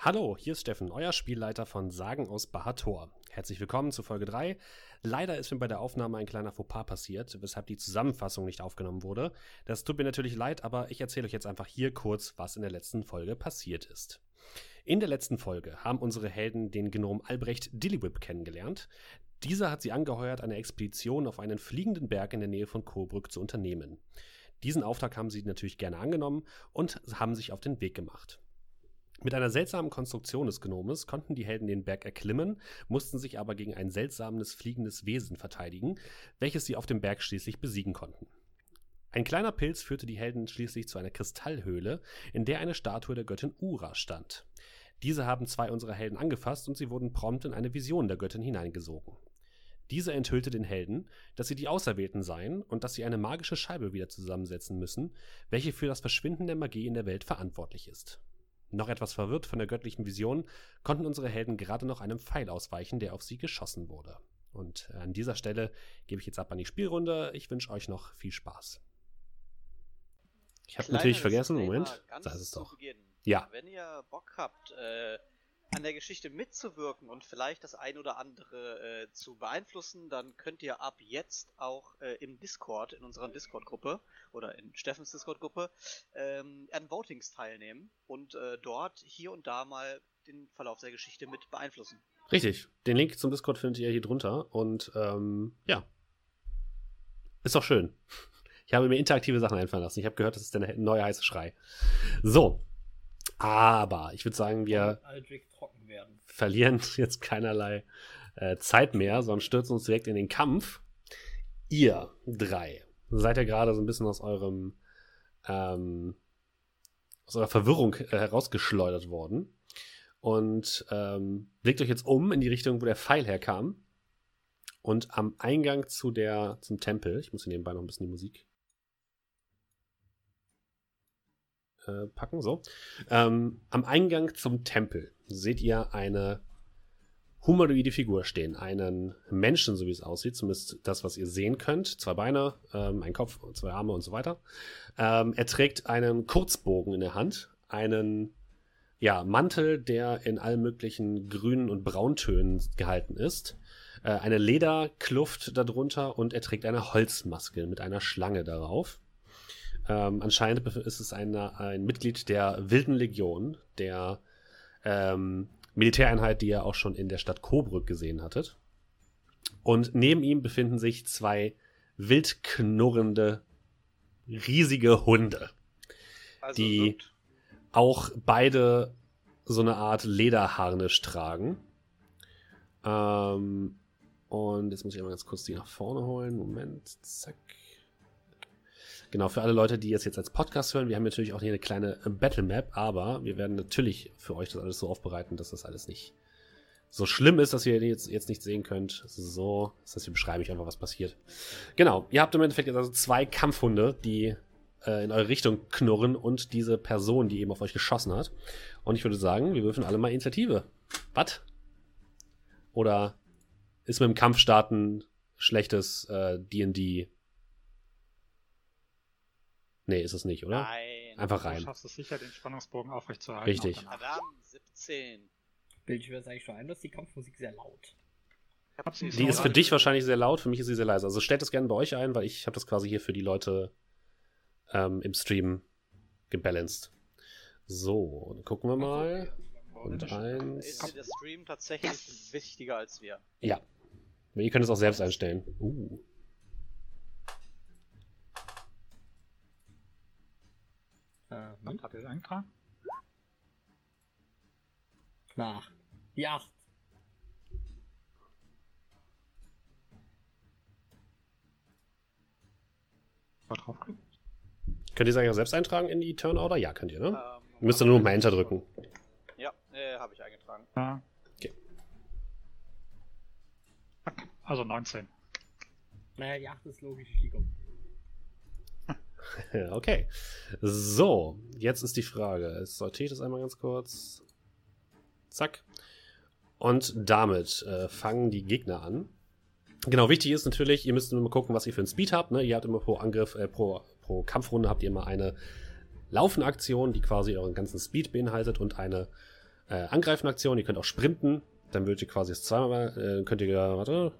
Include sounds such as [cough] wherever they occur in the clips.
Hallo, hier ist Steffen, euer Spielleiter von Sagen aus Bahator. Herzlich willkommen zu Folge 3. Leider ist mir bei der Aufnahme ein kleiner Fauxpas passiert, weshalb die Zusammenfassung nicht aufgenommen wurde. Das tut mir natürlich leid, aber ich erzähle euch jetzt einfach hier kurz, was in der letzten Folge passiert ist. In der letzten Folge haben unsere Helden den Gnom Albrecht Dillywhip kennengelernt. Dieser hat sie angeheuert, eine Expedition auf einen fliegenden Berg in der Nähe von Coburg zu unternehmen. Diesen Auftrag haben sie natürlich gerne angenommen und haben sich auf den Weg gemacht. Mit einer seltsamen Konstruktion des Gnomes konnten die Helden den Berg erklimmen, mussten sich aber gegen ein seltsames fliegendes Wesen verteidigen, welches sie auf dem Berg schließlich besiegen konnten. Ein kleiner Pilz führte die Helden schließlich zu einer Kristallhöhle, in der eine Statue der Göttin Ura stand. Diese haben zwei unserer Helden angefasst und sie wurden prompt in eine Vision der Göttin hineingesogen. Diese enthüllte den Helden, dass sie die Auserwählten seien und dass sie eine magische Scheibe wieder zusammensetzen müssen, welche für das Verschwinden der Magie in der Welt verantwortlich ist. Noch etwas verwirrt von der göttlichen Vision, konnten unsere Helden gerade noch einem Pfeil ausweichen, der auf sie geschossen wurde. Und an dieser Stelle gebe ich jetzt ab an die Spielrunde. Ich wünsche euch noch viel Spaß. Ich habe natürlich vergessen, Moment, da ist es doch. Ja. Wenn ihr Bock habt, äh, an der Geschichte mitzuwirken und vielleicht das ein oder andere äh, zu beeinflussen, dann könnt ihr ab jetzt auch äh, im Discord, in unserer Discord-Gruppe oder in Steffens Discord-Gruppe, ähm, an Votings teilnehmen und äh, dort hier und da mal den Verlauf der Geschichte mit beeinflussen. Richtig. Den Link zum Discord findet ihr hier drunter und ähm, ja. Ist doch schön. Ich habe mir interaktive Sachen einfallen lassen. Ich habe gehört, das ist der neue heiße Schrei. So, aber ich würde sagen, wir verlieren [laughs] jetzt keinerlei äh, Zeit mehr, sondern stürzen uns direkt in den Kampf. Ihr drei seid ja gerade so ein bisschen aus eurem ähm, aus eurer Verwirrung äh, herausgeschleudert worden und ähm, blickt euch jetzt um in die Richtung, wo der Pfeil herkam. Und am Eingang zu der, zum Tempel, ich muss hier nebenbei noch ein bisschen die Musik Äh, packen. So. Ähm, am Eingang zum Tempel seht ihr eine humanoide Figur stehen. Einen Menschen, so wie es aussieht, zumindest das, was ihr sehen könnt. Zwei Beine, ähm, ein Kopf, zwei Arme und so weiter. Ähm, er trägt einen Kurzbogen in der Hand, einen ja, Mantel, der in allen möglichen grünen und brauntönen gehalten ist. Äh, eine Lederkluft darunter und er trägt eine Holzmaske mit einer Schlange darauf. Ähm, anscheinend ist es eine, ein Mitglied der Wilden Legion, der ähm, Militäreinheit, die ihr auch schon in der Stadt Coburg gesehen hattet. Und neben ihm befinden sich zwei wild knurrende, riesige Hunde, also die auch beide so eine Art Lederharnisch tragen. Ähm, und jetzt muss ich einmal ganz kurz die nach vorne holen. Moment, zack. Genau, für alle Leute, die es jetzt als Podcast hören, wir haben natürlich auch hier eine kleine äh, Battle Map, aber wir werden natürlich für euch das alles so aufbereiten, dass das alles nicht so schlimm ist, dass ihr jetzt, jetzt nicht sehen könnt. So, das heißt, wir beschreiben euch einfach, was passiert. Genau, ihr habt im Endeffekt jetzt also zwei Kampfhunde, die äh, in eure Richtung knurren und diese Person, die eben auf euch geschossen hat. Und ich würde sagen, wir würfeln alle mal Initiative. Was? Oder ist mit dem Kampfstarten schlechtes äh, D&D Nee, ist es nicht, oder? Nein. Einfach rein. Du schaffst es sicher, den Spannungsbogen aufrechtzuerhalten. Richtig. Adam, 17. Bild ich mir das eigentlich schon ein, dass die Kampfmusik sehr laut. Die ist für dich wahrscheinlich sehr laut, für mich ist sie sehr leise. Also stellt das gerne bei euch ein, weil ich habe das quasi hier für die Leute ähm, im Stream gebalanced. So, dann gucken wir mal. Und eins. Ist der Stream tatsächlich wichtiger als wir? Ja. Ihr könnt es auch selbst einstellen. Uh. Äh, Was hat er eingetragen? Nach. Die 8. Mal draufklicken. Könnt ihr es eigentlich auch selbst eintragen in die Turnorder? Ja, könnt ihr, ne? Ähm, Müsst ihr nur noch mal Enter drücken. Ja, äh, habe ich eingetragen. Ja. Okay. Also 19. Naja, die 8 ist logisch, ich liege um. [laughs] okay. So, jetzt ist die Frage. Jetzt sortiere ich das einmal ganz kurz. Zack. Und damit äh, fangen die Gegner an. Genau, wichtig ist natürlich, ihr müsst immer gucken, was ihr für einen Speed habt. Ne? Ihr habt immer pro Angriff, äh, pro, pro Kampfrunde habt ihr immer eine Laufenaktion, die quasi euren ganzen Speed beinhaltet und eine äh, Angreifen-Aktion. Ihr könnt auch sprinten. Dann würdet ihr quasi das zweimal, äh, könnt ihr, warte.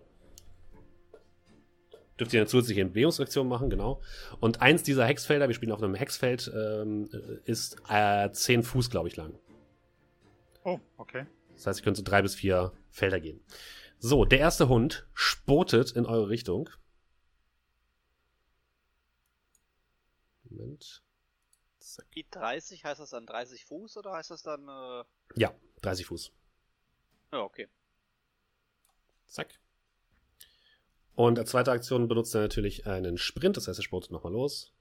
Dürft ihr eine zusätzliche Bewegungsaktion machen, genau. Und eins dieser Hexfelder, wir spielen auf einem Hexfeld, ähm, ist äh, 10 Fuß, glaube ich, lang. Oh, okay. Das heißt, ihr könnt so drei bis vier Felder gehen. So, der erste Hund spotet in eure Richtung. Moment. Zack. Die 30, heißt das dann 30 Fuß oder heißt das dann. Äh... Ja, 30 Fuß. Ja, okay. Zack. Und als zweite Aktion benutzt er natürlich einen Sprint, das heißt, er sportet nochmal los.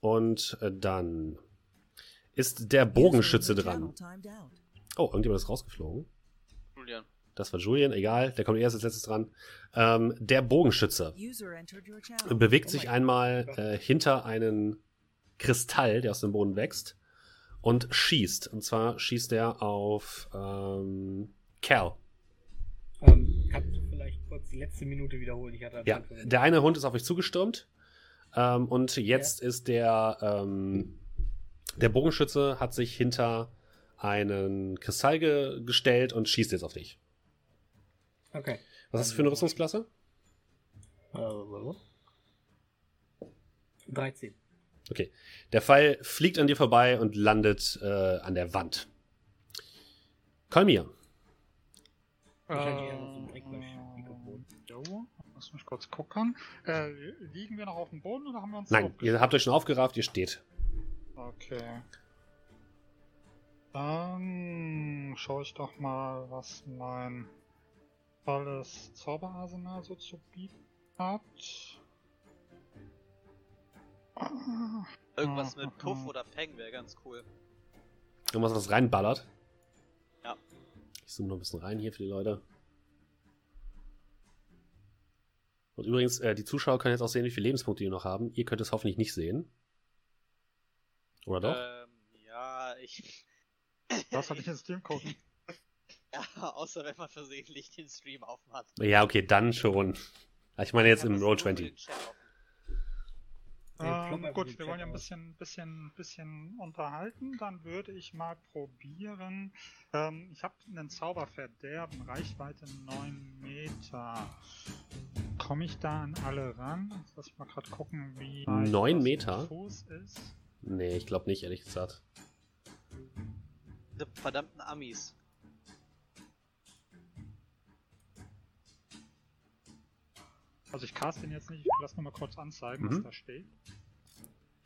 Und äh, dann ist der Bogenschütze dran. Oh, irgendjemand ist rausgeflogen. Julian. Das war Julian, egal, der kommt erst als letztes dran. Ähm, der Bogenschütze bewegt Oh sich einmal äh, hinter einen Kristall, der aus dem Boden wächst, und schießt. Und zwar schießt er auf ähm, Cal. Kurz die letzte Minute wiederholen? Ja, der eine Hund ist auf euch zugestürmt. Ähm, und jetzt ist der, ähm, der Bogenschütze hat sich hinter einen Kristall ge gestellt und schießt jetzt auf dich. Okay. Was hast du für eine Rüstungsklasse? Äh, warte. 13. Okay. Der Pfeil fliegt an dir vorbei und landet äh, an der Wand. Kolmir. Wahrscheinlich lass mich kurz gucken. Äh, liegen wir noch auf dem Boden oder haben wir uns Nein, ihr habt euch schon aufgerafft, ihr steht. Okay. Dann schaue ich doch mal, was mein volles Zauberarsenal so zu bieten hat. Irgendwas Mhm. mit Puff oder Peng wäre ganz cool. Irgendwas, was reinballert. Ja. Ich zoome noch ein bisschen rein hier für die Leute. Und übrigens, äh, die Zuschauer können jetzt auch sehen, wie viele Lebenspunkte die noch haben. Ihr könnt es hoffentlich nicht sehen. Oder doch? Ähm, ja, ich. [laughs] Was hatte ich ins Team gucken? [laughs] Ja, außer wenn man versehentlich den Stream hat. ja, okay, dann schon. Ich meine jetzt hab im das nur für Roll20. den Chat offen. Nee, plopp Ähm, einfach gut, den wir wollen ja ein bisschen, bisschen, bisschen unterhalten. Dann würde ich mal probieren. Ähm, ich habe einen Zauberverderben, Reichweite 9 Meter. Komme ich da an alle ran? Jetzt Lass ich mal gerade gucken, wie Neun das Meter? Fuß ist. Nee, ich glaube nicht, ehrlich gesagt. Diese verdammten Amis. Also ich cast den jetzt nicht, ich will das nur mal kurz anzeigen, Mhm. was da steht.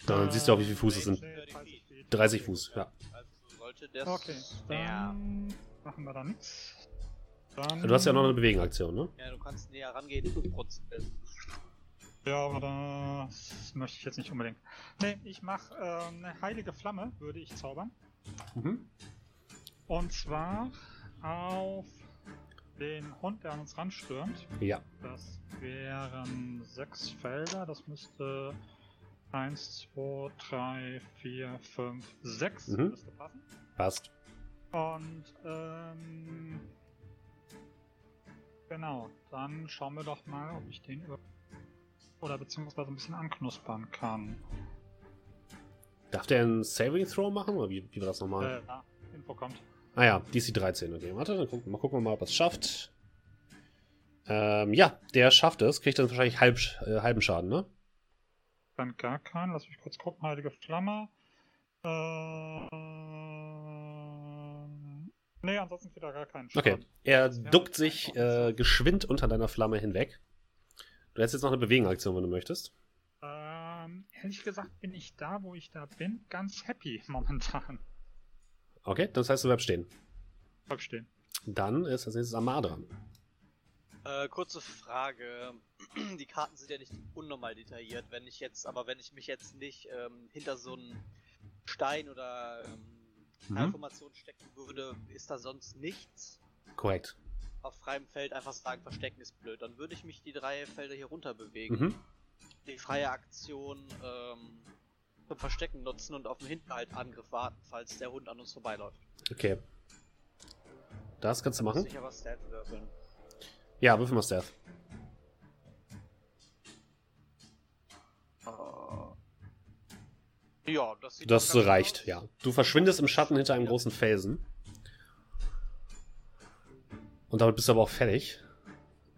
Dann siehst du auch, wie viele Fuß es sind. Nee, 30 Feet. 30 Fuß, ja. Also sollte das. Okay, Ja. dann machen wir da nichts. Dann... Du hast ja noch eine Bewegungsaktion, ne? Ja, du kannst näher rangehen. Ja, aber das möchte ich jetzt nicht unbedingt. Nee, ich mache äh, eine heilige Flamme, würde ich zaubern. Mhm. Und zwar auf den Hund, der an uns ranstürmt. Ja. Das wären sechs Felder. Das müsste 1, 2, 3, 4, 5, 6 Mhm. müsste passen. Passt. Und ähm, genau, dann schauen wir doch mal, ob ich den oder beziehungsweise ein bisschen anknuspern kann. Darf der einen Saving Throw machen? Oder wie, wie war das nochmal? Äh, ja, Info kommt. Ah ja, DC 13. Okay, warte, dann gucken, mal gucken wir mal, ob er es schafft. Ähm, ja, der schafft es. Kriegt dann wahrscheinlich halb, äh, halben Schaden, ne? Dann gar keinen. Lass mich kurz gucken. Heilige Flamme. Äh, nee, ansonsten kriegt er gar keinen Schaden. Okay. Er duckt sich äh, geschwind unter deiner Flamme hinweg. Du hättest jetzt noch eine Bewegungsaktion, wenn du möchtest. Ähm, ehrlich gesagt bin ich da, wo ich da bin, ganz happy [laughs] momentan. Okay, das heißt, du bleibst stehen. Bleib stehen. Dann ist als nächstes Amar dran. Äh, kurze Frage. [clears throat] Die Karten sind ja nicht unnormal detailliert. Wenn ich jetzt, aber wenn ich mich jetzt nicht ähm, hinter so einen Stein oder ähm, Mhm. Teilformation stecken würde, ist da sonst nichts. Korrekt. Auf freiem Feld einfach sagen, verstecken ist blöd. Dann würde ich mich die drei Felder hier runter bewegen. Mhm. Die freie Aktion ähm, zum Verstecken nutzen und auf den Hinterhaltangriff warten, falls der Hund an uns vorbeiläuft. Okay. Das kannst du machen. ich aber Stat würfeln. Ja, würfel mal Stealth. Ja, das sieht Das reicht, aus. ja. Du verschwindest im Schatten hinter einem großen Felsen. Und damit bist du aber auch fertig.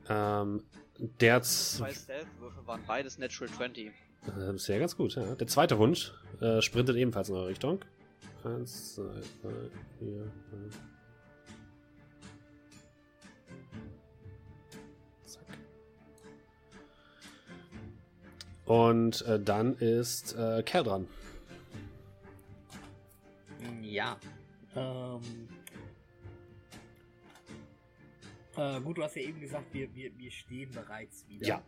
Ähm, der Zwei Stealth-Würfe waren beides Natural 20. äh, bisher ganz gut, ja. Der zweite Hund äh, sprintet ebenfalls in eure Richtung. Eins, zwei, drei, vier, fünf. Zack. Und äh, dann ist äh, Kerl dran. Ja. Ähm. Äh, gut, du hast ja eben gesagt, wir, wir, wir stehen bereits wieder. Ja.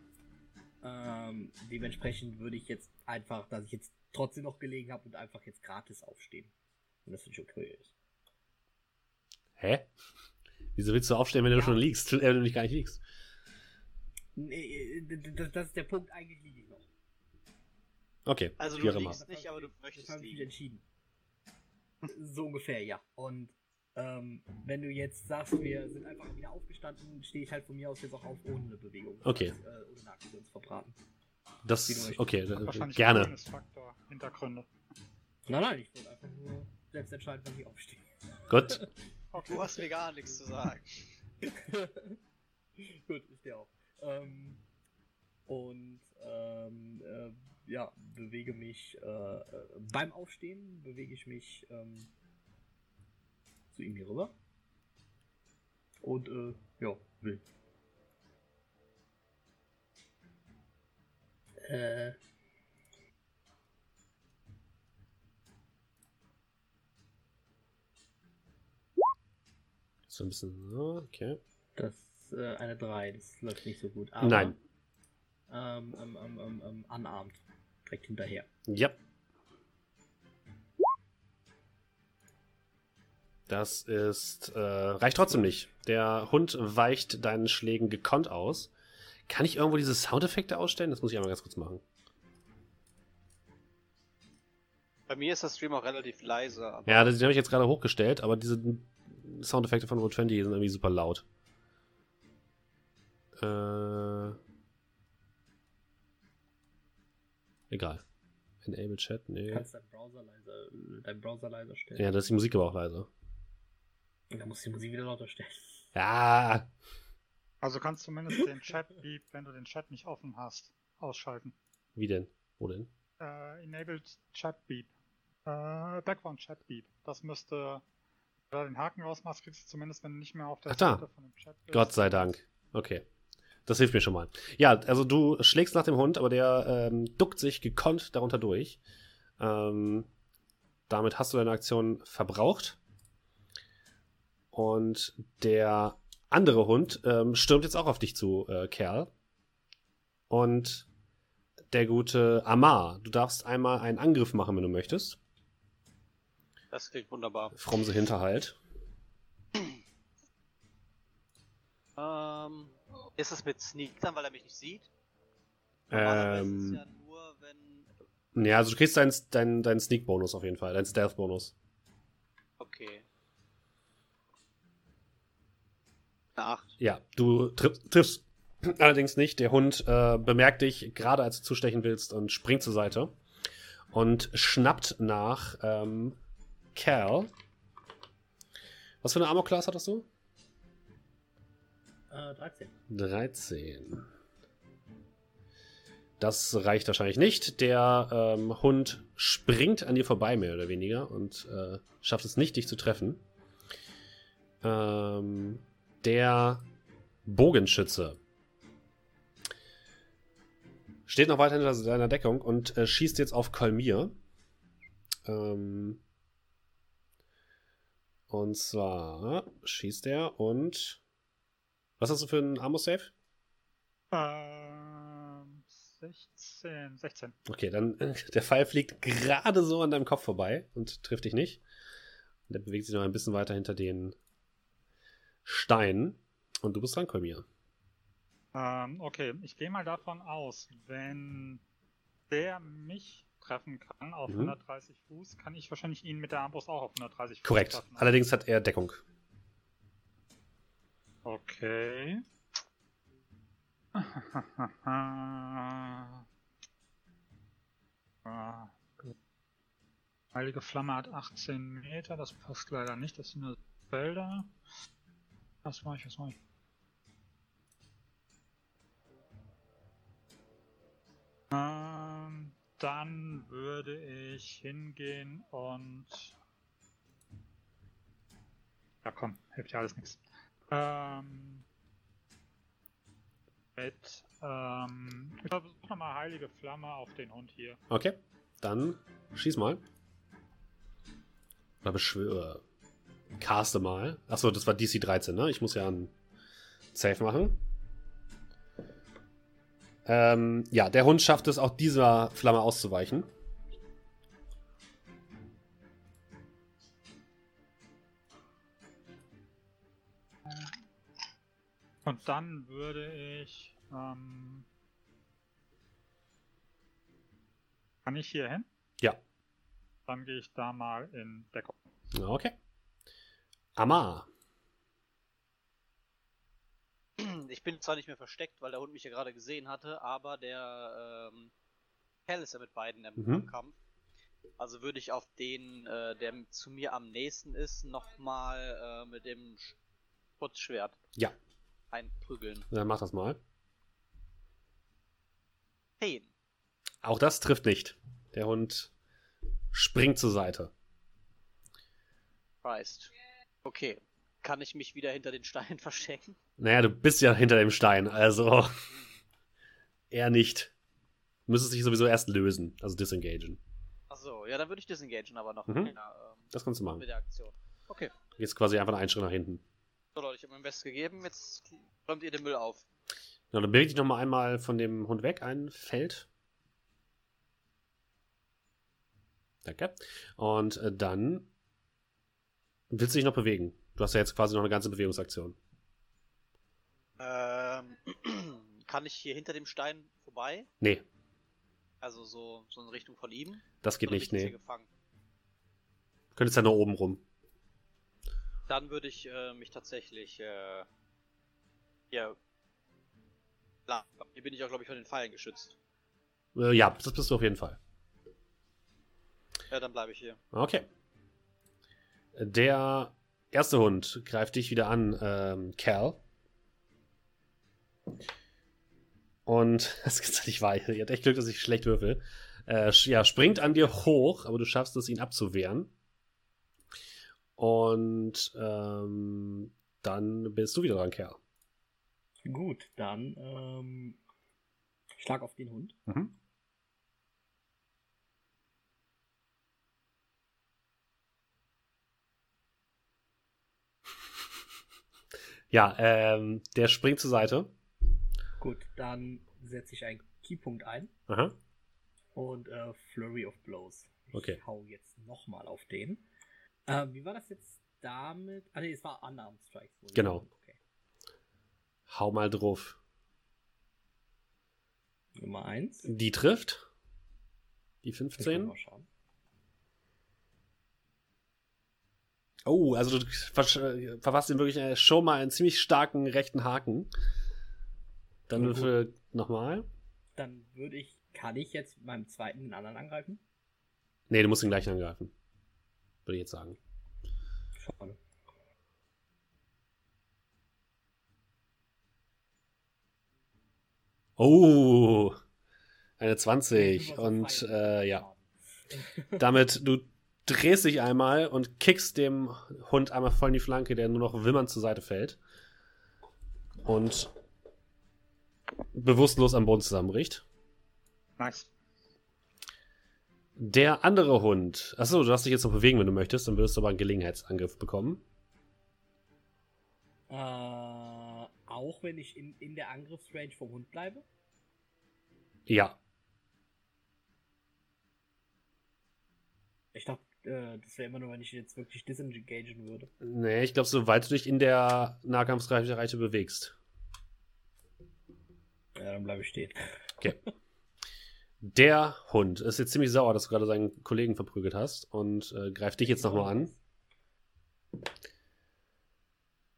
Ähm, dementsprechend würde ich jetzt einfach, dass ich jetzt trotzdem noch gelegen habe und einfach jetzt gratis aufstehen. Wenn das nicht okay ist. Hä? Wieso willst du aufstehen, wenn du Ja. schon liegst? [laughs] Äh, wenn du nicht gar nicht liegst. Nee, d- das, das ist der Punkt, eigentlich liege ich noch. Okay, Also du liegst nicht, aber du möchtest Das habe ich mich liegen. entschieden. So ungefähr, ja. Und ähm, wenn du jetzt sagst, wir sind einfach wieder aufgestanden, stehe ich halt von mir aus jetzt auch auf ohne eine Bewegung. Okay. Äh, ohne Aktion zu verbraten. Das, okay, äh, Wahrscheinlich gerne. Faktor, Hintergründe. Nein, nein, ich wollte einfach nur selbst entscheiden, wann ich aufstehe. Gut. [laughs] Okay. Du hast mir gar nichts zu sagen. [laughs] Gut, ist der auch. Ähm, und ähm, äh, ja, bewege mich äh, äh, beim Aufstehen, bewege ich mich ähm, zu ihm hier rüber. Und äh, ja, will. Äh, So ein bisschen, so, okay. das ist äh, eine 3, das läuft nicht so gut. Aber, Nein. Ähm, ähm, ähm, ähm, ähm, unarmed. Direkt hinterher. Ja. Das ist, äh, reicht trotzdem nicht. Der Hund weicht deinen Schlägen gekonnt aus. Kann ich irgendwo diese Soundeffekte ausstellen? Das muss ich einmal ganz kurz machen. Bei mir ist der Stream auch relativ leise. Aber Ja, das habe ich jetzt gerade hochgestellt, aber diese Soundeffekte von Road 20 sind irgendwie super laut. Äh. Egal. Enable Chat, Du nee. kannst deinen Browser leiser, deinen Browser leiser stellen. Ja, das ist die Musik aber auch leise. Und dann musst du die Musik wieder lauter stellen. Ja, Also kannst du zumindest den Chat-Beep, wenn du den Chat nicht offen hast, ausschalten. wie denn? Wo denn? Äh, enabled Chat-Beep. Äh, Background Chat-Beep. Das müsste, wenn du den Haken rausmachst, kriegst du zumindest, wenn du nicht mehr auf der Ach da. Seite von dem Chat bist. Gott sei Dank. Okay. Das hilft mir schon mal. Ja, also du schlägst nach dem Hund, aber der ähm, duckt sich gekonnt darunter durch. Ähm, damit hast du deine Aktion verbraucht. Und der andere Hund ähm, stürmt jetzt auch auf dich zu, äh, Kerl. Und der gute Amar, du darfst einmal einen Angriff machen, wenn du möchtest. das klingt wunderbar. Fromse Hinterhalt. Ähm, ist es mit Sneak dann, weil er mich nicht sieht? Ähm, ja nur, wenn. ja, also du kriegst deinen dein, dein Sneak-Bonus auf jeden Fall, deinen Stealth-Bonus. Okay. Eine 8. Ja, du triff, triffst allerdings nicht. Der Hund äh, bemerkt dich gerade, als du zustechen willst und springt zur Seite und schnappt nach ähm, Cal. Was für eine Armor-Class hattest du? Äh, 13. 13. Das reicht wahrscheinlich nicht. Der ähm, Hund springt an dir vorbei, mehr oder weniger, und äh, schafft es nicht, dich zu treffen. Ähm, der Bogenschütze steht noch weiter hinter seiner Deckung und äh, schießt jetzt auf Kolmir. Ähm, und zwar schießt er und was hast du für einen Armor-Save? Ähm, 16, 16. Okay, dann äh, der Pfeil fliegt gerade so an deinem Kopf vorbei und trifft dich nicht. Und der bewegt sich noch ein bisschen weiter hinter den Steinen. Und du bist dran, Kolmir. Ähm, okay, ich gehe mal davon aus, wenn der mich treffen kann auf Mhm. 130 Fuß, kann ich wahrscheinlich ihn mit der Armbrust auch auf 130 Fuß Korrekt. treffen. Allerdings hat er Deckung. Okay. [laughs] Ah. Heilige Flamme hat 18 Meter, das passt leider nicht, das sind nur Felder. Was mache ich, was mache ich? Ähm, dann würde ich hingehen und... Ja komm, hilft ja alles nichts. Ähm, mit, ähm, ich versuche nochmal Heilige Flamme auf den Hund hier. Okay, dann schieß mal. Oder beschwöre. Caste mal. Achso, das war DC 13, ne? Ich muss ja einen Save machen. Ähm, ja, der Hund schafft es auch dieser Flamme auszuweichen. Und dann würde ich. Ähm, kann ich hier hin? Ja. Dann gehe ich da mal in Deckung. Okay. Amar. Ich bin zwar nicht mehr versteckt, weil der Hund mich ja gerade gesehen hatte, aber der ähm, Kerl ist ja mit beiden im Mhm. Kampf. Also würde ich auf den, äh, der zu mir am nächsten ist, nochmal äh, mit dem Schutzschwert Ja, einprügeln. dann mach das mal. 10. Auch das trifft nicht. Der Hund springt zur Seite. Christ. Okay. Kann ich mich wieder hinter den Steinen [laughs] verstecken? Naja, du bist ja hinter dem Stein, also eher [laughs] nicht. Du müsstest dich sowieso erst lösen, also disengagen. Achso, ja, dann würde ich disengagen aber noch. Mhm. Ja, ähm, Das kannst du machen. mit der Aktion. Okay. Jetzt quasi einfach einen Schritt nach hinten. So Leute, ich habe mein Bestes gegeben, jetzt räumt ihr den Müll auf. Ja, dann beweg dich nochmal einmal von dem Hund weg, ein Feld. Danke. Und äh, dann willst du dich noch bewegen. Du hast ja jetzt quasi noch eine ganze Bewegungsaktion. Ähm, [clears throat] kann ich hier hinter dem Stein vorbei? Nee, Also so, so in Richtung von ihm? das geht Oder nicht, ich nee. gefangen? Könntest ja nur oben rum. Dann würde ich äh, mich tatsächlich äh, hier. Klar, hier bin ich auch, glaube ich, von den Pfeilen geschützt. Äh, ja, das bist du auf jeden Fall. Ja, dann bleibe ich hier. Okay. Der erste Hund greift dich wieder an, ähm, Cal. Und [laughs] das ist nicht wahr. Ihr habt echt Glück, dass ich schlecht würfel. Äh, ja, springt an dir hoch, aber du schaffst es, ihn abzuwehren. Und ähm, dann bist du wieder dran, Kerl. Gut, dann ähm, Schlag auf den Hund. Mhm. [laughs] Ja, ähm, der springt zur Seite. Gut, dann setze ich einen Keypunkt ein Aha. und äh, Flurry of Blows. Ich Okay. hau jetzt nochmal auf den. Ähm, wie war das jetzt damit? Ah ne, es war Unarmed Strikes. wohl. Genau. Okay. Hau mal drauf. Nummer 1. Die trifft. Die 15. Mal schauen. Oh, also du äh, verpasst ihm wirklich äh, schon mal einen ziemlich starken rechten Haken. Dann Mhm. würfel nochmal. Dann würde ich, kann ich jetzt beim zweiten den anderen angreifen? Nee, du musst den gleichen angreifen. Würde ich jetzt sagen. Schade. Oh, eine 20. Über so Und äh, ja, damit du drehst dich einmal und kickst dem Hund einmal voll in die Flanke, der nur noch wimmernd zur Seite fällt. Und bewusstlos am Boden zusammenbricht. Nice. Der andere Hund. Achso, du darfst dich jetzt noch bewegen, wenn du möchtest, dann würdest du aber einen Gelegenheitsangriff bekommen. Äh, auch wenn ich in, in der Angriffsrange vom Hund bleibe? Ja. Ich dachte, äh, das wäre immer nur, wenn ich jetzt wirklich disengagen würde. Nee, ich glaube, soweit du dich in der Nahkampfreichweite bewegst. Ja, dann bleibe ich stehen. [laughs] Der Hund ist jetzt ziemlich sauer, dass du gerade seinen Kollegen verprügelt hast und äh, greift dich jetzt nochmal an.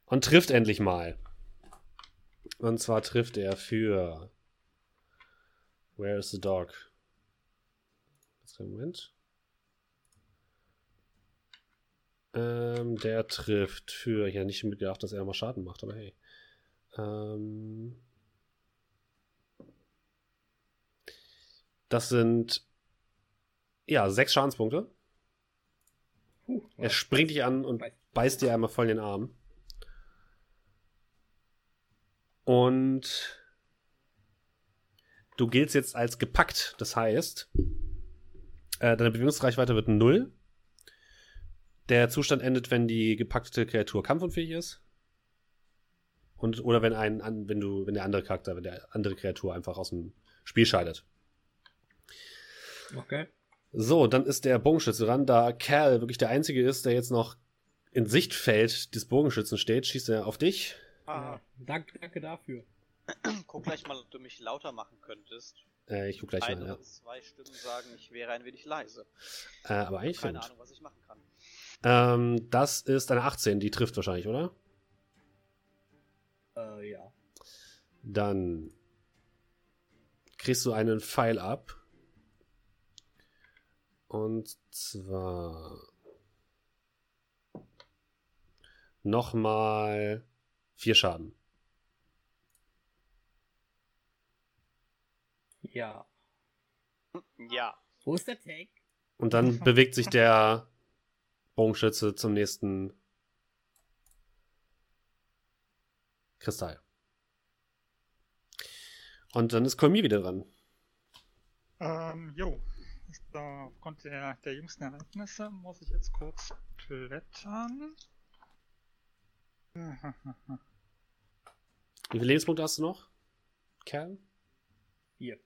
Und trifft endlich mal. Und zwar trifft er für. Where is the dog? Moment. Ähm, der trifft für. Ich hätte nicht mitgedacht, dass er mal Schaden macht, aber hey. Ähm, das sind. Ja, sechs Schadenspunkte. Puh, Er springt dich an und Beißt. dir einmal voll in den Arm. Und du giltst jetzt als gepackt. Das heißt, äh, deine Bewegungsreichweite wird 0. Der Zustand endet, wenn die gepackte Kreatur kampfunfähig ist. Und, oder wenn ein, wenn du, wenn der andere Charakter, wenn der andere Kreatur einfach aus dem Spiel scheidet. Okay. So, dann ist der Bogenschütze dran. Da Kerl wirklich der Einzige ist, der jetzt noch in Sichtfeld des Bogenschützen steht, schießt er auf dich. Ah, danke, danke dafür. guck gleich mal, ob du mich lauter machen könntest. Äh, ich guck gleich Ein mal, ja. zwei Stimmen sagen, ich wäre ein wenig leise. Äh, aber eigentlich Keine stimmt. Ahnung, was ich machen kann. Ähm, das ist eine 18, die trifft wahrscheinlich, oder? Äh, ja. Dann kriegst du einen Pfeil ab. Und zwar nochmal vier Schaden. Ja. Ja. Wo ist der Tank? Und dann [laughs] bewegt sich der Bogenschütze zum nächsten Kristall. Und dann ist Kolmi wieder dran. Ähm, jo. So, aufgrund der, der jüngsten Ereignisse muss ich jetzt kurz klettern. Wie viele Lebenspunkte hast du noch? Kerl? Hier.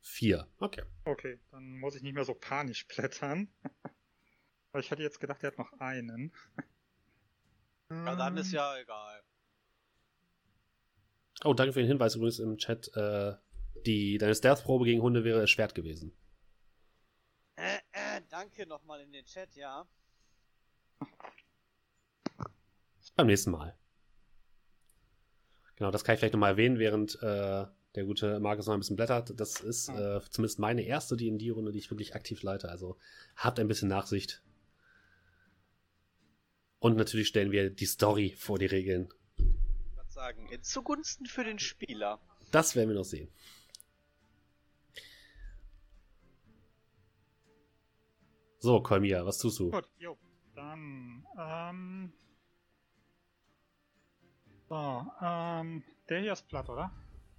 Vier. Okay. Okay, dann muss ich nicht mehr so panisch klettern. [laughs] Weil ich hatte jetzt gedacht, er hat noch einen. Ja, dann ist Ähm, ja egal. Oh, danke für den Hinweis übrigens im Chat. Äh, die, deine Stealth-Probe gegen Hunde wäre Schwert gewesen. Danke nochmal in den Chat, ja. Beim nächsten Mal. Genau, das kann ich vielleicht nochmal erwähnen, während äh, der gute Markus noch ein bisschen blättert. Das ist äh, zumindest meine erste D&D-Runde, die ich wirklich aktiv leite. Also habt ein bisschen Nachsicht. Und natürlich stellen wir die Story vor die Regeln. Ich würde sagen, zugunsten für den Spieler. Das werden wir noch sehen. So, Kolmia, was tust du? Gut, jo. Dann, ähm. So, ähm, der hier ist platt, oder?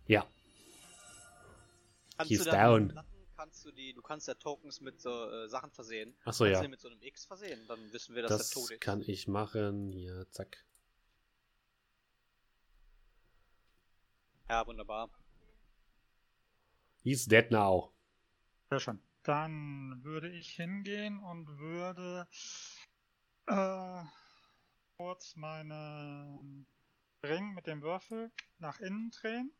Ja, Kannst He's du down. Platten, kannst du die, du kannst ja Tokens mit so äh, Sachen versehen. achso, kannst ja. du den mit so einem X versehen, dann wissen wir, dass er tot Das ist. kann ich machen. Hier, zack. Ja, wunderbar. He's dead now. Sehr schön. Dann würde ich hingehen und würde äh, kurz meinen Ring mit dem Würfel nach innen drehen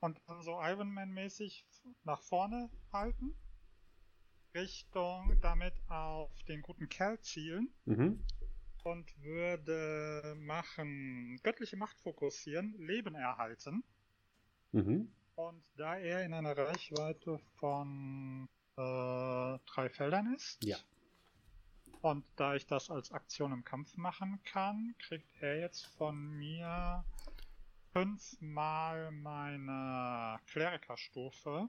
und dann so Iron Man mäßig nach vorne halten. Richtung damit auf den guten Kerl zielen Mhm. und würde machen göttliche Macht fokussieren, Leben erhalten. Mhm. Und da er in einer Reichweite von äh, drei Feldern ist, Ja. und da ich das als Aktion im Kampf machen kann, kriegt er jetzt von mir fünfmal meine Klerikerstufe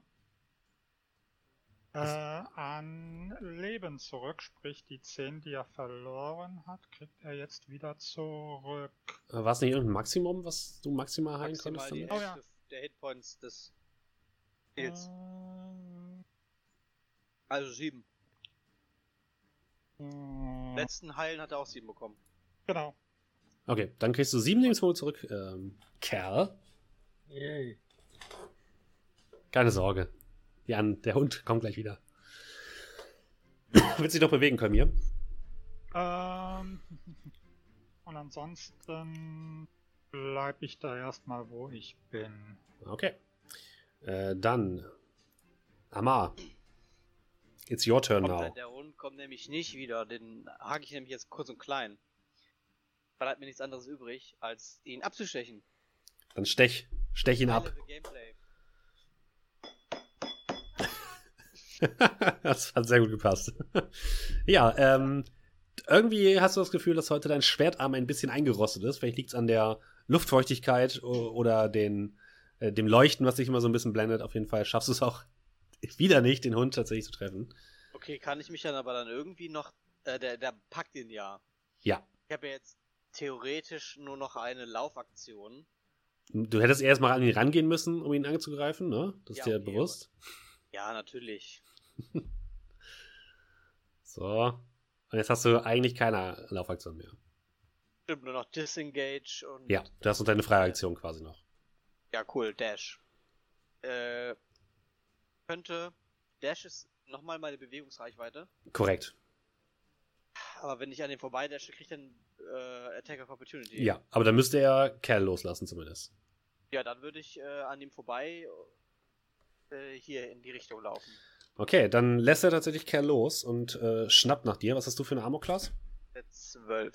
äh, an Leben zurück, sprich die 10, die er verloren hat, kriegt er jetzt wieder zurück. Äh, War es nicht irgendein Maximum, was du maximal heilen Maximal konntest? Oh ja. Der Hitpoints des Spiels. Äh, Also sieben. äh, Letzten Heilen hat er auch sieben bekommen. genau. Okay, dann kriegst du sieben Lebenspunkte zurück. Ähm, Kerl. Yay. Keine Sorge. Ja, der Hund kommt gleich wieder. [coughs] Wird sich doch bewegen können hier. Ähm, [laughs] und ansonsten bleibe ich da erstmal, wo ich bin. Okay. Äh, dann. Amar. It's your turn Kommt now. der, der Hund kommt nämlich nicht wieder. Den hake ich nämlich jetzt kurz und klein. Bleibt mir nichts anderes übrig, als ihn abzustechen. Dann stech. Stech ihn ab. [laughs] Das hat sehr gut gepasst. [laughs] ja, ähm, irgendwie hast du das Gefühl, dass heute dein Schwertarm ein bisschen eingerostet ist. Vielleicht liegt es an der Luftfeuchtigkeit oder den, äh, dem Leuchten, was dich immer so ein bisschen blendet. Auf jeden Fall schaffst du es auch wieder nicht, den Hund tatsächlich zu treffen. Okay, kann ich mich dann aber dann irgendwie noch. Äh, der, der packt ihn ja. Ja. Ich habe ja jetzt theoretisch nur noch eine Laufaktion. Du hättest erst mal an ihn rangehen müssen, um ihn anzugreifen, ne? Das ist Ja, dir okay, bewusst. Ja, natürlich. [laughs] So. Und jetzt hast du eigentlich keine Laufaktion mehr. Stimmt, nur noch Disengage und. Ja, du hast noch deine freie Aktion quasi noch. Ja, cool, Dash. Äh, könnte. Dash ist nochmal meine Bewegungsreichweite. Korrekt. Aber wenn ich an dem vorbeidasche, kriege ich dann äh, Attack of Opportunity. Ja, aber dann müsste er Kerl loslassen zumindest. Ja, dann würde ich äh, an ihm vorbei äh, hier in die Richtung laufen. Okay, dann lässt er tatsächlich Kerl los und äh, schnappt nach dir. Was hast du für eine Armor-Class? Der 12.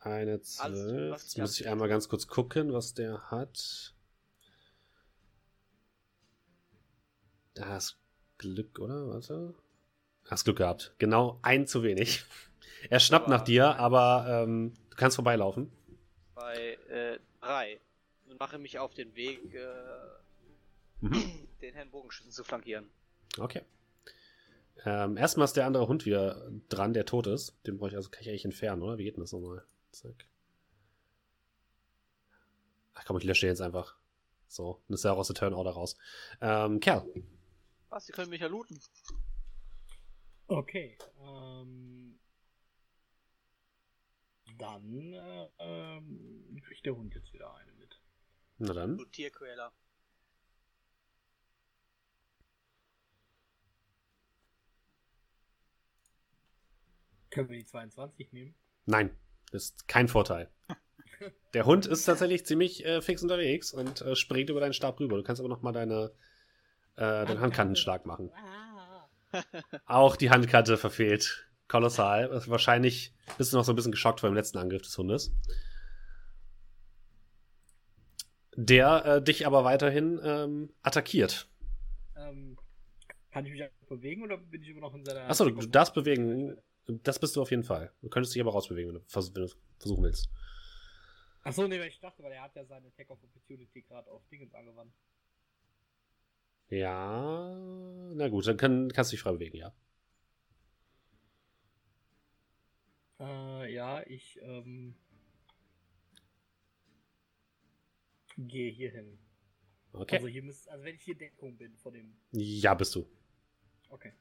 Eine Alles, 12. was Jetzt muss ich einmal ganz kurz gucken, was der hat. Da hast Glück, oder? Warte. Hast Glück gehabt. Genau ein zu wenig. [laughs] Er schnappt Aber- nach dir, aber ähm, du kannst vorbeilaufen. Bei äh, 3. Und mache mich auf den Weg, äh, Mhm. [clears throat] den Herrn Bogenschützen zu flankieren. Okay. Ähm, erstmal ist der andere Hund wieder dran, der tot ist. Den brauche ich also kann ich eigentlich entfernen, oder? Wie geht denn das nochmal? Zack. Ach komm, ich lösche den jetzt einfach. So, dann ist er auch aus der Turn-Order raus. Ähm, Kerl. Was, Sie können mich ja looten. Okay. Ähm, dann äh, ähm, kriegt der Hund jetzt wieder eine mit. Na dann. Du Tierquäler. Können wir die 22 nehmen? Nein, ist kein Vorteil. [laughs] Der Hund ist tatsächlich ziemlich äh, fix unterwegs und äh, springt über deinen Stab rüber. Du kannst aber noch mal deine, äh, deinen Handkantenschlag machen. Auch die Handkante [laughs] verfehlt. Kolossal. Wahrscheinlich bist du noch so ein bisschen geschockt vor dem letzten Angriff des Hundes. Der äh, dich aber weiterhin ähm, attackiert. Ähm, kann ich mich einfach bewegen oder bin ich immer noch in seiner. Achso, du darfst bewegen. Das bist du auf jeden Fall. Du könntest dich aber rausbewegen, wenn du, vers wenn du versuchen willst. Achso, nee, weil ich dachte, weil er hat ja seine Attack of Opportunity gerade auf Dingens angewandt. Ja, na gut, dann kann, kannst du dich frei bewegen, ja. Äh, ja, ich ähm, gehe hier hin. Okay. Also hier müsste, also wenn ich hier Deckung bin vor dem. ja, bist du. Okay.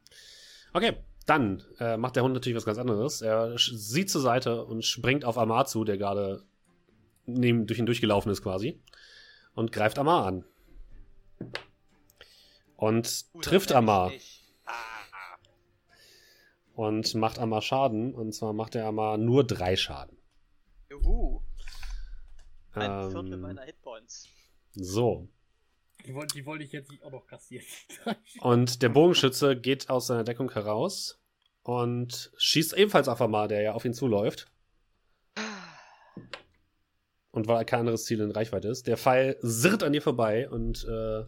Okay, dann äh, macht der Hund natürlich was ganz anderes. Er sieht zur Seite und springt auf Amar zu, der gerade neben, durch ihn durchgelaufen ist quasi. Und greift Amar an. Und Gut, trifft Amar. Ah, Und macht Amar Schaden. Und zwar macht er Amar nur drei Schaden. juhu. Ein Viertel Ähm, meiner Hitpoints. so. Die wollte, die wollte ich jetzt nicht auch noch kassieren. [laughs] Und der Bogenschütze geht aus seiner Deckung heraus und schießt ebenfalls auf Amar, der ja auf ihn zuläuft. Und weil kein anderes Ziel in Reichweite ist. Der Pfeil sirrt an dir vorbei und äh,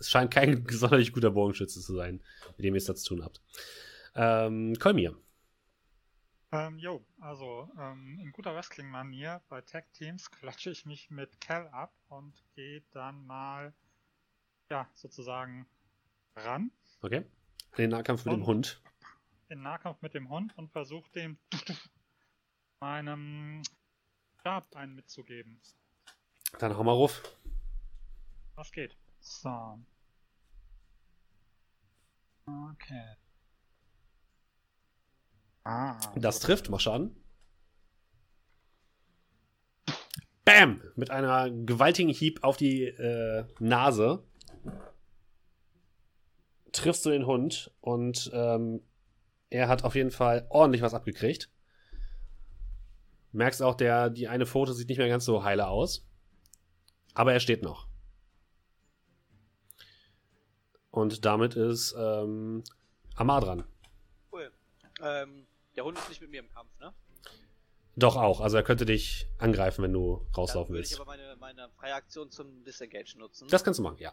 es scheint kein [laughs] sonderlich guter Bogenschütze zu sein, mit dem ihr es da zu tun habt. Ähm, Kolmir. Ähm, jo, also ähm, in guter Wrestling-Manier bei Tag-Teams [laughs] klatsche ich mich mit Cal ab und gehe dann mal, ja, sozusagen ran Okay. In den Nahkampf mit dem Und- Hund. in Nahkampf mit dem Hund und versuche dem [laughs] meinem Stab einen mitzugeben. Dann hau mal ruf. Was geht? So. Okay. Ah. Das trifft, mach Schaden. Bam! Mit einer gewaltigen Hieb auf die äh, Nase triffst du den Hund und ähm, er hat auf jeden Fall ordentlich was abgekriegt. Merkst auch, der, die eine Pfote sieht nicht mehr ganz so heile aus. Aber er steht noch. Und damit ist ähm, Amar dran. Cool. Ähm, der Hund ist nicht mit mir im Kampf, ne? Doch auch. Also er könnte dich angreifen, wenn du Dann rauslaufen würde ich willst. aber meine, meine freie Aktion zum Disengage nutzen. Das kannst du machen, ja.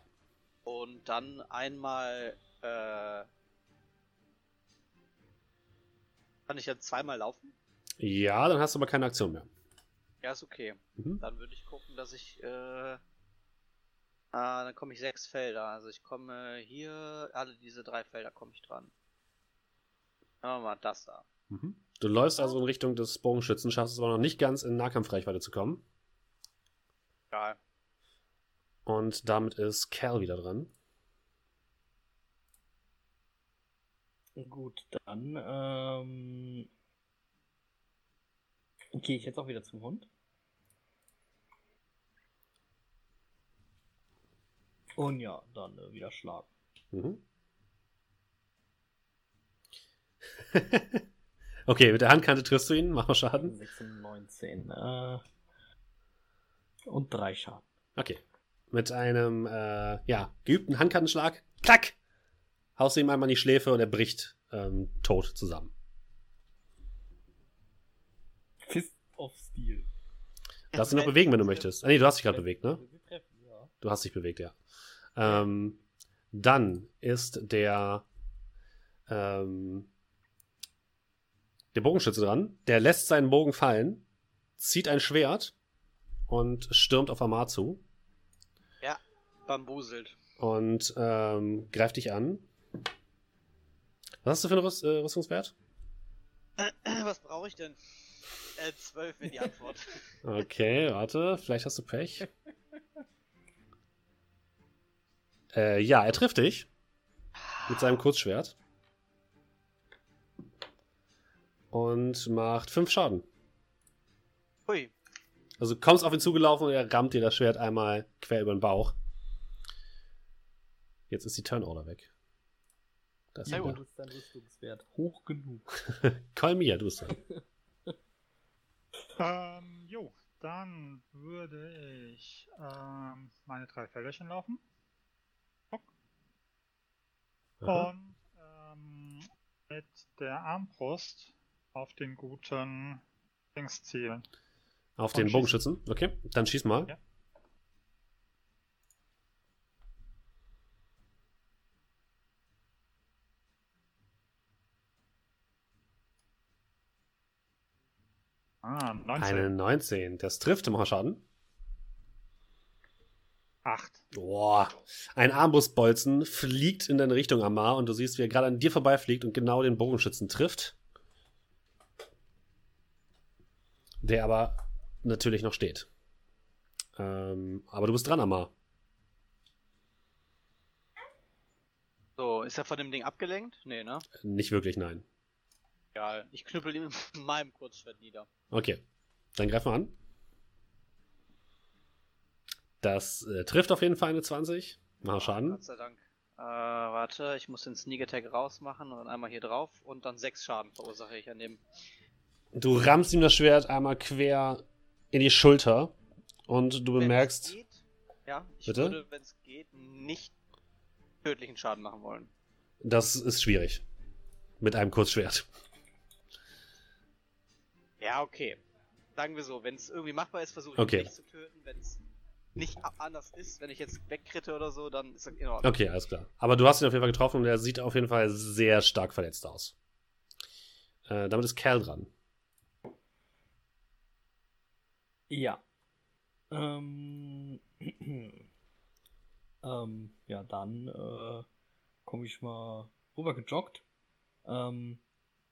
Und dann einmal äh, Kann ich dann zweimal laufen? Ja, dann hast du aber keine Aktion mehr. Ja, ist okay. Mhm. Dann würde ich gucken, dass ich. Äh, ah, dann komme ich sechs Felder. Also ich komme hier, alle diese drei Felder komme ich dran. Machen wir mal das da. Mhm. Du läufst also in Richtung des Bogenschützen, schaffst es aber noch nicht ganz in Nahkampfreichweite zu kommen. Egal. Und damit ist Cal wieder dran. Gut, dann ähm, gehe ich jetzt auch wieder zum Hund. Und ja, dann äh, wieder schlagen. Mhm. [laughs] okay, mit der Handkante triffst du ihn, mach mal Schaden. 96, äh, und drei Schaden. Okay. Mit einem, äh, ja, geübten Handkantenschlag, klack, haust du ihm einmal in die Schläfe und er bricht ähm, tot zusammen. Fist of Steel. Darfst du noch bewegen, wenn du möchtest. Ah, nee, du hast dich gerade bewegt, ne? Du hast dich bewegt, ja. Ähm, dann ist der, ähm, der Bogenschütze dran. Der lässt seinen Bogen fallen, zieht ein Schwert und stürmt auf Amar zu Bambuselt. und ähm, greift dich an. Was hast du für einen Rüst, äh, Rüstungswert? Was brauche ich denn? Äh, 12 wäre die Antwort. Okay, warte, vielleicht hast du Pech. [laughs] Äh, ja, er trifft dich mit seinem Kurzschwert. Und macht 5 Schaden. Hui. Also du kommst auf ihn zugelaufen und er rammt dir das Schwert einmal quer über den Bauch. Jetzt ist die Turnorder weg. Da ist Sehr er gut. wieder. ist dein Rüstungswert hoch genug. [laughs] Call me, du bist dran. [laughs] Ähm, jo, dann würde ich ähm, meine drei Felderchen laufen Aha. und ähm, mit der Armbrust auf den guten Dings zielen. Auf und den schießen. Bogenschützen. Okay, dann schieß mal. Ja. Ah, 19. Eine 19. Das trifft immer Schaden. 8. Boah. Ein Armbrustbolzen fliegt in deine Richtung, Amar, und du siehst, wie er gerade an dir vorbeifliegt und genau den Bogenschützen trifft. Der aber natürlich noch steht. Ähm, aber du bist dran, Amar. So, ist er von dem Ding abgelenkt? Nee, ne? Nicht wirklich, nein. Egal. Ich knüppel ihn mit meinem Kurzschwert nieder. Okay. Dann greif mal an. Das äh, trifft auf jeden Fall eine 20. Mach Schaden. Gott sei Dank. Äh, warte, ich muss den Sneak Attack rausmachen und dann einmal hier drauf und dann 6 Schaden verursache ich an dem. Du rammst ihm das Schwert einmal quer in die Schulter und du bemerkst. Geht, ja, ich Bitte? würde, wenn es geht, nicht tödlichen Schaden machen wollen. Das ist schwierig. Mit einem Kurzschwert. Ja, okay. Sagen wir so, wenn es irgendwie machbar ist, versuche ich Okay. ihn nicht zu töten. Wenn es nicht anders ist, wenn ich jetzt wegkritte oder so, dann ist das in Ordnung. Okay, alles klar. Aber du hast ihn auf jeden Fall getroffen und er sieht auf jeden Fall sehr stark verletzt aus. Äh, damit ist Cal dran. Ja. Ähm, [clears throat] ähm, ja, dann äh, komme ich mal rüber gejoggt. Ähm,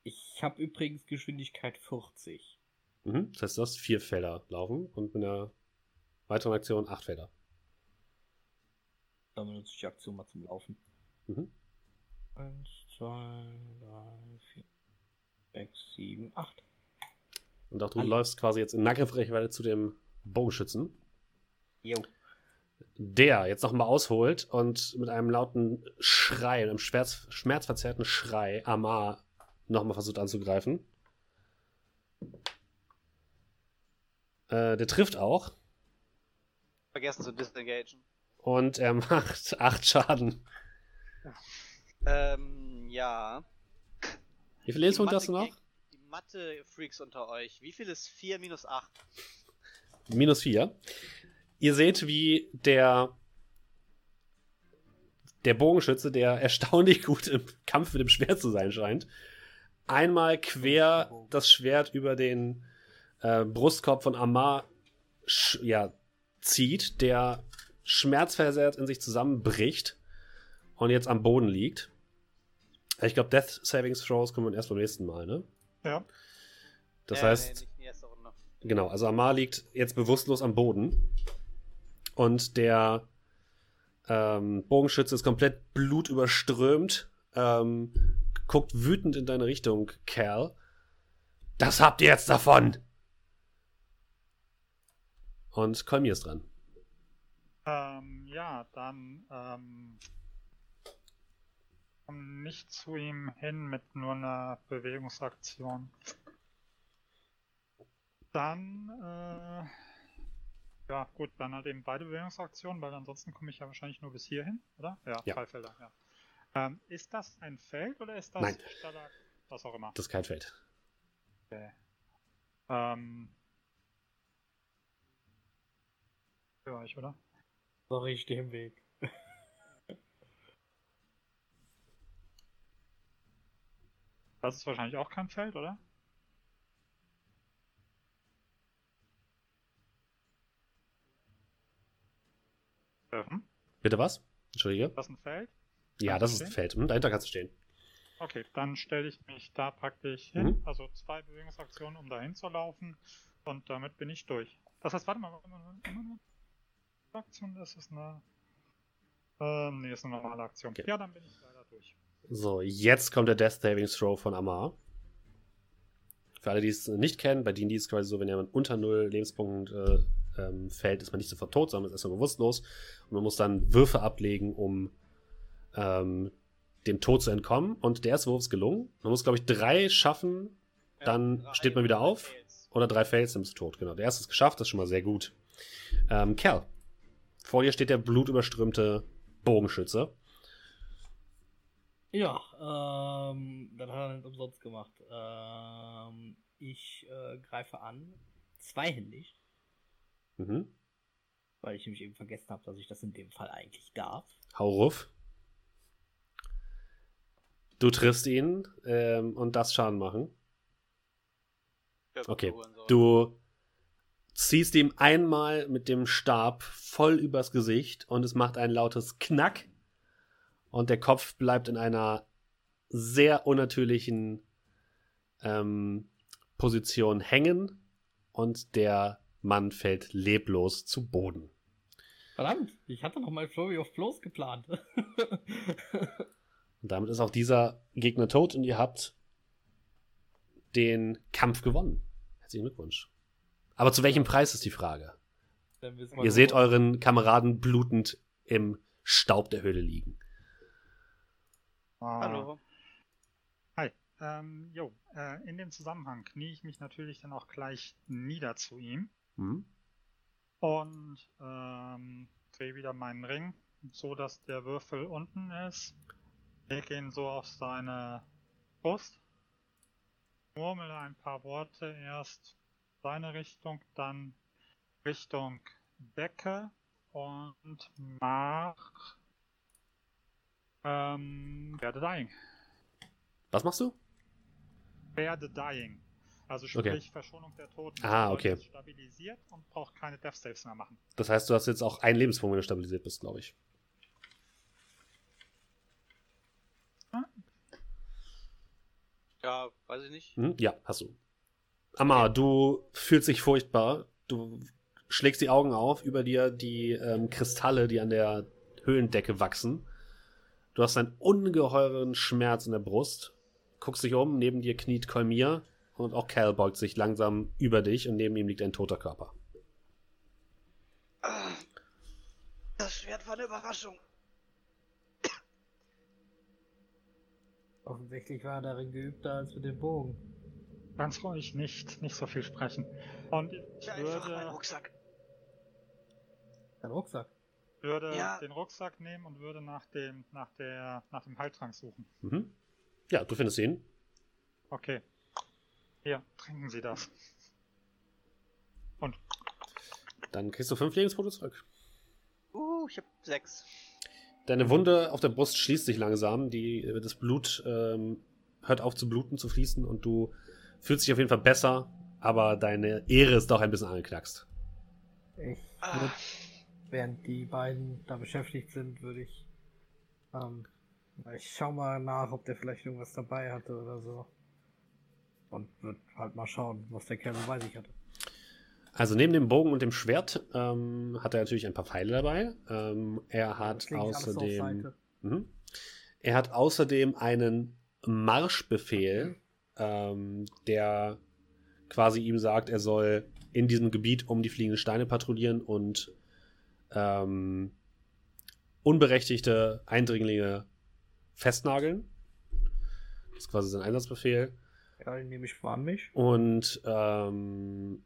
ich habe übrigens Geschwindigkeit 40. Mhm. Das heißt, du hast vier Felder laufen und mit einer weiteren Aktion acht Felder. Dann benutze ich die Aktion mal zum Laufen. Mhm. 1, 2, 3, 4, 6, 7, 8. Und auch du Hallo. läufst quasi jetzt in Nahkampfreichweite zu dem Bogenschützen. Jo. der jetzt nochmal ausholt und mit einem lauten Schrei, einem schmerz, schmerzverzerrten Schrei Amar nochmal versucht anzugreifen. Äh, der trifft auch Vergessen zu disengagen. und er macht [laughs] acht Schaden. Ähm, ja. Wie viele Lebenspunkte hast du noch? Die Mathe-Freaks unter euch. Wie viel ist 4 minus 8? Minus vier. Ihr seht, wie der der Bogenschütze, der [laughs] erstaunlich gut im Kampf mit dem Schwert zu sein scheint, einmal quer das Schwert über den äh, Brustkorb von Amar ja, zieht, der schmerzversehrt in sich zusammenbricht und jetzt am Boden liegt. Ich glaube, Death Savings Throws kommen erst beim nächsten Mal, ne? Ja. Das Ja, heißt, nee, nicht in die erste Runde. genau, also Amar liegt jetzt bewusstlos am Boden und der ähm, Bogenschütze ist komplett blutüberströmt, ähm, guckt wütend in deine Richtung, Kerl. Das habt ihr jetzt davon! Und Kolmir ist dran. Ähm, ja, dann ähm, komm nicht zu ihm hin mit nur einer Bewegungsaktion. Dann, äh, ja gut, dann halt eben beide Bewegungsaktionen, weil ansonsten komme ich ja wahrscheinlich nur bis hierhin, oder? Ja, Ja. drei Felder, ja. Ähm, ist das ein Feld oder ist das Nein. Stalag, was auch immer? Das ist kein Feld. Okay. Ähm, für euch, oder? Sorry, ich stehe im Weg. Das ist wahrscheinlich auch kein Feld, oder? Dürfen? Bitte was? Entschuldige. Das ist ein Feld? Ja, Kannst das ist ein? Feld. Hm, dahinter kannst du stehen. Okay, dann stelle ich mich da praktisch hin. Mhm. Also zwei Bewegungsaktionen, um dahin zu laufen. Und damit bin ich durch. Das heißt, warte mal, warte mal, warte mal. Aktion, ist eine. Ähm, nee, ist eine normale Aktion. Okay. Ja, dann bin ich leider durch. So, jetzt kommt der Death Saving Throw von Amar. Für alle, die es nicht kennen, bei D&D ist es quasi so, wenn jemand unter null Lebenspunkten äh, ähm, fällt, ist man nicht sofort tot, sondern ist erstmal bewusstlos. Und man muss dann Würfe ablegen, um ähm, dem Tod zu entkommen. Und der erste Wurf ist gelungen. Man muss, glaube ich, drei schaffen Dann drei steht man wieder auf. Fails. oder drei Fails, dann bist du tot. Genau, der erste ist geschafft, das ist schon mal sehr gut. Ähm, Kerl, vor dir steht der blutüberströmte Bogenschütze. Ja, ähm, das hat er nicht umsonst gemacht. Ähm, ich äh, greife an, zweihändig, Mhm. weil ich nämlich eben vergessen habe, dass ich das in dem Fall eigentlich darf. Hau ruf. Du triffst ihn ähm, und das Schaden machen. Okay. Du ziehst ihm einmal mit dem Stab voll übers Gesicht und es macht ein lautes Knack und der Kopf bleibt in einer sehr unnatürlichen ähm, Position hängen und der Mann fällt leblos zu Boden. Verdammt, ich hatte noch mal Flurry of Blows geplant. Und damit ist auch dieser Gegner tot und ihr habt den Kampf gewonnen. Herzlichen Glückwunsch. Aber zu welchem Preis ist die Frage? Dann wissen wir Ihr seht euren Kameraden blutend im Staub der Höhle liegen. Ah, Hallo. Hi. Ähm, jo, äh, in dem Zusammenhang knie ich mich natürlich dann auch gleich nieder zu ihm Hm? und ähm, drehe wieder meinen Ring, so dass der Würfel unten ist. Leg ihn so auf seine Brust. Murmel ein paar Worte erst seine Richtung, dann Richtung Decke und mach ähm, werde dying. Was machst du? Werde dying. Also Okay. sprich Verschonung der Toten. Ah, okay. Stabilisiert und braucht keine Death Saves mehr machen. Das heißt, du hast jetzt auch einen Lebenspunkt, wenn du stabilisiert bist, glaube ich. Ja, weiß ich nicht. Hm? Ja, hast du. Amar, du fühlst dich furchtbar. Du schlägst die Augen auf, über dir die ähm, Kristalle, die an der Höhlendecke wachsen. Du hast einen ungeheuren Schmerz in der Brust. Guckst dich um, neben dir kniet Kolmir und auch Cal beugt sich langsam über dich und neben ihm liegt ein toter Körper. Das Schwert war eine Überraschung. Offensichtlich war er darin geübter als mit dem Bogen. Ganz ruhig, nicht, nicht so viel sprechen. Und ich meinen würde, Rucksack. Dein Rucksack. würde Ja. den Rucksack nehmen und würde nach dem, nach der, nach dem Heiltrank suchen. Mhm. Ja, du findest ihn. Okay. Hier, trinken Sie das. Und Dann kriegst du fünf Lebenspunkte zurück. Uh, ich hab sechs. Deine Wunde auf der Brust schließt sich langsam. Die, das Blut ähm, hört auf zu bluten, zu fließen und du fühlst dich auf jeden Fall besser, aber deine Ehre ist doch ein bisschen angeknackst. Ich Ah. würde, während die beiden da beschäftigt sind, würde ich. Ähm, ich schau mal nach, ob der vielleicht irgendwas dabei hatte oder so. Und würde halt mal schauen, was der Kerl so bei sich hatte. Also neben dem Bogen und dem Schwert ähm, hat er natürlich ein paar Pfeile dabei. Ähm, er hat außerdem. Mhm. Er hat außerdem einen Marschbefehl, ähm, der quasi ihm sagt, er soll in diesem Gebiet um die fliegenden Steine patrouillieren und ähm, unberechtigte Eindringlinge festnageln. Das ist quasi sein Einsatzbefehl. Ja, den nehme ich mal an mich. Und ähm,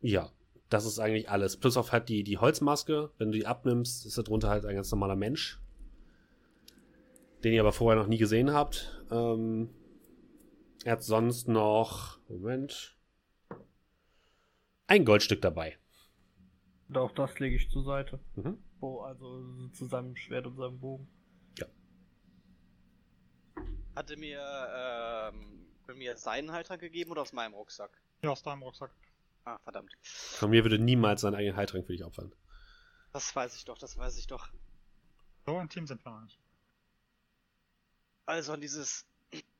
ja, das ist eigentlich alles. Plus auf halt die, die Holzmaske. Wenn du die abnimmst, ist darunter halt ein ganz normaler Mensch. Den ihr aber vorher noch nie gesehen habt. Ähm, er hat sonst noch. Moment. Ein Goldstück dabei. Und auch das lege ich zur Seite. Mhm. Wo, also zu seinem Schwert und seinem Bogen. Hatte mir, ähm, mir seinen Halter gegeben oder aus meinem Rucksack? Ja, aus deinem Rucksack. Ah, verdammt. Von mir würde niemals seinen eigenen Heiltrank für dich opfern. Das weiß ich doch, das weiß ich doch. So intim sind wir noch nicht. Also an dieses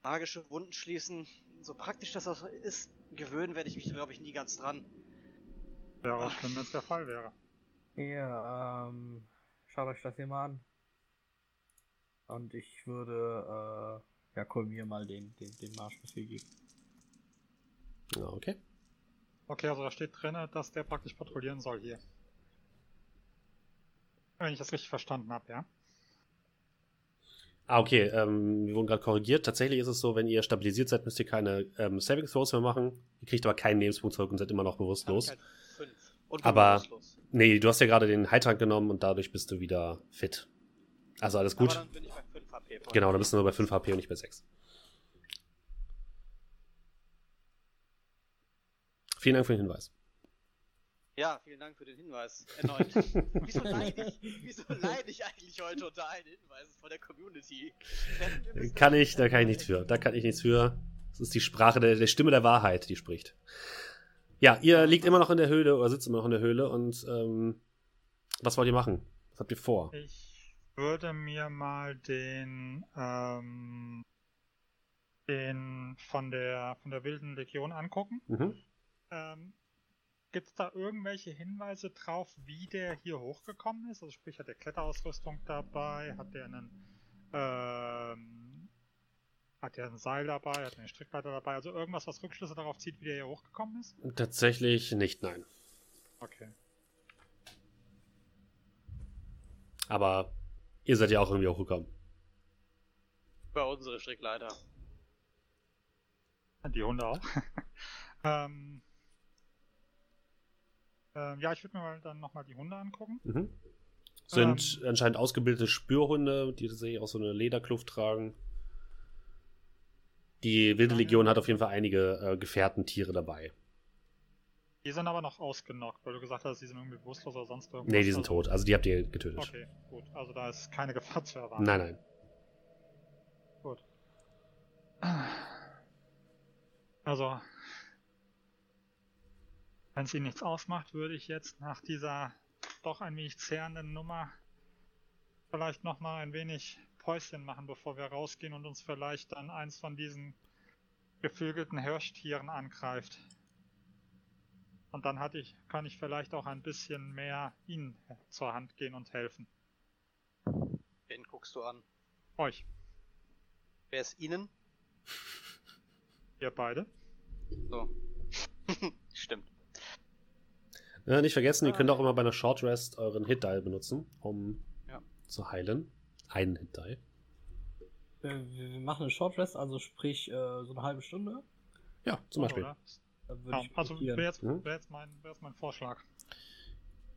magische Wunden schließen, so praktisch das auch ist, gewöhnen werde ich mich, glaube ich, nie ganz dran. Wäre auch schlimm, wenn es der Fall wäre. Ja, ähm, schaut euch das hier mal an. Und ich würde, äh, ja, Kolmir mal den, den, den Marschbefehl geben. Ja, okay. Okay, also da steht drin, dass der praktisch patrouillieren soll hier. Wenn ich das richtig verstanden habe, ja? Ah, okay. Ähm, wir wurden gerade korrigiert. Tatsächlich ist es so, wenn ihr stabilisiert seid, müsst ihr keine ähm, Saving Throws mehr machen. Ihr kriegt aber keinen Lebenspunkt zurück und seid immer noch bewusstlos. Halt Aber- bewusstlos. Nee, du hast ja gerade den Heiltrank genommen und dadurch bist du wieder fit. Also alles gut. Aber dann bin ich bei 5 HP. Genau, dann bist du nur bei 5 HP und nicht bei 6. Vielen Dank für den Hinweis. Ja, vielen Dank für den Hinweis. Erneut. [laughs] wieso leide ich, wieso leide ich eigentlich heute unter allen Hinweisen von der Community? [laughs] Kann ich, da kann ich nichts für. Da kann ich nichts für. Das ist die Sprache der, der Stimme der Wahrheit, die spricht. Ja, ihr liegt immer noch in der Höhle oder sitzt immer noch in der Höhle und ähm, was wollt ihr machen? Was habt ihr vor? Ich würde mir mal den, ähm, den von der, von der Wilden Legion angucken. Mhm. Ähm, Gibt es da irgendwelche Hinweise drauf, wie der hier hochgekommen ist? Also sprich, hat der Kletterausrüstung dabei? Hat der einen, ähm, hat der ein Seil dabei? Hat er einen Strickleiter dabei? Also irgendwas, was Rückschlüsse darauf zieht, wie der hier hochgekommen ist? Tatsächlich nicht, nein. Okay. Aber ihr seid ja auch irgendwie hochgekommen. Bei unsere Strickleiter. Die Hunde auch. [laughs] ähm, ähm, ja, ich würde mir mal dann nochmal die Hunde angucken. Mhm. Sind anscheinend ausgebildete Spürhunde, die tatsächlich auch so eine Lederkluft tragen. Die Wilde Legion hat auf jeden Fall einige äh, Gefährtentiere dabei. Die sind aber noch ausgenockt, weil du gesagt hast, die sind irgendwie bewusstlos oder sonst irgendwas. Nee, die sind tot. Also die habt ihr getötet. Okay, gut. Also da ist keine Gefahr zu erwarten. Nein, nein. Gut. Also, wenn es Ihnen nichts ausmacht, würde ich jetzt nach dieser doch ein wenig zehrenden Nummer vielleicht nochmal ein wenig Päuschen machen, bevor wir rausgehen und uns vielleicht dann eins von diesen geflügelten Hirschtieren angreift. Und dann hatte ich, kann ich vielleicht auch ein bisschen mehr Ihnen zur Hand gehen und helfen. Wen guckst du an? Euch, Wer ist Ihnen? ihr beide. So. [laughs] Stimmt. Ja, nicht vergessen, ihr könnt auch immer bei einer Short Rest euren Hit Dial benutzen, um Ja. zu heilen. Einen Hit Dial. Wir, wir machen eine Short Rest, also sprich äh, so eine halbe Stunde. Ja, zum Beispiel. Ja, also wäre jetzt, Mhm. wär jetzt, mein, wär jetzt mein Vorschlag.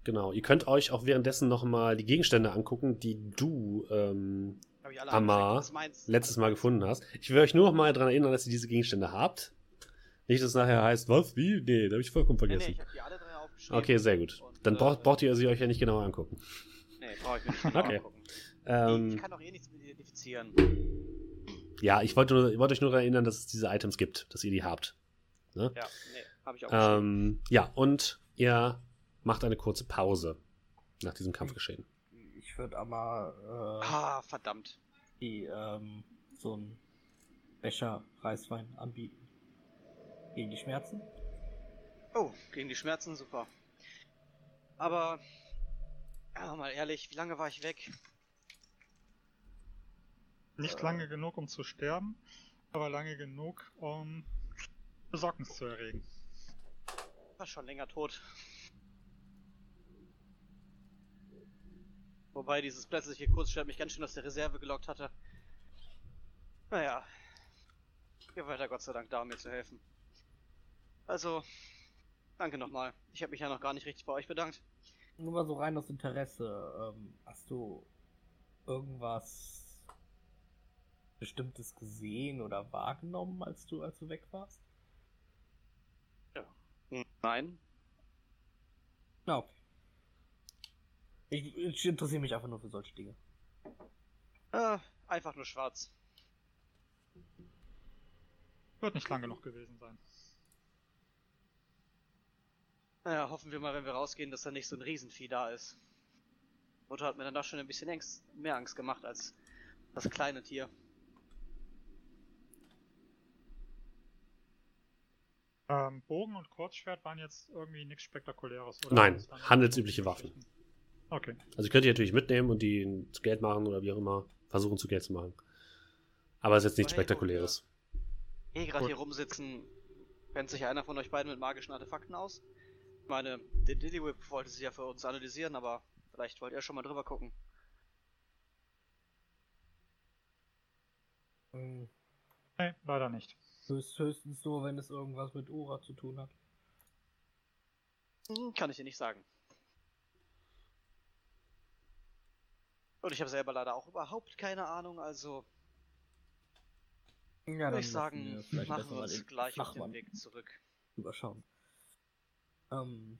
Genau. Ihr könnt euch auch währenddessen nochmal die Gegenstände angucken, die du ähm, Amar, letztes Mal gefunden hast. Ich will euch nur noch mal daran erinnern, dass ihr diese Gegenstände habt. Nicht, dass es nachher heißt, was, wie? Nee, da habe ich vollkommen Nee, nee, vergessen. ich hab die alle. Okay, sehr gut. Und, Dann braucht, braucht ihr sie euch ja nicht genauer angucken. Nee, brauche ich mir nicht [laughs] genau Okay. angucken. ich Ähm, kann doch eh nichts mit identifizieren. ja, ich wollte, nur, ich wollte euch nur erinnern, dass es diese Items gibt, dass ihr die habt. Ja, nee, habe ich auch Ähm, ja, und ihr macht eine kurze Pause nach diesem Kampfgeschehen. Ich würde aber äh, Ah, verdammt. die, ähm, so einen Becher Reiswein anbieten. Gegen die Schmerzen? Oh, gegen die Schmerzen, super. Aber, ja, mal ehrlich, wie lange war ich weg? Nicht lange genug, um zu sterben, aber lange genug, um Besorgnis zu erregen. War schon länger tot. Wobei dieses plötzliche Kurzschwert mich ganz schön aus der Reserve gelockt hatte. Naja. Ihr weiter Gott sei Dank da, um mir zu helfen. Also, danke nochmal. Ich habe mich ja noch gar nicht richtig bei euch bedankt. Nur mal so rein aus Interesse. Ähm, hast du irgendwas Bestimmtes gesehen oder wahrgenommen, als du, als du weg warst? Nein. Na, okay. Ich, ich interessiere mich einfach nur für solche Dinge. Äh, einfach nur schwarz. Wird nicht lang genug gewesen sein. Naja, hoffen wir mal, wenn wir rausgehen, dass da nicht so ein Riesenvieh da ist. Mutter hat mir dann doch schon ein bisschen Angst, mehr Angst gemacht als das kleine Tier. Ähm, Bogen und Kurzschwert waren jetzt irgendwie nichts Spektakuläres, oder? Nein, handelsübliche Waffen. Okay. Also, ihr könnt die natürlich mitnehmen und die zu Geld machen oder wie auch immer. Versuchen zu Geld zu machen. Aber es ist jetzt nichts Aber hey, Spektakuläres. Eh gerade hier rumsitzen, kennt sich einer von euch beiden mit magischen Artefakten aus? Ich meine, der Dillywhip wollte sie ja für uns analysieren, aber vielleicht wollt ihr schon mal drüber gucken. Hm, Nee, leider nicht. höchst, höchstens nur, wenn es irgendwas mit Ura zu tun hat. Hm, kann ich dir nicht sagen. Und ich habe selber leider auch überhaupt keine Ahnung, also Ja, würde ich sagen, vielleicht machen wir mal uns den gleich auf Flachmann den Weg zurück. überschauen. Ähm.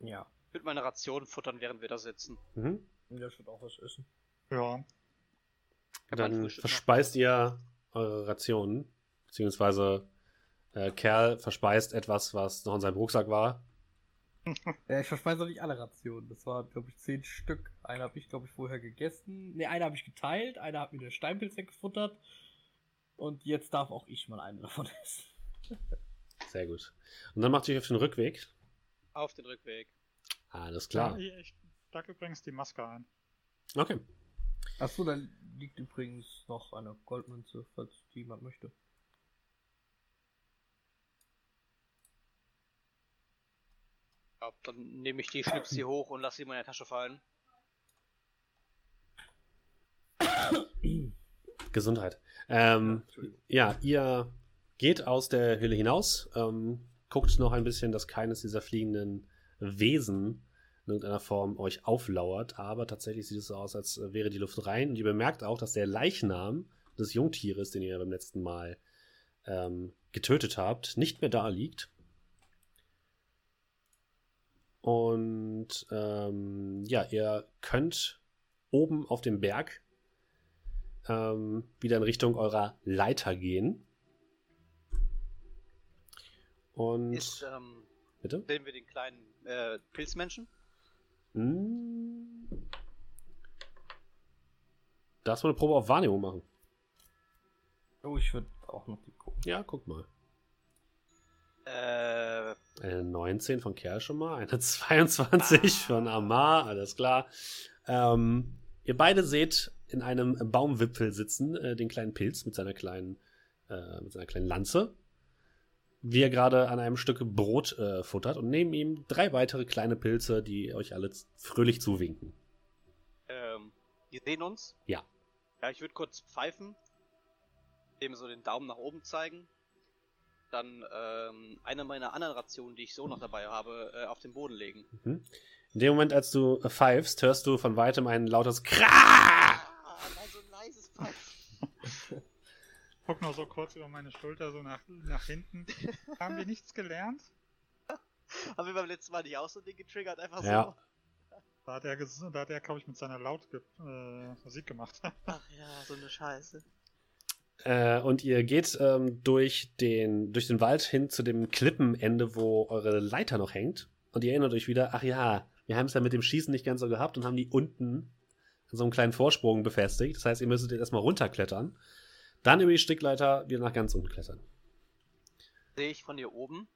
Ja, Ich würde meine Ration futtern, während wir da sitzen. Mhm. ja, ich würde auch was essen. Ja. Dann verspeist ihr eure Rationen. Beziehungsweise äh, Kerl verspeist etwas, was noch in seinem Rucksack war. [laughs] Ja, ich verspeise doch nicht alle Rationen. Das waren, glaube ich, zehn Stück. Eine habe ich, glaube ich, vorher gegessen. Ne, eine habe ich geteilt. Eine hat mir der Steinpilz weggefuttert. Und jetzt darf auch ich mal eine davon essen. [laughs] Sehr gut. Und dann macht ihr euch auf den Rückweg. Auf den Rückweg. Alles klar. Ja, ich steig übrigens die Maske ein. Okay. Achso, da liegt übrigens noch eine Goldmünze, falls die jemand möchte. Ja, dann nehme ich die, schnips sie hoch und lasse sie in meine Tasche fallen. Gesundheit. Ähm, ja, ihr geht aus der Höhle hinaus, ähm, guckt noch ein bisschen, dass keines dieser fliegenden Wesen in irgendeiner Form euch auflauert, aber tatsächlich sieht es so aus, als wäre die Luft rein und ihr bemerkt auch, dass der Leichnam des Jungtieres, den ihr beim letzten Mal ähm, getötet habt, nicht mehr da liegt. Und ähm, ja, ihr könnt oben auf dem Berg ähm, wieder in Richtung eurer Leiter gehen. Und Ist, ähm, bitte? sehen wir den kleinen äh, Pilzmenschen? Hm. Darfst du eine Probe auf Wahrnehmung machen? Oh, ich würde auch noch die gucken. Ja, guck mal. Äh, Eine 19 von Kerl schon mal, eine [laughs] 22 von Amar, alles klar. Ähm, ihr beide seht in einem Baumwipfel sitzen, äh, den kleinen Pilz mit seiner kleinen, äh, mit seiner kleinen Lanze, wie er gerade an einem Stück Brot äh, futtert und neben ihm drei weitere kleine Pilze, die euch alle z- fröhlich zuwinken. ähm, die sehen uns? Ja. Ja, ich würde kurz pfeifen, dem so den Daumen nach oben zeigen, dann ähm, eine meiner anderen Rationen, die ich so noch dabei habe, äh, auf den Boden legen. Mhm. In dem Moment, als du äh, pfeifst, hörst du von weitem ein lautes Krah! Ah, nein, so ein leises Pfeifen. [laughs] Guck nur so kurz über meine Schulter, so nach, nach hinten. [laughs] Haben wir nichts gelernt? Haben wir beim letzten Mal nicht auch so ein Ding getriggert? Einfach Ja. so? Da hat er, da hat er glaube ich, mit seiner Laut ge äh, Musik gemacht. [laughs] Ach ja, so eine Scheiße. Äh, und ihr geht ähm, durch, den, durch den Wald hin zu dem Klippenende, wo eure Leiter noch hängt. Und ihr erinnert euch wieder, ach ja, wir haben es ja mit dem Schießen nicht ganz so gehabt und haben die unten an so einem kleinen Vorsprung befestigt. Das heißt, ihr müsstet jetzt erstmal runterklettern. Dann über die Strickleiter wieder nach ganz unten klettern. Sehe ich von hier oben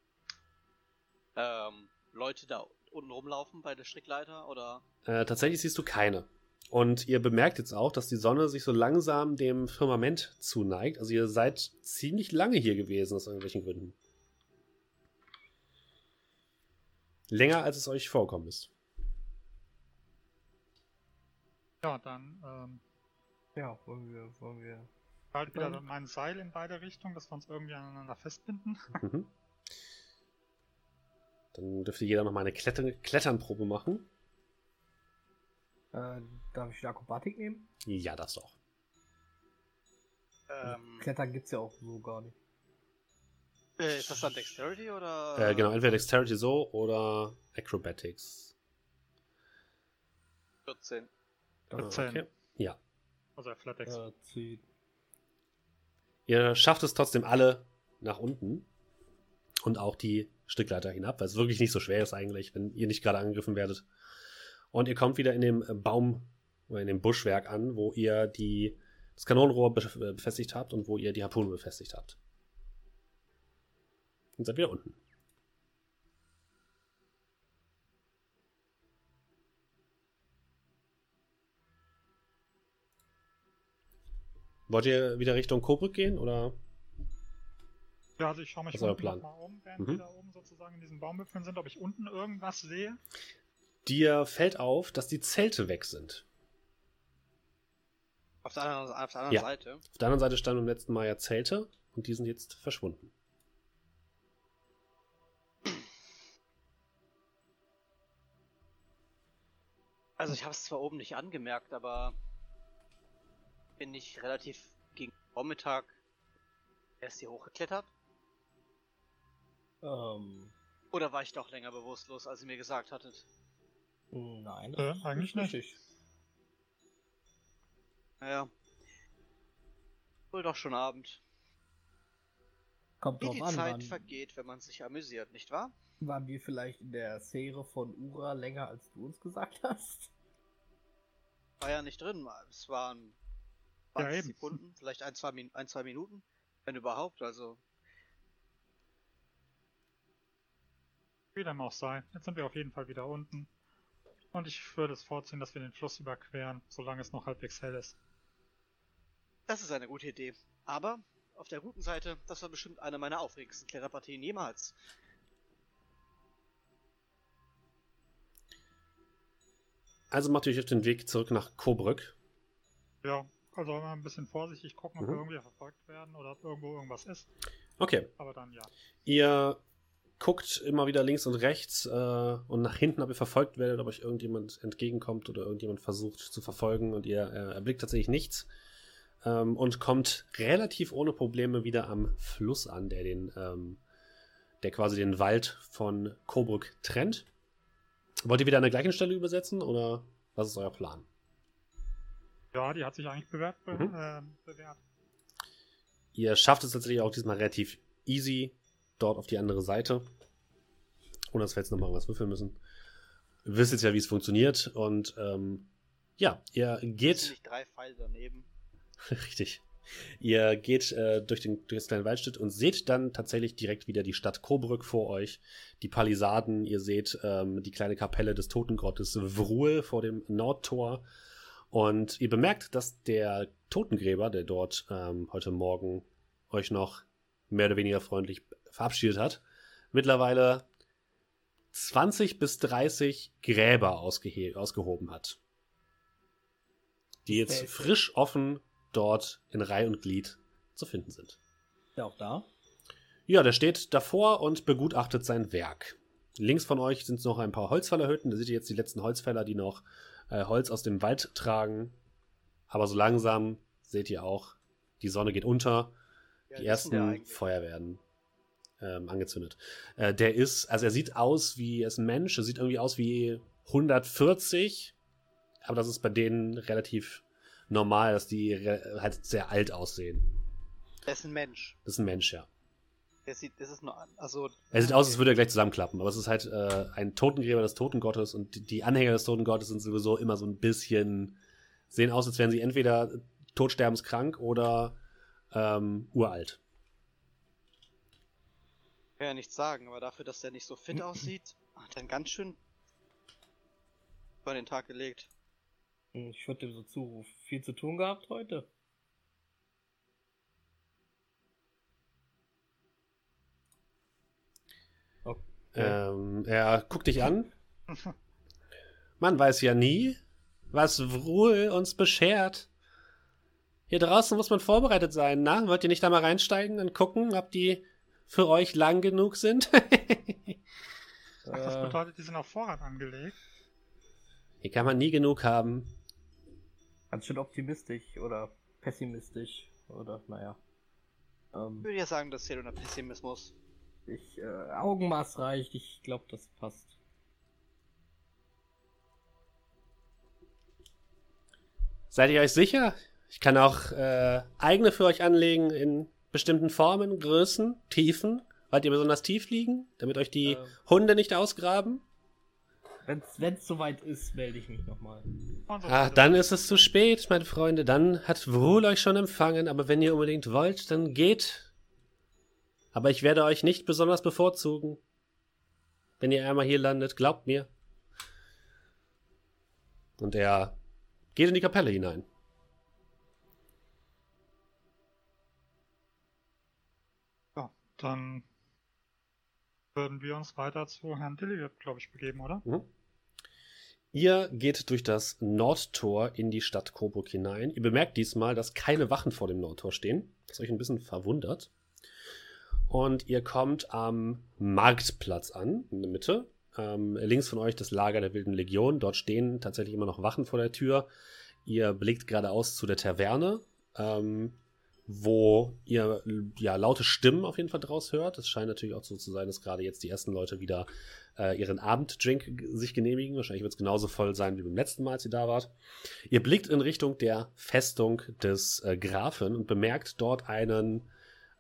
ähm, Leute da unten rumlaufen bei der Strickleiter oder Äh, tatsächlich siehst du keine. Und ihr bemerkt jetzt auch, dass die Sonne sich so langsam dem Firmament zuneigt. Also ihr seid ziemlich lange hier gewesen aus irgendwelchen Gründen. Länger als es euch vorkommen ist. ja, dann ähm, Ja, wollen wir, wollen wir. Halt wieder Dann- mein Seil in beide Richtungen, dass wir uns irgendwie aneinander festbinden. [laughs] Mhm. Dann dürfte jeder noch mal eine Kletter Kletternprobe machen. Äh, darf ich die Akrobatik nehmen? Ja, das doch. ähm, Klettern gibt's ja auch so gar nicht. äh, ist das dann Dexterity oder? Äh, genau, entweder Dexterity so oder Acrobatics. 14. Ah, 14. okay. Ja. Also Flatex. Äh, 10. Ihr schafft es trotzdem alle nach unten und auch die Strickleiter hinab, weil es wirklich nicht so schwer ist eigentlich, wenn ihr nicht gerade angegriffen werdet. Und ihr kommt wieder in dem äh, Baum oder in dem Buschwerk an, wo ihr die, das Kanonenrohr äh, befestigt habt und wo ihr die Harpune befestigt habt. Und seid wieder unten. Wollt ihr wieder Richtung Coburg gehen oder? Ja, also ich schaue mich unten Plan? mal um, während Mhm. wir da oben sozusagen in diesen Baumwipfeln sind, ob ich unten irgendwas sehe. Dir fällt auf, dass die Zelte weg sind. Auf der anderen, auf der anderen Ja. Seite. Auf der anderen Seite standen im letzten Mal ja Zelte und die sind jetzt verschwunden. Also ich habe es zwar oben nicht angemerkt, aber bin ich relativ gegen Vormittag erst hier hochgeklettert? Ähm, Oder war ich doch länger bewusstlos, als ihr mir gesagt hattet? nein. Äh, das ist eigentlich nicht. richtig. Naja. Wohl doch schon Abend. Kommt Wie drauf die an, Zeit waren, vergeht, wenn man sich amüsiert, nicht wahr? waren wir vielleicht in der Serie von Ura länger, als du uns gesagt hast? War ja nicht drin. Es waren 20 eben. Sekunden, vielleicht ein zwei, ein, zwei Minuten, wenn überhaupt. Also Wie dem auch sei. Jetzt sind wir auf jeden Fall wieder unten. Und ich würde es vorziehen, dass wir den Fluss überqueren, solange es noch halbwegs hell ist. Das ist eine gute Idee. Aber auf der guten Seite, das war bestimmt eine meiner aufregendsten Kletterpartien jemals. Also macht ihr euch auf den Weg zurück nach Coburg. Ja, also immer ein bisschen vorsichtig gucken, ob Mhm. wir irgendwie verfolgt werden oder ob irgendwo irgendwas ist. Okay. Aber dann ja. Ihr guckt immer wieder links und rechts äh, und nach hinten, ob ihr verfolgt werdet, ob euch irgendjemand entgegenkommt oder irgendjemand versucht zu verfolgen und ihr äh, erblickt tatsächlich nichts ähm, und kommt relativ ohne Probleme wieder am Fluss an, der den, ähm, der quasi den Wald von Coburg trennt. Wollt ihr wieder an der gleichen Stelle übersetzen oder was ist euer Plan? Ja, die hat sich eigentlich bewährt. Be Mhm. äh, bewährt. Ihr schafft es tatsächlich auch diesmal relativ easy dort auf die andere Seite. Ohne dass wir jetzt nochmal was würfeln müssen. Ihr wisst jetzt ja, wie es funktioniert. Und ähm, ja, ihr geht. nicht drei Pfeile daneben. [laughs] Richtig. Ihr geht äh, durch, den, durch das kleine Waldstück und seht dann tatsächlich direkt wieder die Stadt Coburg vor euch. Die Palisaden, ihr seht ähm, die kleine Kapelle des Totengottes Vrul vor dem Nordtor. Und ihr bemerkt, dass der Totengräber, der dort ähm, heute Morgen euch noch mehr oder weniger freundlich verabschiedet hat, mittlerweile 20 bis 30 Gräber ausgehoben hat. Die jetzt frisch offen dort in Reih und Glied zu finden sind. Ja, auch da. Ja, der steht davor und begutachtet sein Werk. Links von euch sind noch ein paar Holzfällerhütten. Da seht ihr jetzt die letzten Holzfäller, die noch äh, Holz aus dem Wald tragen. Aber so langsam seht ihr auch, die Sonne geht unter. Ja, die ersten. Feuer werden ähm, angezündet. Äh, der ist, also er sieht aus wie, er ist ein Mensch, er sieht irgendwie aus wie 140. Aber das ist bei denen relativ normal, dass die halt sehr alt aussehen. Er ist ein Mensch. Das ist ein Mensch, ja. Der sieht, das ist nur, also. Er sieht aus, als würde er gleich zusammenklappen, aber es ist halt äh, ein Totengräber des Totengottes und die, die Anhänger des Totengottes sind sowieso immer so ein bisschen, sehen aus, als wären sie entweder todsterbenskrank oder ähm, uralt. Ich kann ja nichts sagen, aber dafür, dass der nicht so fit aussieht, hat er einen ganz schön vor den Tag gelegt. Ich würde dem so zurufen. Viel zu tun gehabt heute? Ähm, er guckt dich an. [laughs] Man weiß ja nie, was Ruhe uns beschert. Hier draußen muss man vorbereitet sein, na? Wollt ihr nicht da mal reinsteigen und gucken, ob die für euch lang genug sind? [laughs] Ach, das bedeutet, die sind auf Vorrat angelegt. Hier kann man nie genug haben. Ganz schön optimistisch oder pessimistisch oder naja. Ähm, ich würde ja sagen, das zählt unter Pessimismus. Ich, äh, Augenmaß reicht, ich glaube, das passt. Seid ihr euch sicher? Ich kann auch äh, eigene für euch anlegen in bestimmten Formen, Größen, Tiefen. Wollt ihr besonders tief liegen, damit euch die ähm, Hunde nicht ausgraben? Wenn es soweit ist, melde ich mich nochmal. Ah, dann ist es zu spät, meine Freunde. Dann hat Vrul euch schon empfangen. Aber wenn ihr unbedingt wollt, dann geht aber ich werde euch nicht besonders bevorzugen. Wenn ihr einmal hier landet, glaubt mir. Und er geht in die Kapelle hinein. Ja, dann würden wir uns weiter zu Herrn Dilliwip, glaube ich, begeben, oder? Mhm. Ihr geht durch das Nordtor in die Stadt Coburg hinein. Ihr bemerkt diesmal, dass keine Wachen vor dem Nordtor stehen, was euch ein bisschen verwundert und ihr kommt am Marktplatz an, in der Mitte. Ähm, links von euch das Lager der Wilden Legion. Dort stehen tatsächlich immer noch Wachen vor der Tür. Ihr blickt geradeaus zu der Taverne, ähm, wo ihr ja laute Stimmen auf jeden Fall draus hört. Es scheint natürlich auch so zu sein, dass gerade jetzt die ersten Leute wieder äh, ihren Abenddrink sich genehmigen. Wahrscheinlich wird es genauso voll sein wie beim letzten Mal, als ihr da wart. Ihr blickt in Richtung der Festung des äh, Grafen und bemerkt dort einen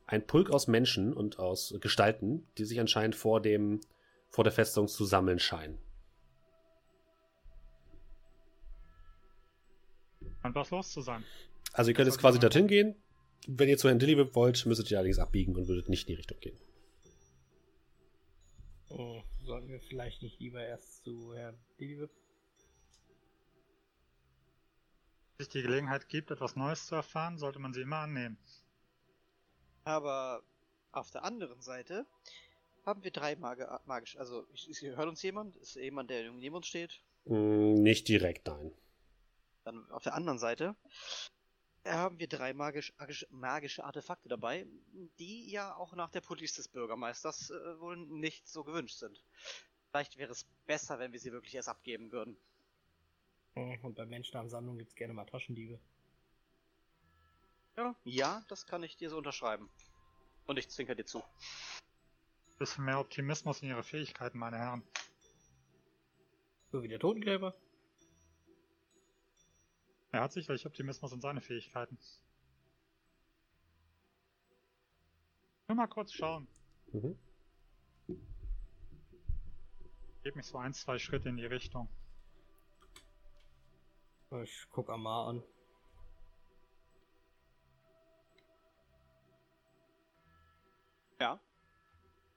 ein Pulk aus Menschen und aus Gestalten, die sich anscheinend vor dem vor der Festung zu sammeln scheinen. Scheint was los zu sein. Also ihr könnt jetzt quasi dorthin gehen. Wenn ihr zu Herrn Dillywip wollt, müsstet ihr allerdings abbiegen und würdet nicht in die Richtung gehen. Oh, sollten wir vielleicht nicht lieber erst zu Herrn Dillywip? Wenn sich die Gelegenheit gibt, etwas Neues zu erfahren, sollte man sie immer annehmen. Aber auf der anderen Seite haben wir drei Magi magisch. Also, hört uns jemand? Ist jemand, der neben uns steht? Mm, nicht direkt, nein. Dann auf der anderen Seite haben wir drei magisch, magische Artefakte dabei, die ja auch nach der Police des Bürgermeisters äh, wohl nicht so gewünscht sind. Vielleicht wäre es besser, wenn wir sie wirklich erst abgeben würden. Und bei Menschenansammlung gibt es gerne mal Taschendiebe. Ja, ja, das kann ich dir so unterschreiben. Und ich zwinker dir zu. Bisschen mehr Optimismus in ihre Fähigkeiten, meine Herren. So wie der Totengräber. Er hat sicherlich Optimismus in seine Fähigkeiten. Nur mal kurz schauen. Mhm. Gib mich so ein, zwei Schritte in die Richtung. Ich guck Amar an. Ja.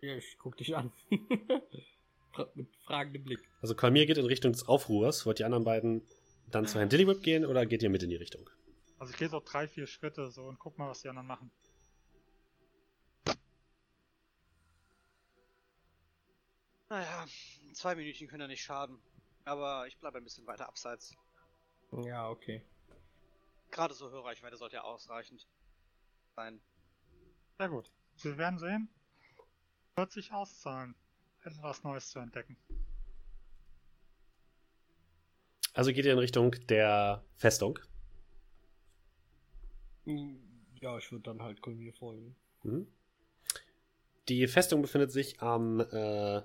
Ja, ich guck dich an. [laughs] Mit fragendem Blick. Also Kalmir geht in Richtung des Aufruhrs. Wollt die anderen beiden dann zu Herrn Dillywhip gehen oder geht ihr mit in die Richtung? Also ich gehe so drei, vier Schritte so und guck mal, was die anderen machen. Naja, zwei Minuten können ja nicht schaden. Aber ich bleibe ein bisschen weiter abseits. Ja, okay. Gerade so Hörreichweite sollte ja ausreichend sein. Sehr gut. Wir werden sehen. Wird sich auszahlen, etwas Neues zu entdecken. Also geht ihr in Richtung der Festung? Ja, ich würde dann halt Kolmir folgen. Mhm. Die Festung befindet sich am äh,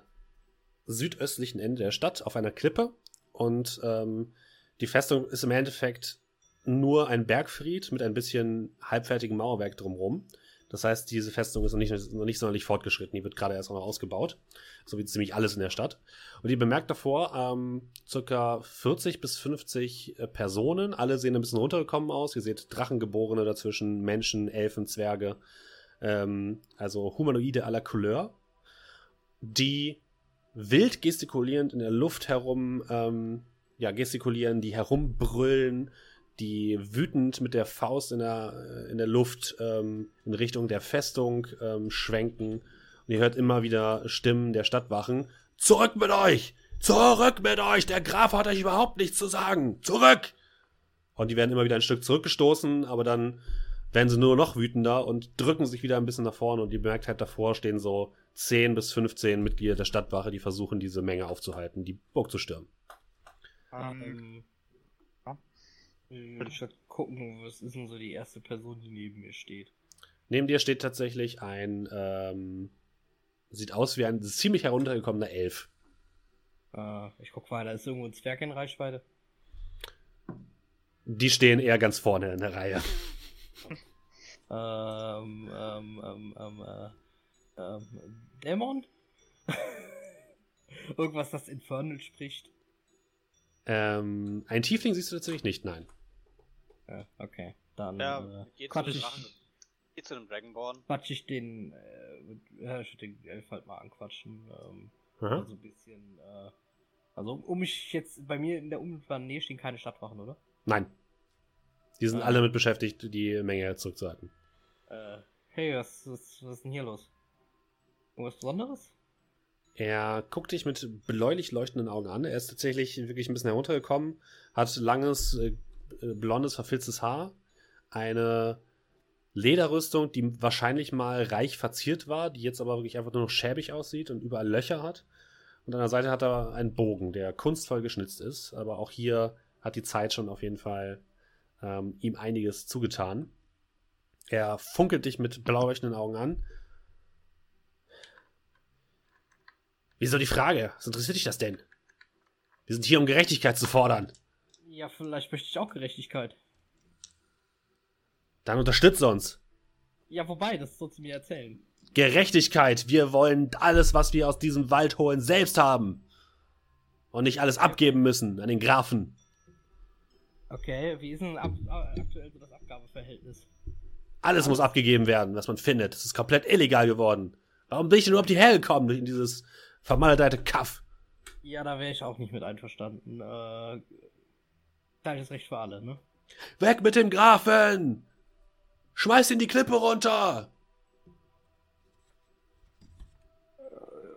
südöstlichen Ende der Stadt auf einer Klippe und ähm, die Festung ist im Endeffekt nur ein Bergfried mit ein bisschen halbfertigem Mauerwerk drumherum. Das heißt, diese Festung ist noch nicht, noch nicht sonderlich fortgeschritten. Die wird gerade erst noch ausgebaut. So wie ziemlich alles in der Stadt. Und ihr bemerkt davor, ähm, circa 40 bis 50 äh, Personen. Alle sehen ein bisschen runtergekommen aus. Ihr seht Drachengeborene dazwischen, Menschen, Elfen, Zwerge. Ähm, also Humanoide aller Couleur. Die wild gestikulierend in der Luft herum, ähm, ja, gestikulieren, die herumbrüllen, die wütend mit der Faust in der, äh, in der Luft ähm, in Richtung der Festung ähm, schwenken. Und ihr hört immer wieder Stimmen der Stadtwachen. Zurück mit euch! Zurück mit euch! Der Graf hat euch überhaupt nichts zu sagen! Zurück! Und die werden immer wieder ein Stück zurückgestoßen, aber dann werden sie nur noch wütender und drücken sich wieder ein bisschen nach vorne und ihr merkt halt davor stehen so 10 bis 15 Mitglieder der Stadtwache, die versuchen, diese Menge aufzuhalten, die Burg zu stürmen. Ähm, ja. Würde ich mal gucken, was ist denn so die erste Person, die neben mir steht? Neben dir steht tatsächlich ein, ähm, sieht aus wie ein ziemlich heruntergekommener Elf. Äh, ich guck weiter, ist irgendwo ein Zwerg in Reichweite? Die stehen eher ganz vorne in der Reihe. [laughs] Ähm, ähm, ähm, ähm, äh, ähm, Dämon? [laughs] Irgendwas, das Infernal spricht? Ähm, ein Tiefling siehst du tatsächlich nicht, nein. Ja, okay. Dann Ja, äh, geht zu quatsch, dem ich, Drachen. Geht zu dem Dragonborn. quatsch ich den, äh, ich würde den Elf halt mal anquatschen. Ähm, Aha. also ein bisschen, äh, also um mich jetzt, bei mir in der unmittelbaren Nähe stehen keine Stadtwachen, oder? Nein. Die sind Ah. alle mit beschäftigt, die Menge zurückzuhalten. Äh, hey, was, was, was ist denn hier los? Irgendwas Besonderes? Er guckt dich mit bläulich leuchtenden Augen an. Er ist tatsächlich wirklich ein bisschen heruntergekommen, hat langes, äh, äh, blondes, verfilztes Haar, eine Lederrüstung, die wahrscheinlich mal reich verziert war, die jetzt aber wirklich einfach nur noch schäbig aussieht und überall Löcher hat. Und an der Seite hat er einen Bogen, der kunstvoll geschnitzt ist, aber auch hier hat die Zeit schon auf jeden Fall ähm, ihm einiges zugetan. Er funkelt dich mit blau Augen an. Wieso die Frage? Was interessiert dich das denn? Wir sind hier, um Gerechtigkeit zu fordern. Ja, vielleicht möchte ich auch Gerechtigkeit. Dann unterstütze uns. Ja, wobei, das sollst du mir erzählen. Gerechtigkeit. Wir wollen alles, was wir aus diesem Wald holen, selbst haben. Und nicht alles abgeben müssen an den Grafen. Okay, wie ist denn ab, äh, aktuell so das Abgabeverhältnis? Alles muss abgegeben werden, was man findet. Es ist komplett illegal geworden. Warum bin ich denn überhaupt hierher gekommen in dieses vermaledeite Kaff? Ja, da wäre ich auch nicht mit einverstanden. Äh, gleiches Recht für alle, ne? Weg mit dem Grafen! Schmeiß ihn die Klippe runter!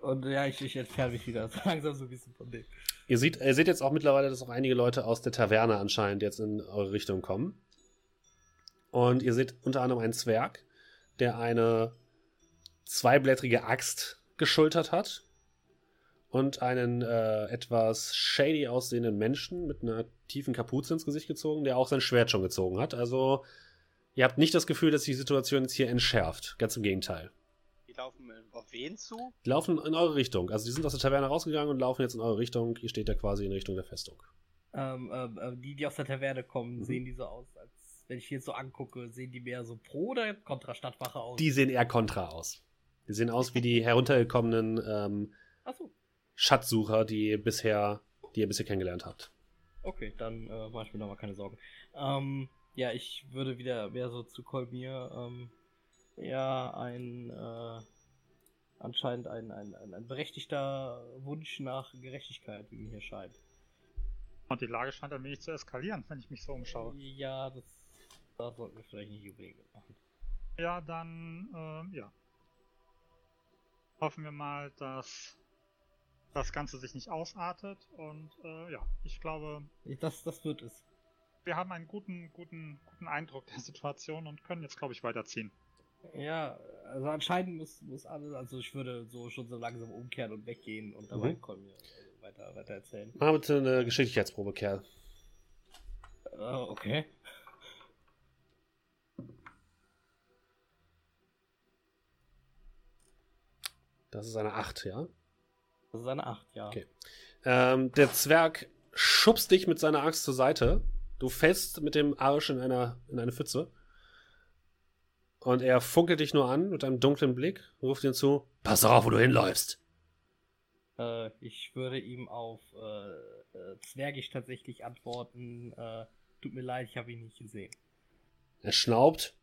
Und ja, ich, ich entferne mich wieder [laughs] langsam so ein bisschen von dem. Ihr seht, ihr seht jetzt auch mittlerweile, dass auch einige Leute aus der Taverne anscheinend jetzt in eure Richtung kommen. Und ihr seht unter anderem einen Zwerg, der eine zweiblättrige Axt geschultert hat. Und einen äh, etwas shady aussehenden Menschen mit einer tiefen Kapuze ins Gesicht gezogen, der auch sein Schwert schon gezogen hat. Also, ihr habt nicht das Gefühl, dass die Situation jetzt hier entschärft. Ganz im Gegenteil. Die laufen auf wen zu? Die laufen in eure Richtung. Also, die sind aus der Taverne rausgegangen und laufen jetzt in eure Richtung. Ihr steht da quasi in Richtung der Festung. Ähm, ähm, äh, die, die aus der Taverne kommen, Mhm. sehen die so aus, als wenn ich hier so angucke, sehen die mehr so pro oder kontra Stadtwache aus? Die sehen eher kontra aus. Die sehen aus wie die [laughs] heruntergekommenen ähm, Achso, Schatzsucher, die bisher, die ihr bisher kennengelernt habt. Okay, dann äh, mache ich mir nochmal keine Sorgen. Ähm, ja, ich würde wieder mehr so zu Kolmir, ähm, ja, ein, äh, anscheinend ein, ein, ein, berechtigter Wunsch nach Gerechtigkeit, wie mir hier scheint. Und die Lage scheint ein wenig zu eskalieren, wenn ich mich so umschaue. Ja, das, das sollten wir vielleicht nicht unbedingt machen. Ja, dann, ähm, ja. Hoffen wir mal, dass das Ganze sich nicht ausartet. Und äh, ja, ich glaube, Das, das wird es. wir haben einen guten, guten, guten Eindruck der Situation und können jetzt, glaube ich, weiterziehen. Ja, also anscheinend muss, muss alles, also ich würde so schon so langsam umkehren und weggehen und dabei Mhm. Kolmir äh, weiter, weiter erzählen. Mach bitte eine Geschicklichkeitsprobe, Kerl. Äh, okay. Das ist eine 8, ja? Das ist eine 8, ja. Okay. Ähm, der Zwerg schubst dich mit seiner Axt zur Seite. Du fällst mit dem Arsch in, einer, in eine Pfütze. Und er funkelt dich nur an mit einem dunklen Blick, ruft dir zu: Pass auf, wo du hinläufst. Äh, ich würde ihm auf äh, äh, Zwergisch tatsächlich antworten: äh, Tut mir leid, ich habe ihn nicht gesehen. Er schnaubt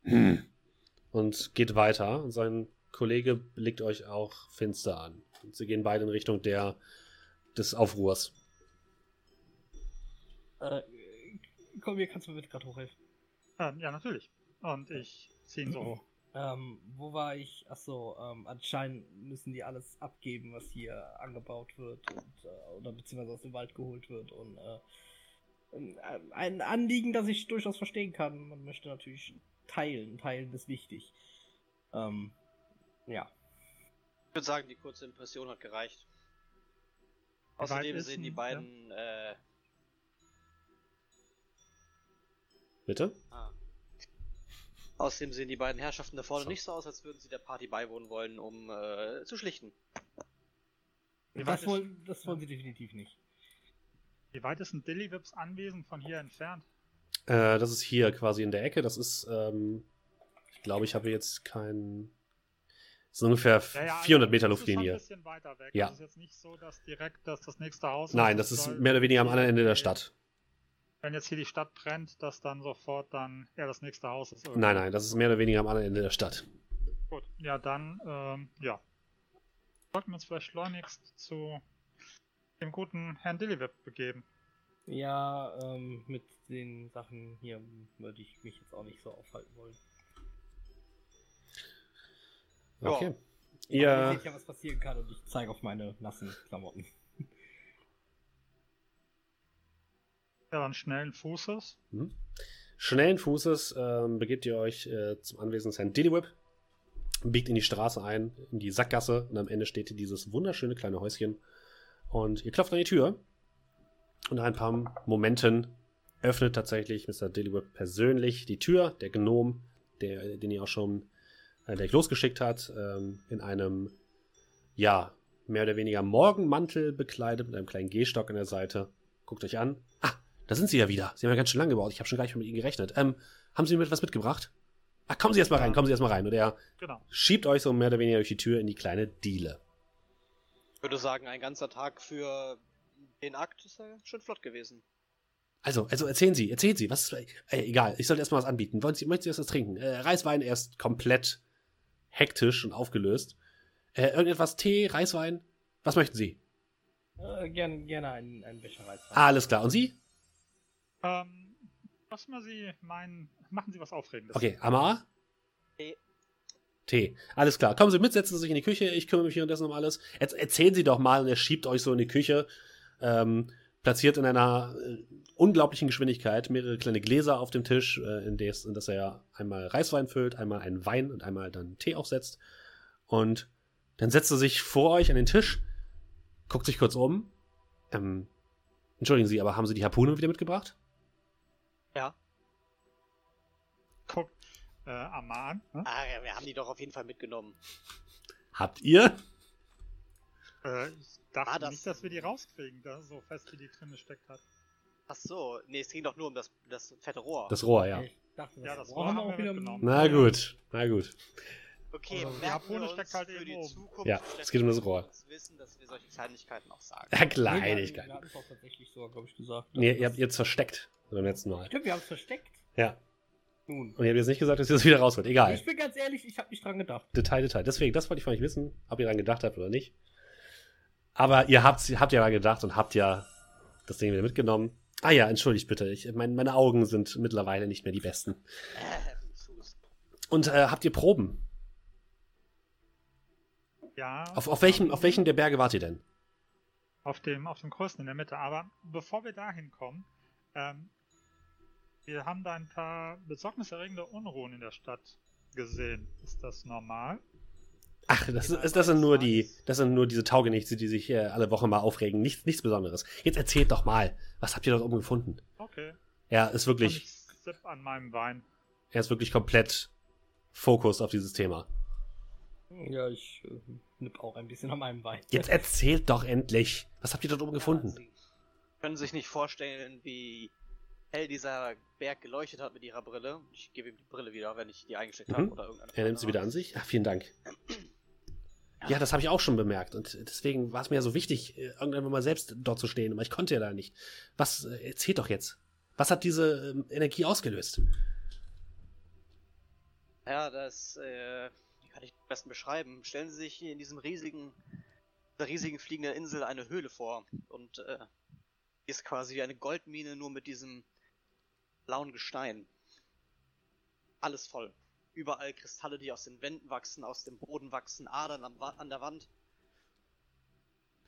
und geht weiter. Und sein Kollege blickt euch auch finster an. Und sie gehen beide in Richtung der, des Aufruhrs. Äh, komm, hier kannst du mir bitte gerade hochhelfen. Ähm, ja, natürlich. Und ich ziehe ihn so hoch. Ähm, wo war ich? Achso, ähm, anscheinend müssen die alles abgeben, was hier angebaut wird und, äh, oder beziehungsweise aus dem Wald geholt wird und äh, ein Anliegen, das ich durchaus verstehen kann. Man möchte natürlich teilen. Teilen ist wichtig. Ähm, ja. Ich würde sagen, die kurze Impression hat gereicht. Außerdem sehen die beiden. Ja? Äh... Bitte? Ah. Außerdem sehen die beiden Herrschaften da vorne so. nicht so aus, als würden sie der Party beiwohnen wollen, um äh, zu schlichten. Das wollen, das wollen sie definitiv nicht. Wie weit ist ein Dillywips Anwesen von hier entfernt? Äh, das ist hier quasi in der Ecke. Das ist, ähm, ich glaube, ich habe jetzt keinen. Das ist ungefähr ja, ja, 400 also Meter Luftlinie. Das ist ein bisschen weiter weg. Ja. Das ist jetzt nicht so, dass direkt dass das nächste Haus Nein, das ist mehr oder weniger am anderen Ende der Stadt. Wenn jetzt hier die Stadt brennt, dass dann sofort dann eher das nächste Haus ist. Irgendwie. Nein, nein, das ist mehr oder weniger am anderen Ende der Stadt. Gut, ja, dann, ähm, ja. Sollten wir uns vielleicht schleunigst zu dem guten Herrn Dillyweb begeben. Ja, ähm, mit den Sachen hier würde ich mich jetzt auch nicht so aufhalten wollen. Okay. Ja. Ihr seht ja, was passieren kann und ich zeige auf meine nassen Klamotten. Ja, dann schnellen Fußes. Mhm. Schnellen Fußes ähm, begebt ihr euch äh, zum Anwesen des Herrn Dillyweb, biegt in die Straße ein, in die Sackgasse und am Ende steht hier dieses wunderschöne kleine Häuschen und ihr klopft an die Tür. Und nach ein paar Momenten öffnet tatsächlich Mr. Dillyweb persönlich die Tür. Der Gnom, der, den ihr auch schon, der ich losgeschickt hat, ähm, in einem, ja, mehr oder weniger Morgenmantel bekleidet, mit einem kleinen Gehstock an der Seite. Guckt euch an. Ah, da sind sie ja wieder. Sie haben ja ganz schön lange gebaut. Ich habe schon gar nicht mehr mit ihnen gerechnet. Ähm, haben sie mir etwas mitgebracht? Ach, kommen Sie erstmal rein, kommen Sie erstmal rein. Und er genau. schiebt euch so mehr oder weniger durch die Tür in die kleine Diele. Ich würde sagen, ein ganzer Tag für den Akt ist ja schon flott gewesen. Also, also erzählen Sie, erzählen Sie, was ist, äh, egal, ich sollte erstmal was anbieten. Wollen Sie, möchten Sie erst was trinken? Äh, Reiswein erst komplett hektisch und aufgelöst. Äh, irgendetwas Tee, Reiswein? Was möchten Sie? Äh, gerne, gerne einen, einen Becher Reiswein. Alles klar. Und Sie? Ähm, was mal Sie meinen, machen Sie was Aufregendes. Okay, Amar? Tee. Tee. Alles klar. Kommen Sie mit, setzen Sie sich in die Küche. Ich kümmere mich währenddessen um alles. Jetzt erzählen Sie doch mal und er schiebt euch so in die Küche. Ähm, platziert in einer äh, unglaublichen Geschwindigkeit mehrere kleine Gläser auf dem Tisch, äh, in, des, in das er ja einmal Reiswein füllt, einmal einen Wein und einmal dann Tee aufsetzt. Und dann setzt er sich vor euch an den Tisch, guckt sich kurz um. Ähm, entschuldigen Sie, aber haben Sie die Harpune wieder mitgebracht? Ja. Guckt äh, Aman. Hm? Ah, ja, wir haben die doch auf jeden Fall mitgenommen. Habt ihr? Äh, ich dachte das nicht, dass wir die rauskriegen, da so fest wie die drinne steckt hat. Ach so, nee, es ging doch nur um das, das fette Rohr. Das Rohr, ja. Dachte, ja, das Rohr haben wir auch wieder mitgenommen. Na gut, na gut. Okay, also, die Harpune steckt halt für die oben. Zukunft. Ja, es geht um das Rohr. Wissen, dass wir solche Kleinigkeiten auch sagen. Ja, Kleinigkeiten. Wir hatten es auch tatsächlich so, glaube ich, gesagt. Nee, ihr habt es versteckt beim letzten Mal. Stimmt, wir haben es versteckt. Ja. Nun. Und ihr habt jetzt nicht gesagt, dass ihr das wieder rausholt. Egal. Ich bin ganz ehrlich, ich habe nicht dran gedacht. Detail, Detail. Deswegen, das wollte ich von euch wissen, ob ihr dran gedacht habt oder nicht. Aber ihr habt, habt ja dran gedacht und habt ja das Ding wieder mitgenommen. Ah ja, entschuldigt bitte. Ich, mein, meine Augen sind mittlerweile nicht mehr die besten. Und äh, habt ihr Proben? Ja. Auf, auf, welchem, auf welchen der Berge wart ihr denn? Auf dem, auf dem größten in der Mitte. Aber bevor wir dahin kommen, ähm, wir haben da ein paar besorgniserregende Unruhen in der Stadt gesehen. Ist das normal? Ach, das, ist, das sind nur die, das sind nur diese Taugenichte, die sich äh, alle Wochen mal aufregen. Nichts, nichts Besonderes. Jetzt erzählt doch mal, was habt ihr dort oben gefunden? Okay. Er ist wirklich. Ich sipp an meinem Wein. Er ist wirklich komplett Fokus auf dieses Thema. Ja, ich äh, nipp auch ein bisschen an meinem Wein. Jetzt erzählt doch endlich. Was habt ihr dort oben gefunden? können sich nicht vorstellen, wie hell dieser Berg geleuchtet hat mit ihrer Brille. Ich gebe ihm die Brille wieder, wenn ich die eingesteckt habe Mhm. oder irgendeine Er nimmt sie wieder an sich. Ach, vielen Dank. [clears throat] Ja, das habe ich auch schon bemerkt. Und deswegen war es mir ja so wichtig, äh, irgendwann mal selbst dort zu stehen. Aber ich konnte ja da nicht. Was, äh, erzählt doch jetzt. Was hat diese ähm, Energie ausgelöst? Ja, das äh, kann ich am besten beschreiben. Stellen Sie sich hier in diesem riesigen, dieser riesigen fliegenden Insel eine Höhle vor. Und äh, ist quasi wie eine Goldmine, nur mit diesem blauen Gestein. Alles voll. Überall Kristalle, die aus den Wänden wachsen, aus dem Boden wachsen, Adern am, Wa- an der Wand.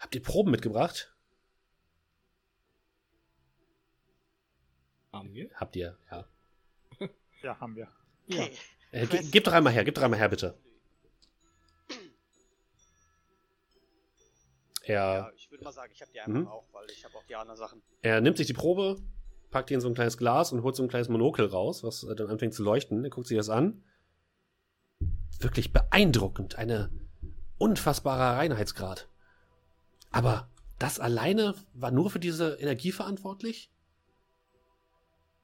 Habt ihr Proben mitgebracht? Haben wir? Habt ihr, ja. [laughs] Ja, haben wir. Ja. Okay. Äh, ge gib doch einmal her, gib doch einmal her, bitte. Er, Ja, ich würde mal sagen, ich habe die einfach Mhm. auch, weil ich habe auch die anderen Sachen. er nimmt sich die Probe, packt die in so ein kleines Glas und holt so ein kleines Monokel raus, was äh, dann anfängt zu leuchten. Er guckt sich das an. Wirklich beeindruckend. Eine unfassbarer Reinheitsgrad. Aber das alleine war nur für diese Energie verantwortlich?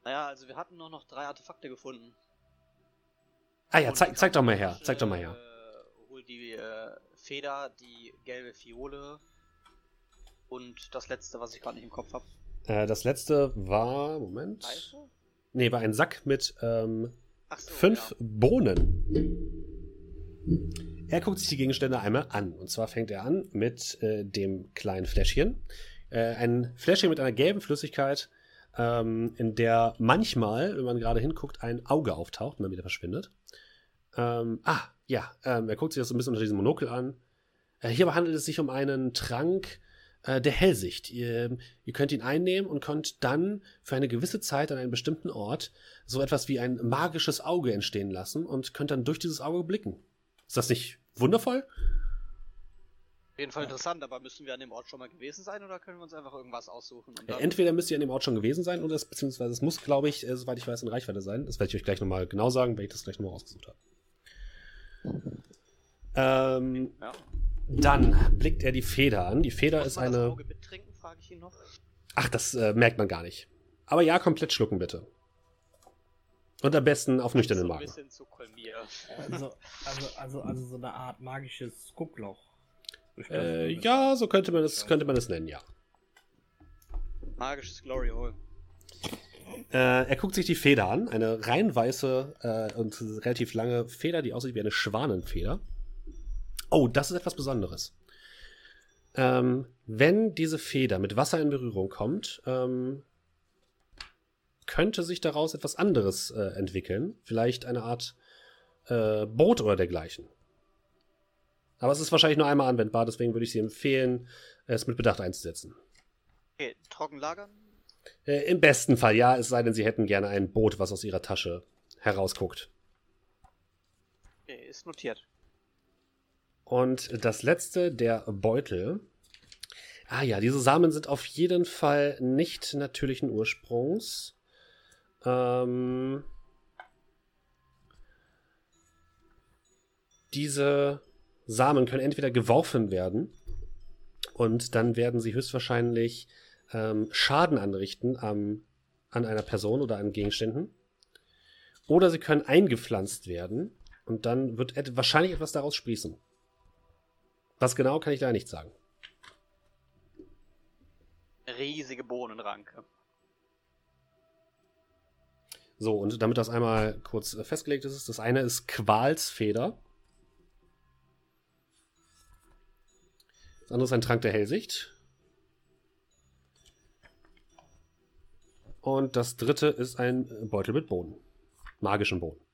Naja, also wir hatten nur noch drei Artefakte gefunden. Ah ja, zeig, zeig doch mal her, zeig doch mal her. Äh, hol die äh, Feder, die gelbe Fiole und das letzte, was ich gerade nicht im Kopf habe. Äh, das letzte war, Moment. Pfeife? Nee, war ein Sack mit ähm, so, fünf ja. Bohnen. Er guckt sich die Gegenstände einmal an. Und zwar fängt er an mit äh, dem kleinen Fläschchen. Äh, ein Fläschchen mit einer gelben Flüssigkeit, ähm, in der manchmal, wenn man gerade hinguckt, ein Auge auftaucht und dann wieder verschwindet. Ähm, ah, ja, ähm, er guckt sich das so ein bisschen unter diesem Monokel an. Äh, hierbei handelt es sich um einen Trank äh, der Hellsicht. Ihr, ihr könnt ihn einnehmen und könnt dann für eine gewisse Zeit an einem bestimmten Ort so etwas wie ein magisches Auge entstehen lassen und könnt dann durch dieses Auge blicken. Ist das nicht wundervoll? Auf jeden Fall interessant, aber müssen wir an dem Ort schon mal gewesen sein oder können wir uns einfach irgendwas aussuchen? Und Äh, Entweder müsst ihr an dem Ort schon gewesen sein oder es, beziehungsweise es muss, glaube ich, äh, soweit ich weiß, in Reichweite sein. Das werde ich euch gleich nochmal genau sagen, wenn ich das gleich nochmal rausgesucht habe. Ähm, ja. dann blickt er die Feder an. Die Feder ist man das eine. Auge mittrinken, frage ich ihn noch. Ach, das äh, merkt man gar nicht. Aber ja, komplett schlucken bitte. Und am besten auf nüchternen Magen. bisschen zu Kolmier. Also, also, also, also so eine Art magisches Guckloch. Äh, ja, so könnte man es könnte man es nennen, ja. Magisches Glory Hole. Äh, er guckt sich die Feder an, eine rein weiße äh, und relativ lange Feder, die aussieht wie eine Schwanenfeder. Oh, das ist etwas Besonderes. Ähm, wenn diese Feder mit Wasser in Berührung kommt, ähm, könnte sich daraus etwas anderes äh, entwickeln. Vielleicht eine Art äh, Boot oder dergleichen. Aber es ist wahrscheinlich nur einmal anwendbar, deswegen würde ich Sie empfehlen, es mit Bedacht einzusetzen. Okay, trocken lagern. Äh, Im besten Fall ja, es sei denn, Sie hätten gerne ein Boot, was aus Ihrer Tasche herausguckt. Okay, ist notiert. Und das letzte, der Beutel. Ah ja, diese Samen sind auf jeden Fall nicht natürlichen Ursprungs. Ähm, diese Samen können entweder geworfen werden und dann werden sie höchstwahrscheinlich ähm, Schaden anrichten am, an einer Person oder an Gegenständen. Oder sie können eingepflanzt werden und dann wird et wahrscheinlich etwas daraus sprießen. Was genau, kann ich da nicht sagen. Riesige Bohnenranke. So, und damit das einmal kurz äh, festgelegt ist, das eine ist Qualsfeder. Das andere ist ein Trank der Hellsicht. Und das dritte ist ein Beutel mit Bohnen. Magischen Bohnen.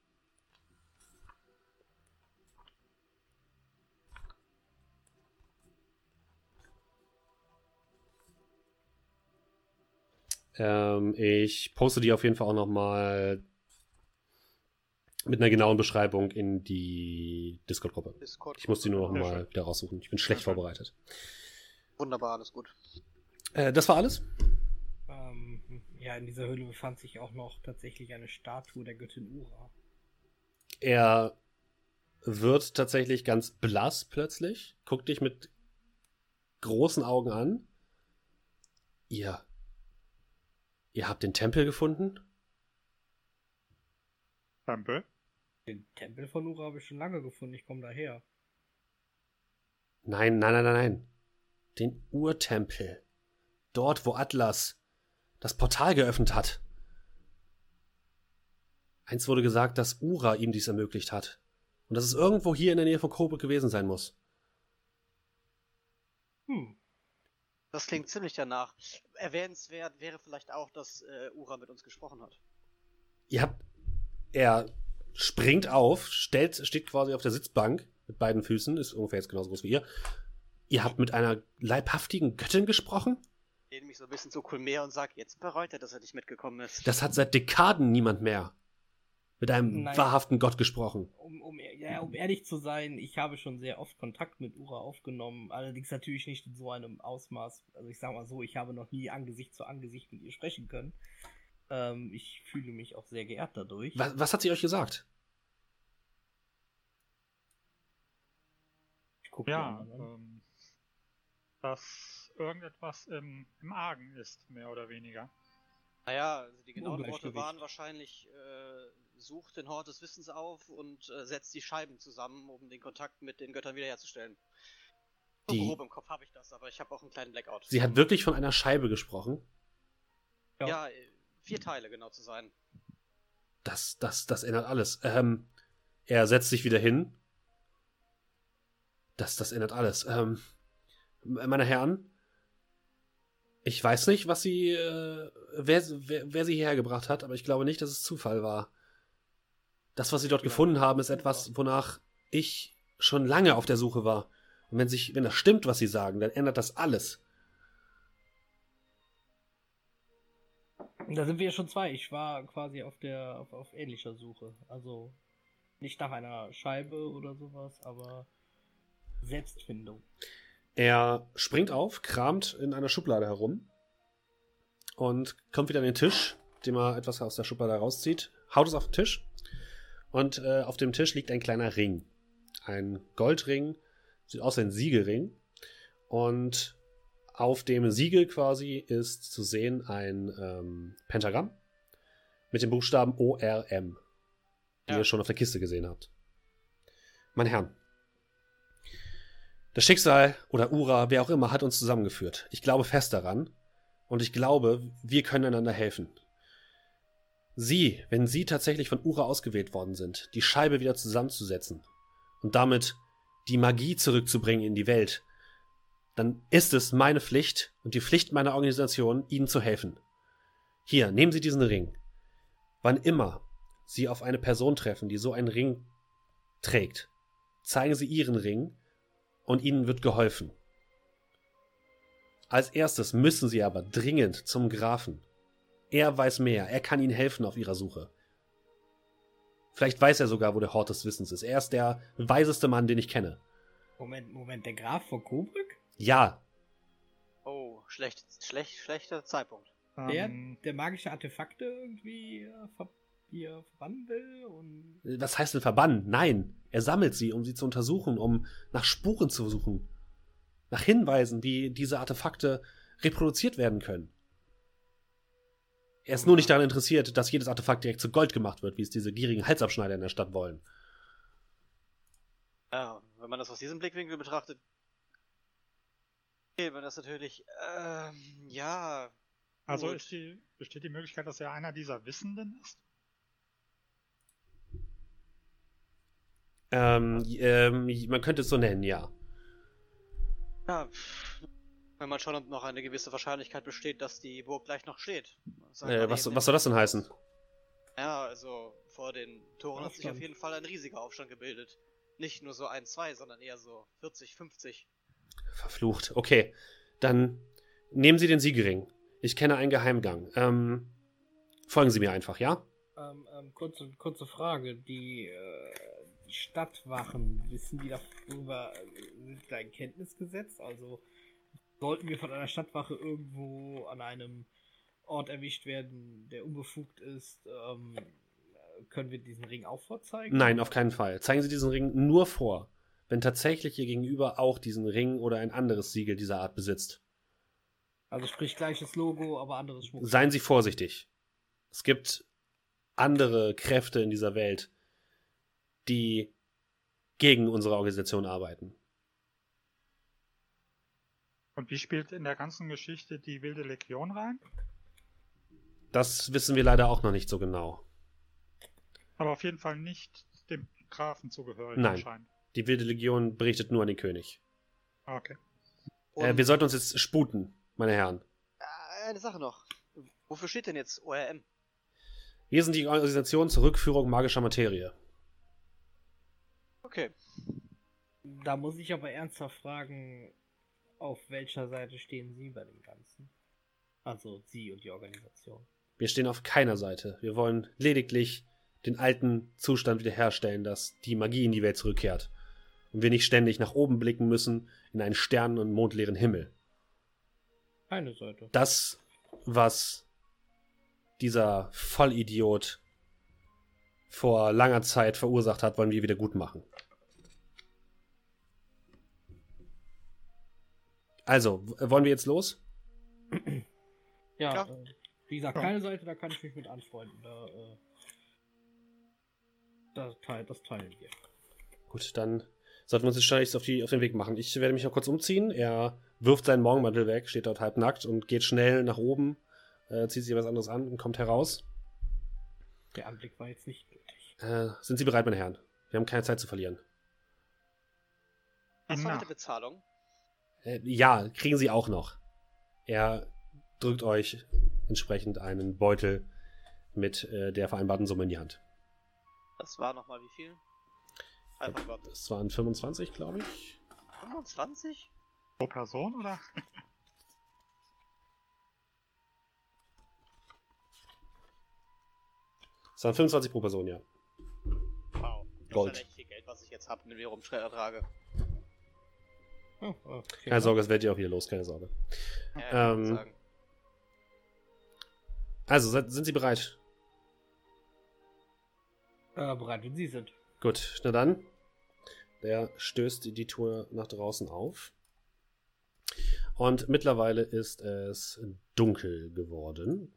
Ähm, ich poste die auf jeden Fall auch noch mal mit einer genauen Beschreibung in die Discord-Gruppe. Discord. Ich muss die nur noch Sehr mal schön. wieder raussuchen. Ich bin schlecht vorbereitet. Wunderbar, alles gut. Äh, das war alles? Ähm, ja, in dieser Höhle befand sich auch noch tatsächlich eine Statue der Göttin Ura. Er wird tatsächlich ganz blass plötzlich, guckt dich mit großen Augen an. Ihr Ihr habt den Tempel gefunden? Tempel? Den Tempel von Ura habe ich schon lange gefunden. Ich komme daher. Nein, nein, nein, nein, nein. Den Urtempel. Dort, wo Atlas das Portal geöffnet hat. Eins wurde gesagt, dass Ura ihm dies ermöglicht hat. Und dass es irgendwo hier in der Nähe von Coburg gewesen sein muss. Hm. Das klingt ziemlich danach. Erwähnenswert wäre vielleicht auch, dass äh, Ura mit uns gesprochen hat. Ihr habt. Er springt auf, stellt, steht quasi auf der Sitzbank mit beiden Füßen, ist ungefähr jetzt genauso groß wie ihr. Ihr habt mit einer leibhaftigen Göttin gesprochen? Ich mich so ein bisschen zu Kulmer und sage, jetzt bereut er, dass er nicht mitgekommen ist. Das hat seit Dekaden niemand mehr mit einem Nein. wahrhaften Gott gesprochen. Um, um, ja, um ehrlich zu sein, ich habe schon sehr oft Kontakt mit Ura aufgenommen, allerdings natürlich nicht in so einem Ausmaß. Also ich sage mal so, ich habe noch nie Angesicht zu Angesicht mit ihr sprechen können. Ähm, ich fühle mich auch sehr geehrt dadurch. Was, was hat sie euch gesagt? Ich gucke Ja, an. ähm, dass irgendetwas im, im Argen ist, mehr oder weniger. Naja, also die genauen Worte waren wahrscheinlich, äh, sucht den Hort des Wissens auf und äh, setzt die Scheiben zusammen, um den Kontakt mit den Göttern wiederherzustellen. So Die- grob im Kopf habe ich das, aber ich habe auch einen kleinen Blackout. Sie hat wirklich von einer Scheibe gesprochen. Ja. Ja, äh, vier Teile genau zu sein. Das, das, das ändert alles. Ähm, er setzt sich wieder hin. Das, das ändert alles. Ähm, meine Herren, ich weiß nicht, was sie, äh, wer, wer, wer sie hierher gebracht hat, aber ich glaube nicht, dass es Zufall war. Das, was sie dort Ja, gefunden haben, ist etwas, wonach ich schon lange auf der Suche war. Und wenn sich, wenn das stimmt, was sie sagen, dann ändert das alles. Da sind wir ja schon zwei. Ich war quasi auf der auf, auf ähnlicher Suche. Also nicht nach einer Scheibe oder sowas, aber Selbstfindung. Er springt auf, kramt in einer Schublade herum und kommt wieder an den Tisch, dem er etwas aus der Schublade rauszieht, haut es auf den Tisch und äh, auf dem Tisch liegt ein kleiner Ring. Ein Goldring, sieht aus wie ein Siegelring und auf dem Siegel quasi ist zu sehen ein ähm, Pentagramm mit dem Buchstaben ORM, die Ja. ihr schon auf der Kiste gesehen habt. Meine Herren, das Schicksal oder Ura, wer auch immer, hat uns zusammengeführt. Ich glaube fest daran und ich glaube, wir können einander helfen. Sie, wenn Sie tatsächlich von Ura ausgewählt worden sind, die Scheibe wieder zusammenzusetzen und damit die Magie zurückzubringen in die Welt, dann ist es meine Pflicht und die Pflicht meiner Organisation, Ihnen zu helfen. Hier, nehmen Sie diesen Ring. Wann immer Sie auf eine Person treffen, die so einen Ring trägt, zeigen Sie Ihren Ring und Ihnen wird geholfen. Als erstes müssen Sie aber dringend zum Grafen. Er weiß mehr, er kann Ihnen helfen auf Ihrer Suche. Vielleicht weiß er sogar, wo der Hort des Wissens ist. Er ist der weiseste Mann, den ich kenne. Moment, Moment, der Graf von Coburg? Ja, Oh, schlecht, schlecht, schlechter Zeitpunkt. Der, Ähm, der magische Artefakte irgendwie äh, ver hier verbannen will und. was heißt denn verbannen? Nein, er sammelt sie, um sie zu untersuchen, um nach Spuren zu suchen. Nach Hinweisen, wie diese Artefakte reproduziert werden können. Er ist nur nicht daran interessiert, dass jedes Artefakt direkt zu Gold gemacht wird, wie es diese gierigen Halsabschneider in der Stadt wollen. Ja, wenn man das aus diesem Blickwinkel betrachtet, geht man das natürlich, ähm, ja. also die, besteht die Möglichkeit, dass er einer dieser Wissenden ist? Ähm, ähm, man könnte es so nennen, ja. Ja, pff, wenn man schon noch eine gewisse Wahrscheinlichkeit besteht, dass die Burg gleich noch steht. Äh, was, was soll das denn heißen? Ja, also vor den Toren hat sich Aufstand. auf jeden Fall ein riesiger Aufstand gebildet. Nicht nur so ein, zwei, sondern eher so 40, 50. Verflucht. Okay, dann nehmen Sie den Siegelring. Ich kenne einen Geheimgang. Ähm, folgen Sie mir einfach, ja? Ähm, ähm, kurze, kurze Frage. Die, äh, die Stadtwachen, wissen die darüber, äh, sind da in Kenntnis gesetzt? Also sollten wir von einer Stadtwache irgendwo an einem Ort erwischt werden, der unbefugt ist, ähm, äh, können wir diesen Ring auch vorzeigen? Nein, auf keinen Fall. Zeigen Sie diesen Ring nur vor, wenn tatsächlich Ihr Gegenüber auch diesen Ring oder ein anderes Siegel dieser Art besitzt. Also sprich gleiches Logo, aber anderes Schmuck. Seien Sie vorsichtig. Es gibt andere Kräfte in dieser Welt, die gegen unsere Organisation arbeiten. Und wie spielt in der ganzen Geschichte die Wilde Legion rein? Das wissen wir leider auch noch nicht so genau. Aber auf jeden Fall nicht dem Grafen zugehörig Nein. anscheinend. Die Wilde Legion berichtet nur an den König. Okay. Äh, wir sollten uns jetzt sputen, meine Herren. äh, eine Sache noch. Wofür steht denn jetzt ORM? Wir sind die Organisation zur Rückführung magischer Materie. Okay. Da muss ich aber ernsthaft fragen, auf welcher Seite stehen Sie bei dem Ganzen? Also Sie und die Organisation. Wir stehen auf keiner Seite. Wir wollen lediglich den alten Zustand wiederherstellen, dass die Magie in die Welt zurückkehrt. Und wir nicht ständig nach oben blicken müssen in einen sternen- und mondleeren Himmel. Keine Seite. Das, was dieser Vollidiot vor langer Zeit verursacht hat, wollen wir wieder gut machen. Also, wollen wir jetzt los? Ja, Ja. Äh, wie gesagt, keine Seite, da kann ich mich mit anfreunden. Da, äh, das, teil, das teilen wir. Gut, dann sollten wir uns jetzt wahrscheinlich auf, die, auf den Weg machen. Ich werde mich noch kurz umziehen. Er wirft seinen Morgenmantel weg, steht dort halbnackt und geht schnell nach oben, äh, zieht sich was anderes an und kommt heraus. Der Anblick war jetzt nicht nötig. Äh, sind Sie bereit, meine Herren? Wir haben keine Zeit zu verlieren. Was war mit der Bezahlung? Äh, ja, kriegen Sie auch noch. Er drückt euch entsprechend einen Beutel mit äh, der vereinbarten Summe in die Hand. Das war nochmal wie viel? Einfach. Das waren 25, glaube ich. 25? Pro Person oder? [laughs] Das waren 25 pro Person, ja. Wow. Das Gold. ist echt viel Geld, was ich jetzt habe, wenn wir rumtrage. Oh, okay. Keine Sorge, das werdet ihr auch wieder los, keine Sorge. Ja, Ähm. Also, sind Sie bereit? Äh, bereit, wenn Sie sind. Gut, na dann. Der stößt die Tour nach draußen auf. Und mittlerweile ist es dunkel geworden.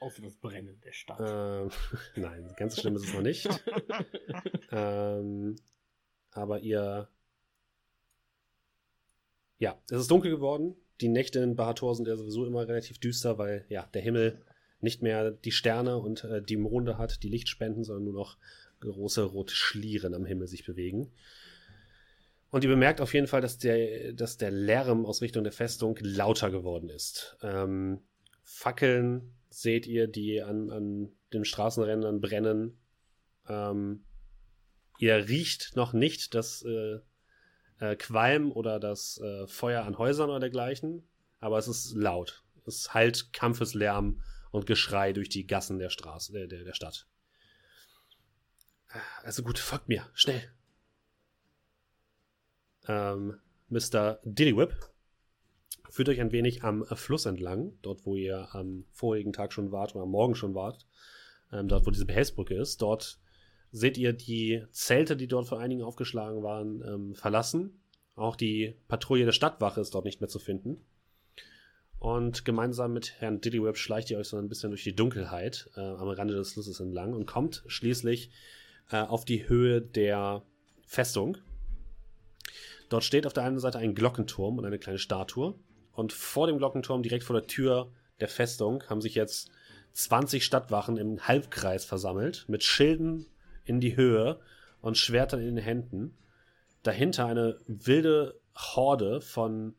Außer das Brennen der Stadt. Ähm, [laughs] nein, ganz so schlimm ist es noch nicht. [laughs] ähm, aber ihr. Ja, es ist dunkel geworden. Die Nächte in Bahator sind ja sowieso immer relativ düster, weil ja der Himmel nicht mehr die Sterne und äh, die Monde hat, die Licht spenden, sondern nur noch große rote Schlieren am Himmel sich bewegen. Und ihr bemerkt auf jeden Fall, dass der, dass der Lärm aus Richtung der Festung lauter geworden ist. Ähm, Fackeln seht ihr, die an, an den Straßenrändern brennen. Ähm, ihr riecht noch nicht das äh, äh, Qualm oder das äh, Feuer an Häusern oder dergleichen, aber es ist laut. Es halt Kampfeslärm und Geschrei durch die Gassen der Straße, der, der, der Stadt. Also gut, folgt mir, schnell. Ähm, Mr. Dillywhip führt euch ein wenig am Fluss entlang, dort wo ihr am vorigen Tag schon wart oder am Morgen schon wart, ähm, dort wo diese Behelfsbrücke ist. Dort seht ihr die Zelte, die dort vor einigen aufgeschlagen waren, ähm, verlassen. Auch die Patrouille der Stadtwache ist dort nicht mehr zu finden. Und gemeinsam mit Herrn Dillyweb schleicht ihr euch so ein bisschen durch die Dunkelheit äh, am Rande des Flusses entlang und kommt schließlich äh, auf die Höhe der Festung. Dort steht auf der einen Seite ein Glockenturm und eine kleine Statue. Und vor dem Glockenturm, direkt vor der Tür der Festung, haben sich jetzt 20 Stadtwachen im Halbkreis versammelt, mit Schilden in die Höhe und Schwertern in den Händen. Dahinter eine wilde Horde von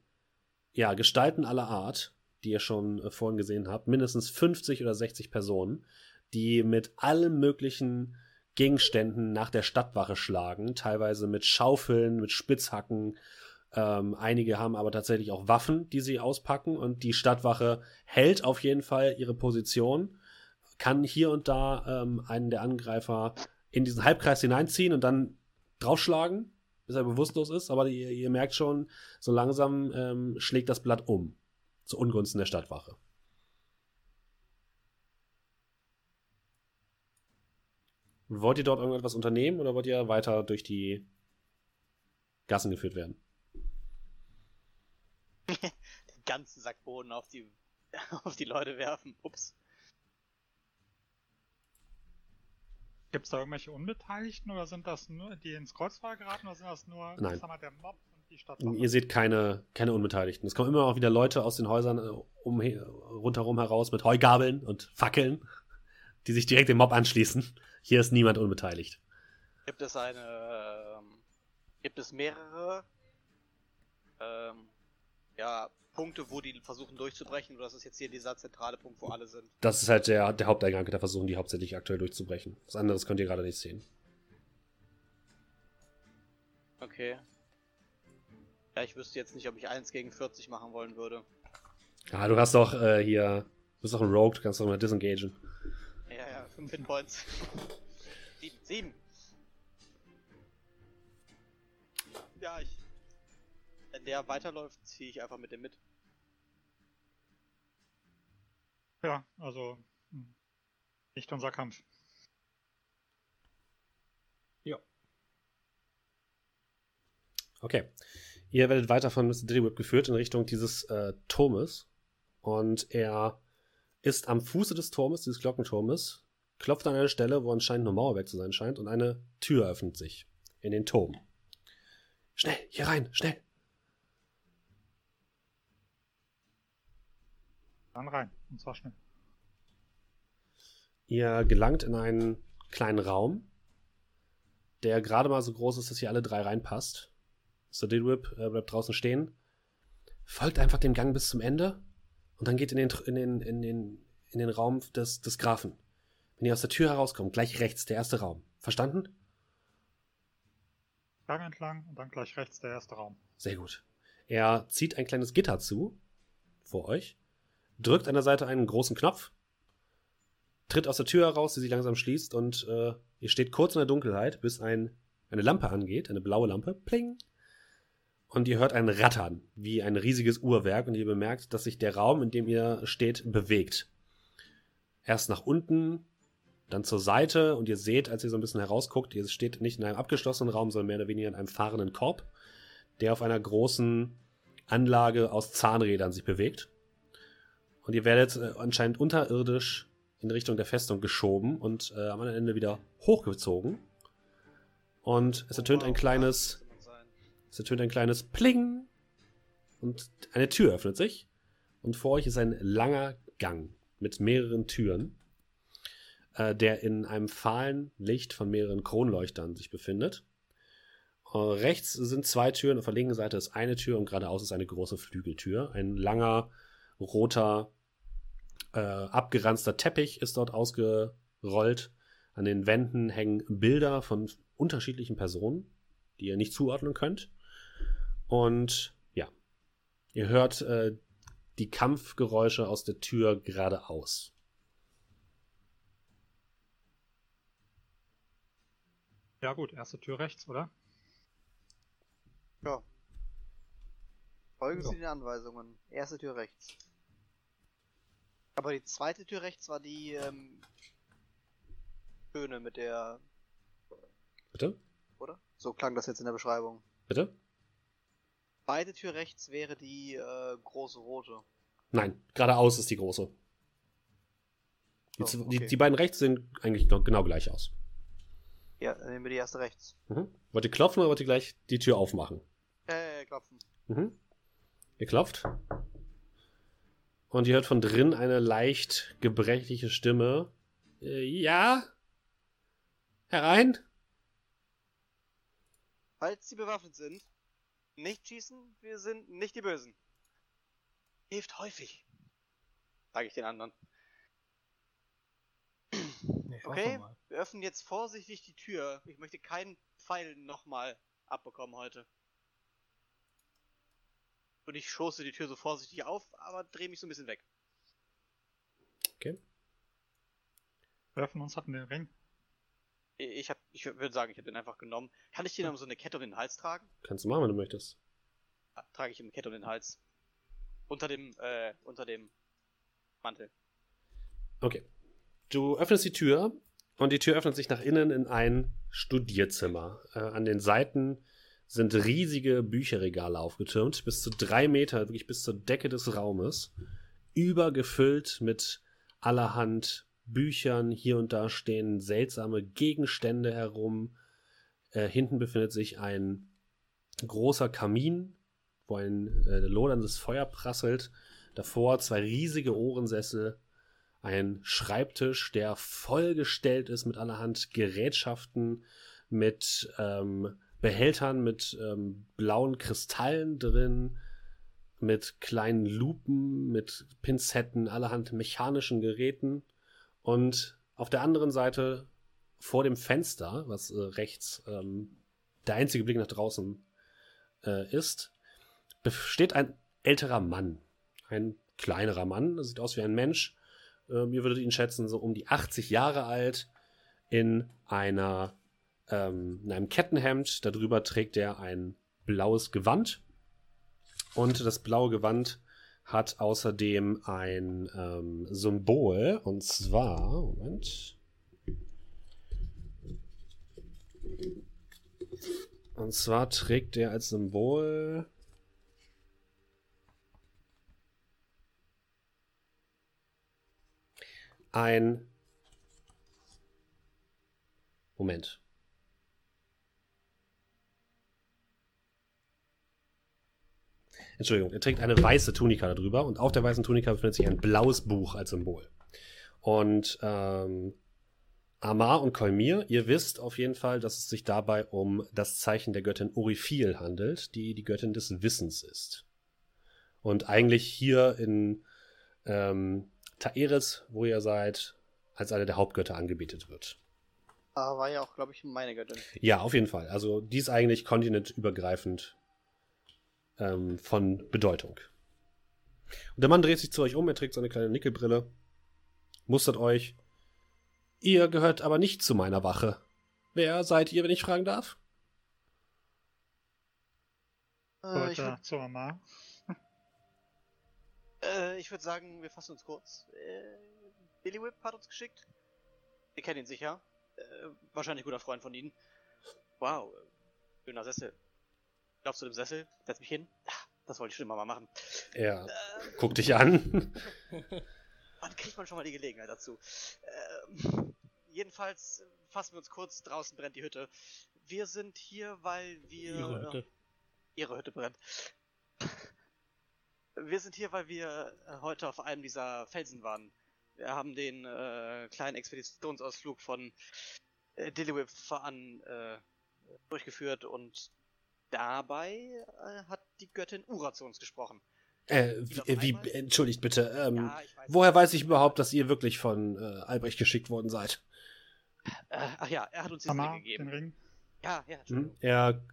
ja, Gestalten aller Art, die ihr schon äh, vorhin gesehen habt. Mindestens 50 oder 60 Personen, die mit allen möglichen Gegenständen nach der Stadtwache schlagen, teilweise mit Schaufeln, mit Spitzhacken. Ähm, einige haben aber tatsächlich auch Waffen, die sie auspacken und die Stadtwache hält auf jeden Fall ihre Position, kann hier und da ähm, einen der Angreifer in diesen Halbkreis hineinziehen und dann draufschlagen, bis er bewusstlos ist. Aber ihr, ihr merkt schon, so langsam ähm, schlägt das Blatt um zu Ungunsten der Stadtwache. Wollt ihr dort irgendetwas unternehmen oder wollt ihr weiter durch die Gassen geführt werden? [laughs] Einen ganzen Sack Boden auf die, [laughs] auf die Leute werfen. Ups. Gibt es da irgendwelche Unbeteiligten oder sind das nur, die ins Kreuzfeuer geraten oder sind das nur Nein. sag mal, der Mob und die Stadt? Ihr seht keine, keine Unbeteiligten. Es kommen immer auch wieder Leute aus den Häusern äh, um, rundherum heraus mit Heugabeln und Fackeln, die sich direkt dem Mob anschließen. Hier ist niemand unbeteiligt. Gibt es eine, ähm, gibt es mehrere, ähm, ja, Punkte, wo die versuchen durchzubrechen, oder ist es jetzt hier dieser zentrale Punkt, wo alle sind? Das ist halt der, der Haupteingang, da versuchen die hauptsächlich aktuell durchzubrechen. Was anderes könnt ihr gerade nicht sehen. Okay. Ja, ich wüsste jetzt nicht, ob ich 1 gegen 40 machen wollen würde. Ah, du hast doch äh, hier, du bist doch ein Rogue, du kannst doch mal disengagen. Ja, ja, 5 Hitpoints. 7, 7. Ja, ich. Wenn der weiterläuft, ziehe ich einfach mit dem mit. Ja, also hm, nicht unser Kampf. Okay. Ihr werdet weiter von Mr. Diddy geführt in Richtung dieses äh, Turmes. Und er ist am Fuße des Turmes, dieses Glockenturmes, klopft an eine Stelle, wo anscheinend nur Mauerwerk zu sein scheint, und eine Tür öffnet sich in den Turm. Schnell, hier rein, schnell. Dann rein, und zwar schnell. Ihr gelangt in einen kleinen Raum, der gerade mal so groß ist, dass ihr alle drei reinpasst. So Didwip äh, bleibt draußen stehen. Folgt einfach dem Gang bis zum Ende und dann geht in den, in den, in den, in den Raum des, des Grafen. Wenn ihr aus der Tür herauskommt, gleich rechts, der erste Raum. Verstanden? Gang entlang und dann gleich rechts der erste Raum. Sehr gut. Er zieht ein kleines Gitter zu, vor euch, drückt an der Seite einen großen Knopf, tritt aus der Tür heraus, die sich langsam schließt und äh, ihr steht kurz in der Dunkelheit, bis ein, eine Lampe angeht, eine blaue Lampe, pling. Und ihr hört ein Rattern, wie ein riesiges Uhrwerk und ihr bemerkt, dass sich der Raum, in dem ihr steht, bewegt. Erst nach unten, dann zur Seite und ihr seht, als ihr so ein bisschen herausguckt, ihr steht nicht in einem abgeschlossenen Raum, sondern mehr oder weniger in einem fahrenden Korb, der auf einer großen Anlage aus Zahnrädern sich bewegt. Und ihr werdet äh, anscheinend unterirdisch in Richtung der Festung geschoben und äh, am anderen Ende wieder hochgezogen. Und es ertönt ein kleines, es ertönt ein kleines Pling und eine Tür öffnet sich. Und vor euch ist ein langer Gang mit mehreren Türen, äh, der in einem fahlen Licht von mehreren Kronleuchtern sich befindet. Äh, rechts sind zwei Türen, auf der linken Seite ist eine Tür und geradeaus ist eine große Flügeltür. Ein langer, roter, äh, abgeranzter Teppich ist dort ausgerollt. An den Wänden hängen Bilder von unterschiedlichen Personen, die ihr nicht zuordnen könnt. Und ja, ihr hört äh, die Kampfgeräusche aus der Tür geradeaus. Ja gut, erste Tür rechts, oder? Ja. Folgen So. Sie den Anweisungen. Erste Tür rechts. Aber die zweite Tür rechts war die ähm, schöne mit der, Bitte? oder? So klang das jetzt in der Beschreibung. Bitte? Beide Tür rechts wäre die äh, große rote. Nein, geradeaus ist die große. Die, Oh, okay. die, die beiden rechts sehen eigentlich genau gleich aus. Ja, dann nehmen wir die erste rechts. Mhm. Wollt ihr klopfen oder wollt ihr gleich die Tür aufmachen? Äh, klopfen. Mhm. Ihr klopft. Und ihr hört von drin eine leicht gebrechliche Stimme. Äh, ja? Herein? Falls sie bewaffnet sind, nicht schießen, wir sind nicht die Bösen. Hilft häufig. Sage ich den anderen. Hoffe Okay, wir öffnen jetzt vorsichtig die Tür. Ich möchte keinen Pfeil nochmal abbekommen heute. Und ich schoße die Tür so vorsichtig auf, aber drehe mich so ein bisschen weg. Okay. Wer von uns hat den Ring? Ich hab, ich würde sagen, ich habe den einfach genommen. Kann ich den um so eine Kette um den Hals tragen? Kannst du machen, wenn du möchtest. Ah, trage ich ihm eine Kette um den Hals. Unter dem, äh, unter dem Mantel. Okay. Du öffnest die Tür und die Tür öffnet sich nach innen in ein Studierzimmer. Äh, an den Seiten sind riesige Bücherregale aufgetürmt, bis zu drei Meter, wirklich bis zur Decke des Raumes, übergefüllt mit allerhand Büchern. Hier und da stehen seltsame Gegenstände herum. Äh, hinten befindet sich ein großer Kamin, wo ein äh, loderndes Feuer prasselt. Davor zwei riesige Ohrensessel, ein Schreibtisch, der vollgestellt ist mit allerhand Gerätschaften, mit ähm, Behältern mit ähm, blauen Kristallen drin, mit kleinen Lupen, mit Pinzetten, allerhand mechanischen Geräten. Und auf der anderen Seite vor dem Fenster, was äh, rechts ähm, der einzige Blick nach draußen äh, ist, steht ein älterer Mann. Ein kleinerer Mann, sieht aus wie ein Mensch. Ähm, ihr würdet ihn schätzen, so um die 80 Jahre alt, in einer ähm, in einem Kettenhemd. Darüber trägt er ein blaues Gewand. Und das blaue Gewand hat außerdem ein ähm, Symbol. Und zwar, Moment. Und zwar trägt er als Symbol ein Moment. Entschuldigung, er trägt eine weiße Tunika darüber und auf der weißen Tunika befindet sich ein blaues Buch als Symbol. Und ähm, Amar und Kolmir, ihr wisst auf jeden Fall, dass es sich dabei um das Zeichen der Göttin Orifil handelt, die die Göttin des Wissens ist. Und eigentlich hier in ähm, Taeris, wo ihr seid, als eine der Hauptgötter angebetet wird. Ah, war ja auch, glaube ich, meine Göttin. Ja, auf jeden Fall. Also die ist eigentlich kontinentübergreifend ähm, von Bedeutung. Und der Mann dreht sich zu euch um, er trägt seine kleine Nickelbrille, mustert euch. Ihr gehört aber nicht zu meiner Wache. Wer seid ihr, wenn ich fragen darf? Äh, ich würde [laughs] äh, würd sagen, wir fassen uns kurz. Äh, Billy Whip hat uns geschickt. Wir kennen ihn sicher. Äh, wahrscheinlich guter Freund von Ihnen. Wow, schöner Sessel. Glaubst du dem Sessel? Setz mich hin. Das wollte ich schon immer mal machen. Ja. Ähm, Guck dich an. [laughs] Wann kriegt man schon mal die Gelegenheit dazu? Ähm, jedenfalls fassen wir uns kurz. Draußen brennt die Hütte. Wir sind hier, weil wir. Ihre Hütte. Äh, ihre Hütte brennt. Wir sind hier, weil wir äh, heute auf einem dieser Felsen waren. Wir haben den äh, kleinen Expeditionsausflug von äh, Dillywip an äh, durchgeführt und dabei äh, hat die Göttin Ura zu uns gesprochen. Äh, wie, wie entschuldigt bitte. Ähm, ja, weiß woher weiß ich überhaupt, dass ihr wirklich von äh, Albrecht geschickt worden seid? Äh, ach ja, er hat uns diesen Ring gegeben. Den Ring. Ja, ja. Hm? Er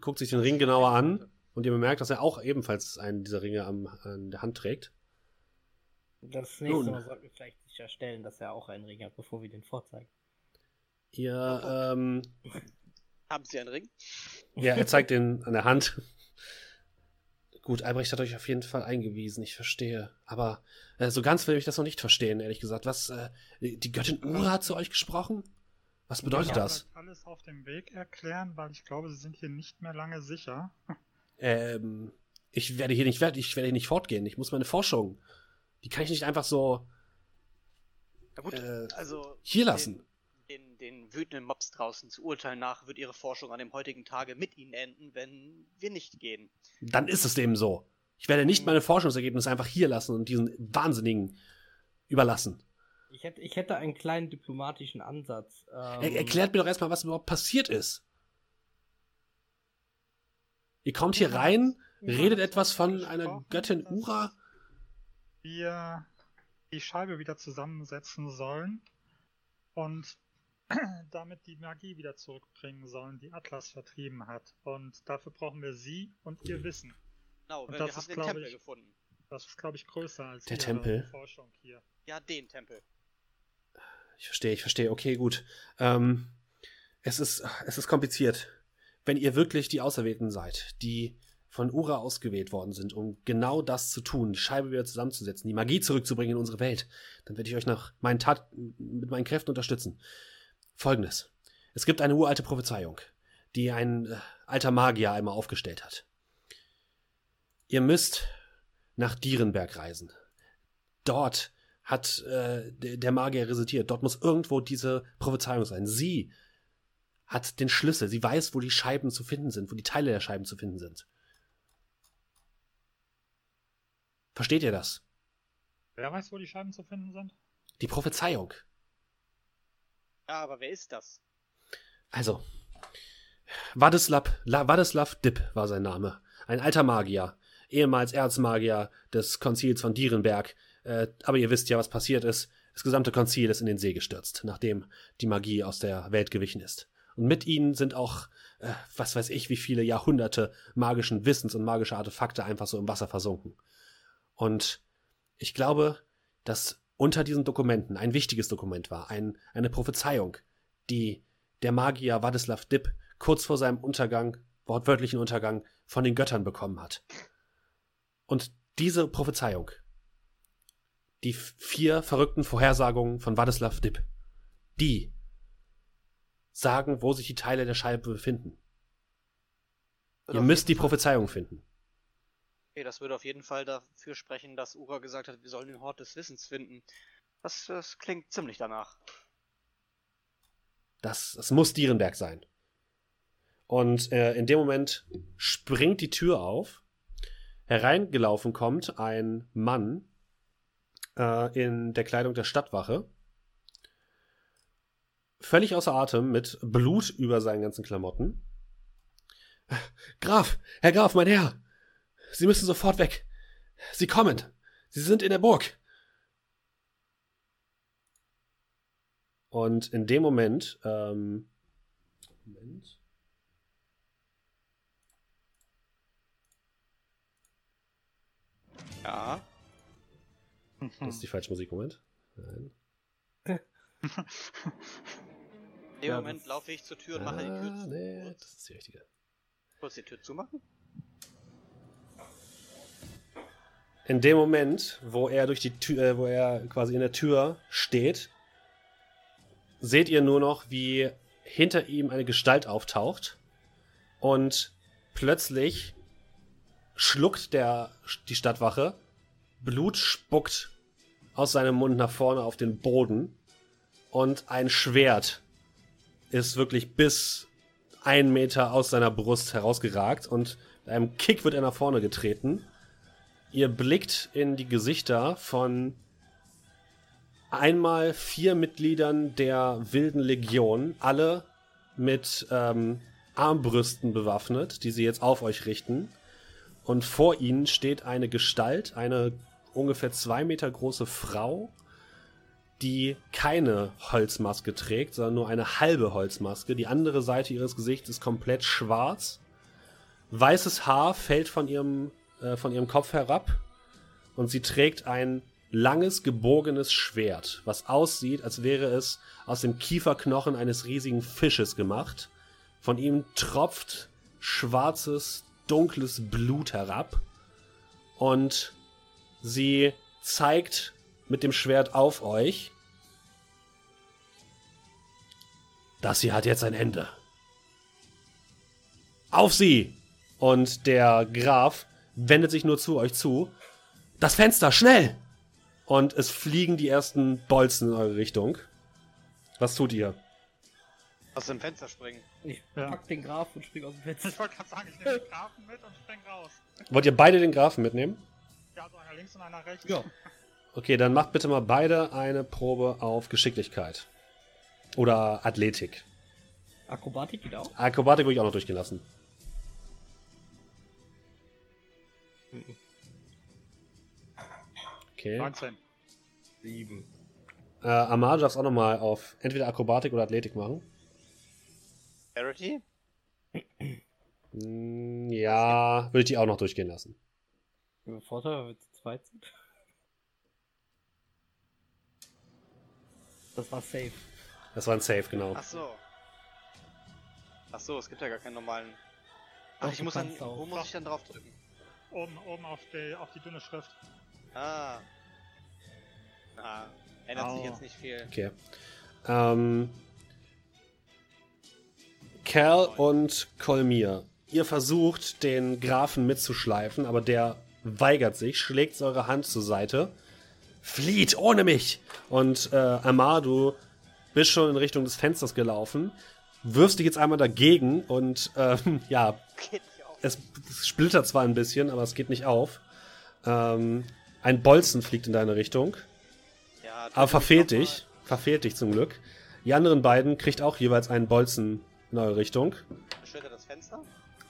guckt sich den Ring genauer an und ihr bemerkt, dass er auch ebenfalls einen dieser Ringe am, an der Hand trägt. Das nächste Mal sollten wir vielleicht sicherstellen, dass er auch einen Ring hat, bevor wir den vorzeigen. Ihr, ähm, haben Sie einen Ring? Ja, er zeigt den an der Hand. Gut, Albrecht hat euch auf jeden Fall eingewiesen, ich verstehe. Aber äh, so ganz will ich das noch nicht verstehen, ehrlich gesagt. Was, äh, die Göttin Ura hat zu euch gesprochen? Was bedeutet ich das? Ich alles auf dem Weg erklären, weil ich glaube, sie sind hier nicht mehr lange sicher. ähm, ich werde hier nicht, ich werde hier nicht fortgehen. Ich muss meine Forschung, die kann ich nicht einfach so gut, äh, also hier lassen den, den wütenden Mobs draußen zu urteilen nach, wird ihre Forschung an dem heutigen Tage mit ihnen enden, wenn wir nicht gehen. Dann ist es eben so. Ich werde nicht meine Forschungsergebnisse einfach hier lassen und diesen Wahnsinnigen überlassen. Ich hätte, ich hätte einen kleinen diplomatischen Ansatz. Ähm er, erklärt mir doch erstmal, was überhaupt passiert ist. Ihr kommt hier rein, redet etwas von einer Göttin Ura. Wir die Scheibe wieder zusammensetzen sollen und [clears throat] damit die Magie wieder zurückbringen sollen, die Atlas vertrieben hat. Und dafür brauchen wir sie und ihr Wissen. Genau, und das wir ist, haben den Tempel ich, gefunden. Das ist, glaube ich, größer als der Tempel. Forschung hier. Ja, den Tempel. Ich verstehe, ich verstehe. Okay, gut. Ähm, es ist, es ist kompliziert. Wenn ihr wirklich die Auserwählten seid, die von Ura ausgewählt worden sind, um genau das zu tun, die Scheibe wieder zusammenzusetzen, die Magie zurückzubringen in unsere Welt, dann werde ich euch nach meinen Tat mit meinen Kräften unterstützen. Folgendes. Es gibt eine uralte Prophezeiung, die ein äh, alter Magier einmal aufgestellt hat. Ihr müsst nach Dierenberg reisen. Dort hat äh, der Magier residiert. Dort muss irgendwo diese Prophezeiung sein. Sie hat den Schlüssel. Sie weiß, wo die Scheiben zu finden sind, wo die Teile der Scheiben zu finden sind. Versteht ihr das? Wer weiß, wo die Scheiben zu finden sind? Die Prophezeiung. Aber wer ist das? Also, Wadislav, Wadislav Dipp war sein Name. Ein alter Magier, ehemals Erzmagier des Konzils von Dierenberg. Äh, aber ihr wisst ja, was passiert ist. Das gesamte Konzil ist in den See gestürzt, nachdem die Magie aus der Welt gewichen ist. Und mit ihnen sind auch, äh, was weiß ich, wie viele Jahrhunderte magischen Wissens und magischer Artefakte einfach so im Wasser versunken. Und ich glaube, dass unter diesen Dokumenten ein wichtiges Dokument war, ein, eine Prophezeiung, die der Magier Wadislav Dipp kurz vor seinem Untergang, wortwörtlichen Untergang, von den Göttern bekommen hat. Und diese Prophezeiung, die vier verrückten Vorhersagungen von Wadislav Dipp, die sagen, wo sich die Teile der Scheibe befinden. Ihr müsst die Prophezeiung finden. Okay, das würde auf jeden Fall dafür sprechen, dass Ura gesagt hat, wir sollen den Hort des Wissens finden. Das, das klingt ziemlich danach. Das, das muss Dierenberg sein. Und äh, in dem Moment springt die Tür auf. Hereingelaufen kommt ein Mann äh, in der Kleidung der Stadtwache. Völlig außer Atem, mit Blut über seinen ganzen Klamotten. Graf, Herr Graf, mein Herr, Sie müssen sofort weg. Sie kommen. Sie sind in der Burg. Und in dem Moment, ähm, Moment. Ja. Das ist die falsche Musik, Moment. Nein. [laughs] In dem Ja, Moment laufe ich zur Tür und mache die Tür Ah, zu. nee, das ist die richtige. kurz die Tür zumachen? In dem Moment, wo er durch die Tür, äh, wo er quasi in der Tür steht, seht ihr nur noch, wie hinter ihm eine Gestalt auftaucht und plötzlich schluckt der die Stadtwache, Blut spuckt aus seinem Mund nach vorne auf den Boden und ein Schwert ist wirklich bis ein Meter aus seiner Brust herausgeragt und mit einem Kick wird er nach vorne getreten. Ihr blickt in die Gesichter von einmal vier Mitgliedern der Wilden Legion, alle mit ähm, Armbrüsten bewaffnet, die sie jetzt auf euch richten. Und vor ihnen steht eine Gestalt, eine ungefähr zwei Meter große Frau, die keine Holzmaske trägt, sondern nur eine halbe Holzmaske. Die andere Seite ihres Gesichts ist komplett schwarz. Weißes Haar fällt von ihrem, äh, von ihrem Kopf herab und sie trägt ein langes, gebogenes Schwert, was aussieht, als wäre es aus dem Kieferknochen eines riesigen Fisches gemacht. Von ihm tropft schwarzes, dunkles Blut herab und sie zeigt mit dem Schwert auf euch. Das hier hat jetzt ein Ende. Auf sie! Und der Graf wendet sich nur zu euch zu. Das Fenster, schnell! Und es fliegen die ersten Bolzen in eure Richtung. Was tut ihr? Aus dem Fenster springen. Ich Ja. pack den Graf und spring aus dem Fenster. Ich wollte gerade sagen, ich nehme den Grafen mit und spring raus. Wollt ihr beide den Grafen mitnehmen? Ja, so einer links und einer rechts. Ja. Okay, dann macht bitte mal beide eine Probe auf Geschicklichkeit. Oder Athletik. Akrobatik geht auch. Akrobatik würde ich auch noch durchgehen lassen. Okay. 19. Sieben. Äh, Amar, du darfst auch nochmal auf entweder Akrobatik oder Athletik machen. Charity? Mm, ja, würde ich die auch noch durchgehen lassen. Vorteil, weil wir zu zweit sind. Das war safe. Das war ein Save, genau. Ach so. Ach so, es gibt ja gar keinen normalen. Ach, Doch, ich muss dann. Wo muss ich dann drauf drücken? Oben, oben auf die, auf die dünne Schrift. Ah. Ah. Ändert sich Au. jetzt nicht viel. Okay. Ähm, Kerl und Kolmir, ihr versucht, den Grafen mitzuschleifen, aber der weigert sich, schlägt eure Hand zur Seite. Flieht ohne mich! Und äh, Amar, du bist schon in Richtung des Fensters gelaufen, wirfst dich jetzt einmal dagegen und ähm, [laughs] ja, es, es splittert zwar ein bisschen, aber es geht nicht auf. Ähm, ein Bolzen fliegt in deine Richtung, aber verfehlt dich. Verfehlt dich zum Glück. Die anderen beiden kriegt auch jeweils einen Bolzen in eure Richtung. Beschwört er das Fenster?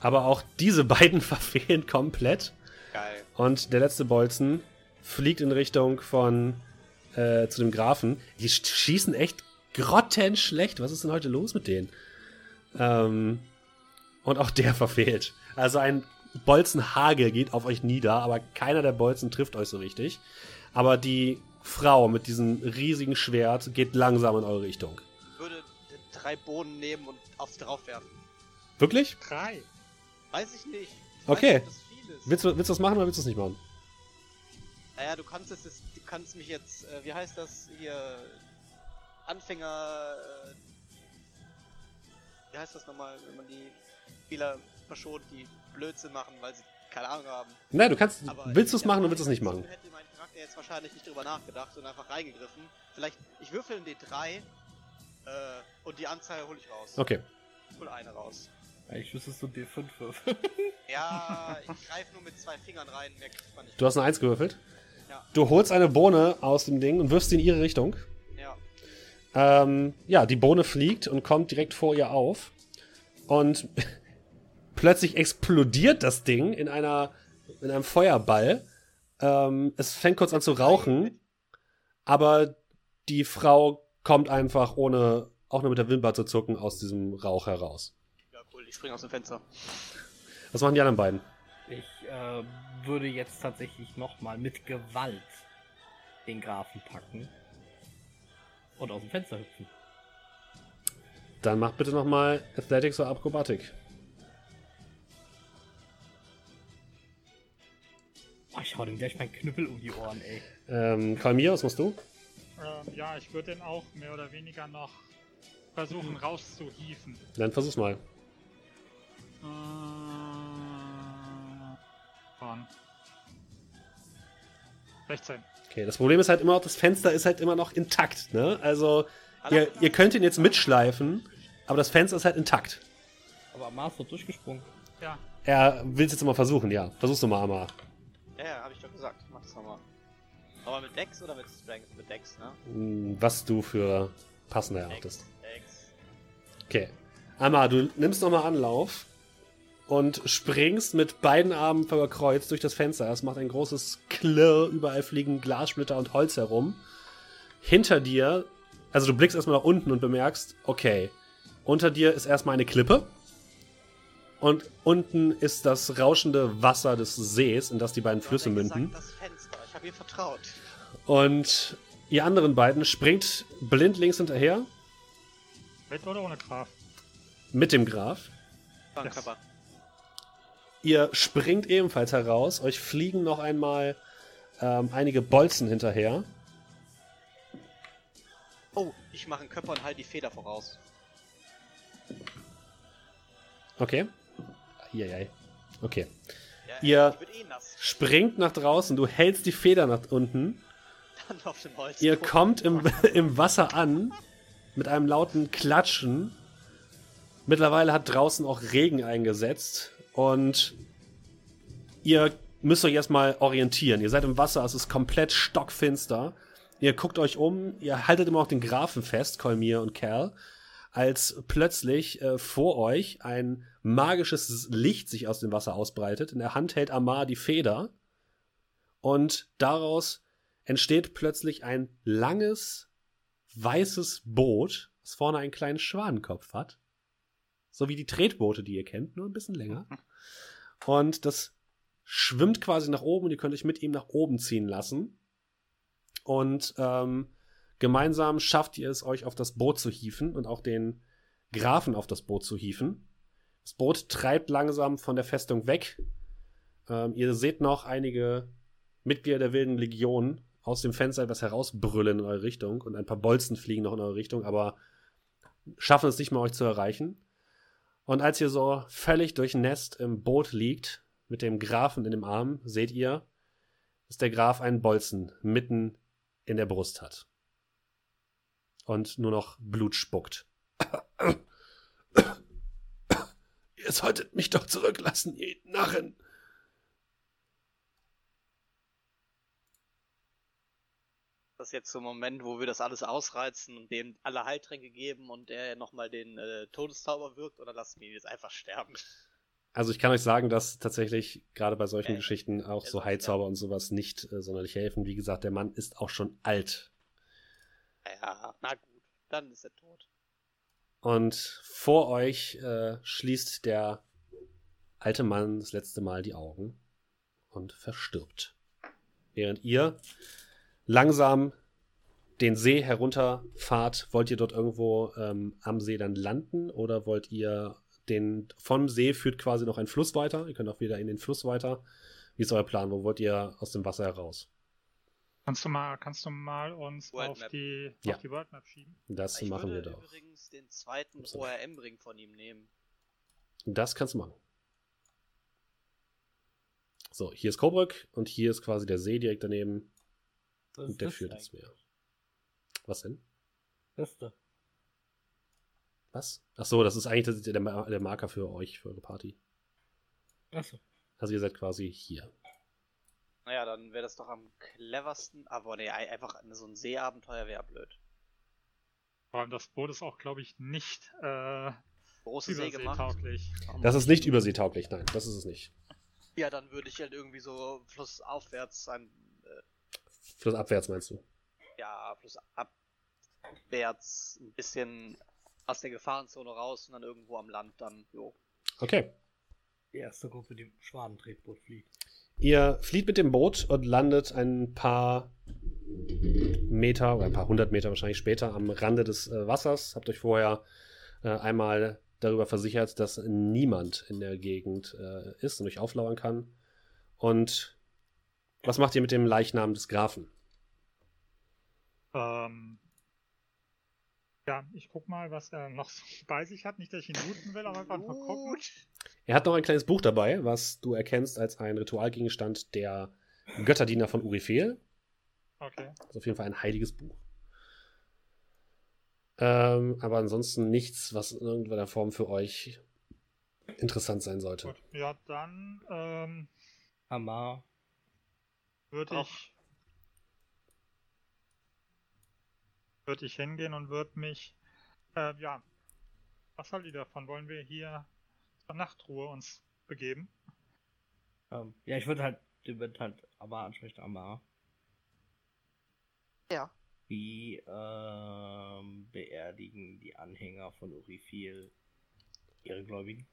Aber auch diese beiden [laughs] verfehlen komplett. Geil. Und der letzte Bolzen fliegt in Richtung von äh, zu dem Grafen. Die sch- schießen echt grottenschlecht. Was ist denn heute los mit denen? Ähm, und auch der [laughs] verfehlt. Also ein Bolzenhagel geht auf euch nieder, aber keiner der Bolzen trifft euch so richtig. Aber die Frau mit diesem riesigen Schwert geht langsam in eure Richtung. Würde drei Bohnen nehmen und auf sie drauf werfen. Wirklich? Drei. Weiß ich nicht. Ich Okay. Nicht. Willst du, willst du das machen oder willst du das nicht machen? Naja, du kannst es, jetzt- du kannst mich jetzt, äh, wie heißt das hier, Anfänger, äh, wie heißt das nochmal, wenn man die Spieler verschont, die Blödsinn machen, weil sie keine Ahnung haben. Nein, du kannst. Aber willst du es machen oder willst du es nicht machen? Hätte mein Charakter jetzt wahrscheinlich nicht drüber nachgedacht und einfach reingegriffen. Vielleicht, ich würfel in D3 äh, und die Anzahl hole ich raus. Okay. Ich hol eine raus. Eigentlich müsstest du D5 würfeln. [laughs] Ja, ich greife nur mit zwei Fingern rein, mehr kriegt man nicht. Du hast eine Eins gewürfelt. Ja. Du holst eine Bohne aus dem Ding und wirfst sie in ihre Richtung. Ja. Ähm, ja, die Bohne fliegt und kommt direkt vor ihr auf. Und plötzlich explodiert das Ding in einer in einem Feuerball. Ähm, es fängt kurz an zu rauchen, aber die Frau kommt einfach ohne auch nur mit der Wimper zu zucken aus diesem Rauch heraus. Ja, cool, ich springe aus dem Fenster. Was machen die anderen beiden? Ich äh, würde jetzt tatsächlich nochmal mit Gewalt den Grafen packen und aus dem Fenster hüpfen. Dann mach bitte nochmal Athletics oder Akrobatik. Oh, ich hau dem gleich meinen Knüppel um die Ohren, ey. Ähm, Kalmir, was machst du? Ähm, ja, ich würde den auch mehr oder weniger noch versuchen rauszuhieven. Dann versuch's mal. Äh, von 16. Okay, das Problem ist halt immer noch, das Fenster ist halt immer noch intakt, ne? Also, ihr, ihr könnt ihn jetzt mitschleifen, aber das Fenster ist halt intakt. Aber Mars wird durchgesprungen. Ja, Er will es jetzt mal versuchen, ja. Versuch's doch mal, Amar. Ja, ja, hab ich doch gesagt. Mach das nochmal. Aber mit Dex oder mit Strength? Mit Dex, ne? Hm, Was du für passender erachtest. Dex. Okay. Amar, du nimmst nochmal Anlauf und springst mit beiden Armen verkreuzt durch das Fenster. Es macht ein großes Klirr, überall fliegen Glassplitter und Holz herum. Hinter dir, also du blickst erstmal nach unten und bemerkst, okay, unter dir ist erstmal eine Klippe. Und unten ist das rauschende Wasser des Sees, in das die beiden Flüsse münden. gesagt, das Fenster. Ich habe ihr vertraut. Und ihr anderen beiden springt blind links hinterher mit oder ohne Graf? mit dem Graf. Yes. Körper. Ihr springt ebenfalls heraus. Euch fliegen noch einmal ähm, einige Bolzen hinterher. Oh, ich mache einen Körper und halte die Feder voraus. Okay. Eieiei. Okay. Ja, Ihr- eh. Springt nach draußen. Du hältst die Feder nach unten. Ihr kommt im, [laughs] im Wasser an. Mit einem lauten Klatschen. Mittlerweile hat draußen auch Regen eingesetzt. Und ihr müsst euch erstmal orientieren. Ihr seid im Wasser, es ist komplett stockfinster. Ihr guckt euch um, ihr haltet immer noch den Grafen fest, Kolmir und Kerl, als plötzlich äh, vor euch ein magisches Licht sich aus dem Wasser ausbreitet. In der Hand hält Amar die Feder und daraus entsteht plötzlich ein langes, weißes Boot, das vorne einen kleinen Schwanenkopf hat. So wie die Tretboote, die ihr kennt, nur ein bisschen länger. [laughs] Und das schwimmt quasi nach oben und ihr könnt euch mit ihm nach oben ziehen lassen. Und ähm, gemeinsam schafft ihr es, euch auf das Boot zu hieven und auch den Grafen auf das Boot zu hieven. Das Boot treibt langsam von der Festung weg. Ähm, ihr seht noch einige Mitglieder der Wilden Legion aus dem Fenster etwas herausbrüllen in eure Richtung und ein paar Bolzen fliegen noch in eure Richtung, aber schaffen es nicht mal, euch zu erreichen. Und als ihr so völlig durchnässt im Boot liegt, mit dem Grafen in dem Arm, seht ihr, dass der Graf einen Bolzen mitten in der Brust hat. Und nur noch Blut spuckt. ihr solltet mich doch zurücklassen, ihr Narren. Das ist jetzt so ein Moment, wo wir das alles ausreizen und dem alle Heiltränke geben und er nochmal den äh, Todeszauber wirkt oder lassen wir ihn jetzt einfach sterben? Also ich kann euch sagen, dass tatsächlich gerade bei solchen Äh, Geschichten auch so Heilzauber sterben. und sowas nicht äh, sonderlich helfen. Wie gesagt, der Mann ist auch schon alt. Ja, na gut, dann ist er tot. Und vor euch äh, schließt der alte Mann das letzte Mal die Augen und verstirbt. Während ihr langsam den See herunterfahrt, wollt ihr dort irgendwo ähm, am See dann landen oder wollt ihr den vom See führt quasi noch ein Fluss weiter? Ihr könnt auch wieder in den Fluss weiter. Wie ist euer Plan? Wo wollt ihr aus dem Wasser heraus? Kannst du mal, kannst du mal uns World auf Map. die, Ja. auf die World Map schieben? Das ich machen wir würde doch. übrigens den zweiten. ORM-Ring von ihm nehmen. Das kannst du machen. So, hier ist Coburg und hier ist quasi der See direkt daneben. Was Und der das führt ins? Meer. Was denn? Beste. Was? Ach so, das ist eigentlich das- der, der Marker für euch, für eure Party. Achso. Also ihr seid quasi hier. Naja, dann wäre das doch am cleversten. Aber nee, ei- einfach so ein Seeabenteuer wäre blöd. Vor allem das Boot ist auch, glaube ich, nicht äh, Große See gemacht. Das ist nicht überseetauglich, nein, das ist es nicht. Ja, dann würde ich halt irgendwie so flussaufwärts ein. Äh, Flussabwärts meinst du? ja, flussabwärts ein bisschen aus der Gefahrenzone raus und dann irgendwo am Land dann, jo. Okay. Die erste Gruppe, die im Schwadentretboot fliegt. Ihr flieht mit dem Boot und landet ein paar Meter oder ein paar hundert Meter wahrscheinlich später am Rande des äh, Wassers. Habt euch vorher äh, einmal darüber versichert, dass niemand in der Gegend äh, ist und euch auflauern kann. Und was macht ihr mit dem Leichnam des Grafen? Ähm, ja, ich guck mal, was er noch so [laughs] bei sich hat. Nicht, dass ich ihn looten will, aber einfach mal gucken. Er hat noch ein kleines Buch dabei, was du erkennst als ein Ritualgegenstand der Götterdiener von Urifel. Okay. Das ist auf jeden Fall ein heiliges Buch. Ähm, aber ansonsten nichts, was in irgendeiner Form für euch interessant sein sollte. Gut. Ja, dann ähm, Hammer. würde Auch. ich würde ich hingehen und würde mich äh, ja was haltet ihr davon? Wollen wir hier zur Nachtruhe uns begeben? Ähm, ja, ich würde halt, ich würde halt Amar ansprechen, Amar. Ja. Wie ähm, beerdigen die Anhänger von Urifil ihre Gläubigen?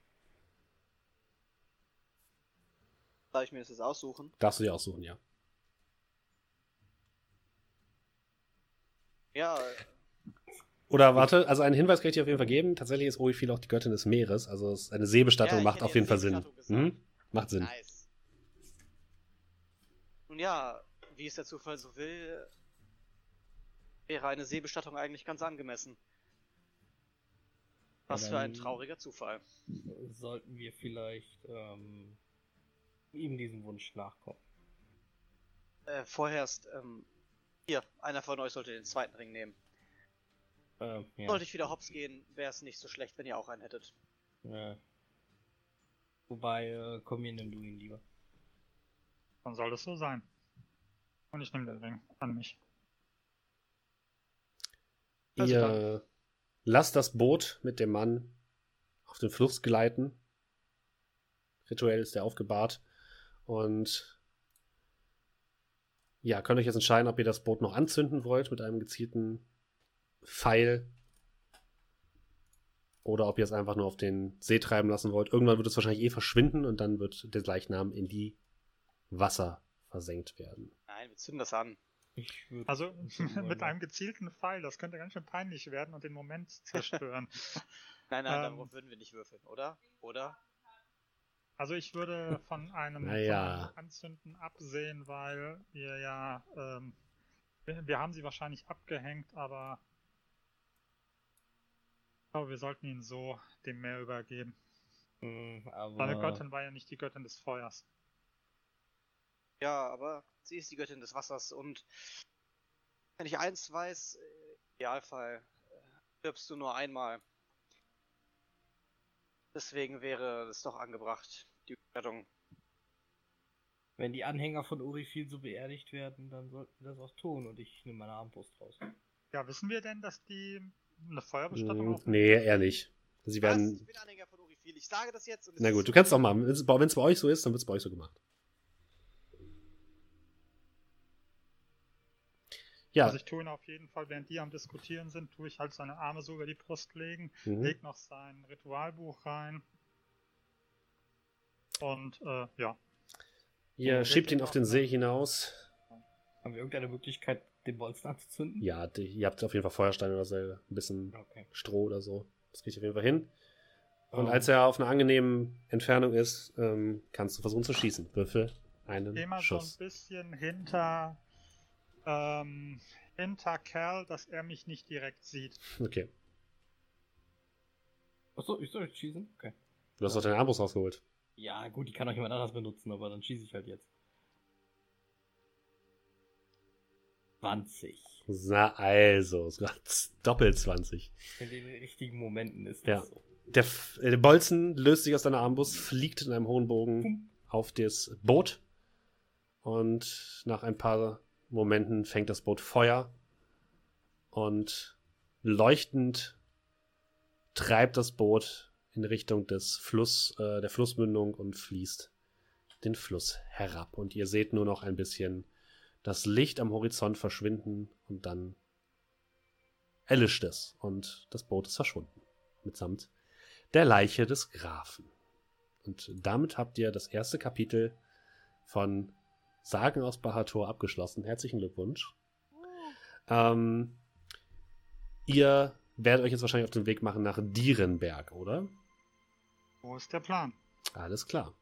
Darf ich mir das jetzt aussuchen? Darfst du dir aussuchen, ja. Ja, Oder warte, also einen Hinweis kann ich dir auf jeden Fall geben. Tatsächlich ist Urifil auch die Göttin des Meeres. Also eine Seebestattung Ja, macht auf jeden Fall Sinn. Mhm. Macht Sinn. nice. Nun ja, wie es der Zufall so will, wäre eine Seebestattung eigentlich ganz angemessen. Was für ein trauriger Zufall. Sollten wir vielleicht ähm, ihm diesen Wunsch nachkommen? Äh, vorerst, ähm, hier, einer von euch sollte den zweiten Ring nehmen. Ähm, ja. Sollte ich wieder hops gehen, wäre es nicht so schlecht, wenn ihr auch einen hättet. Ja. Wobei, äh, komm hier, nimm du ihn lieber. Dann soll das so sein. Und ich nehme den Ring an mich. Also Ihr lasst das Boot mit dem Mann auf den Fluss gleiten. Rituell ist er aufgebahrt. Und ja, könnt euch jetzt entscheiden, ob ihr das Boot noch anzünden wollt mit einem gezielten Pfeil. Oder ob ihr es einfach nur auf den See treiben lassen wollt. Irgendwann wird es wahrscheinlich eh verschwinden und dann wird der Leichnam in die Wasser versenkt werden. Nein, wir zünden das an. Also [laughs] mit einem gezielten Pfeil, das könnte ganz schön peinlich werden und den Moment zerstören. [laughs] Nein, nein, Ähm. darauf würden wir nicht würfeln, oder? Oder? Also ich würde von einem, Naja. von einem Anzünden absehen, weil wir ja, ähm, wir, wir haben sie wahrscheinlich abgehängt, aber ich glaube, wir sollten ihn so dem Meer übergeben. Hm, aber Deine Göttin war ja nicht die Göttin des Feuers. Ja, aber sie ist die Göttin des Wassers und wenn ich eins weiß, im Idealfall äh, stirbst du nur einmal. Deswegen wäre es doch angebracht, die Rettung. wenn die Anhänger von Urifil so beerdigt werden, dann sollten wir das auch tun und ich nehme meine Armbrust raus. Ja, wissen wir denn, dass die eine Feuerbestattung Hm, auf nee, eher nicht. Sie Was? werden. Ich bin Anhänger von Urifil. Ich sage das jetzt. Und es Na gut, du kannst auch machen. Wenn es bei euch so ist, dann wird es bei euch so gemacht. Ja, Also ich tue ihn auf jeden Fall, während die am Diskutieren sind, tue ich halt seine Arme so über die Brust legen, mhm. leg noch sein Ritualbuch rein. Und äh, ja, ihr Ja, schiebt ihn auf den See hinaus. Haben wir irgendeine Möglichkeit, den Bolzen anzuzünden? Ja, die, ihr habt auf jeden Fall Feuersteine oder so, ein bisschen Okay. Stroh oder so. Das kriegt ihr auf jeden Fall hin. Und Ähm, als er auf einer angenehmen Entfernung ist, ähm, kannst du versuchen zu schießen. Würfel einen immer so Schuss. ein bisschen hinter, ähm, hinter Kerl, dass er mich nicht direkt sieht. Okay. Achso, ich soll jetzt schießen? Okay. Du hast doch deine Armbrust rausgeholt. Ja, gut, die kann auch jemand anders benutzen, aber dann schieße ich halt jetzt. 20. Na also, war [laughs] doppelt 20. In den richtigen Momenten ist Ja. das so. Der, der Bolzen löst sich aus deiner Armbrust, fliegt in einem hohen Bogen Pum. auf das Boot. Und nach ein paar Momenten fängt das Boot Feuer. Und leuchtend treibt das Boot in Richtung des Fluss, äh, der Flussmündung und fließt den Fluss herab. Und ihr seht nur noch ein bisschen das Licht am Horizont verschwinden und dann erlischt es und das Boot ist verschwunden. Mitsamt der Leiche des Grafen. Und damit habt ihr das erste Kapitel von Sagen aus Bahator abgeschlossen. Herzlichen Glückwunsch. Ähm, ihr werdet euch jetzt wahrscheinlich auf den Weg machen nach Dierenberg, oder? Wo ist der Plan? Alles klar.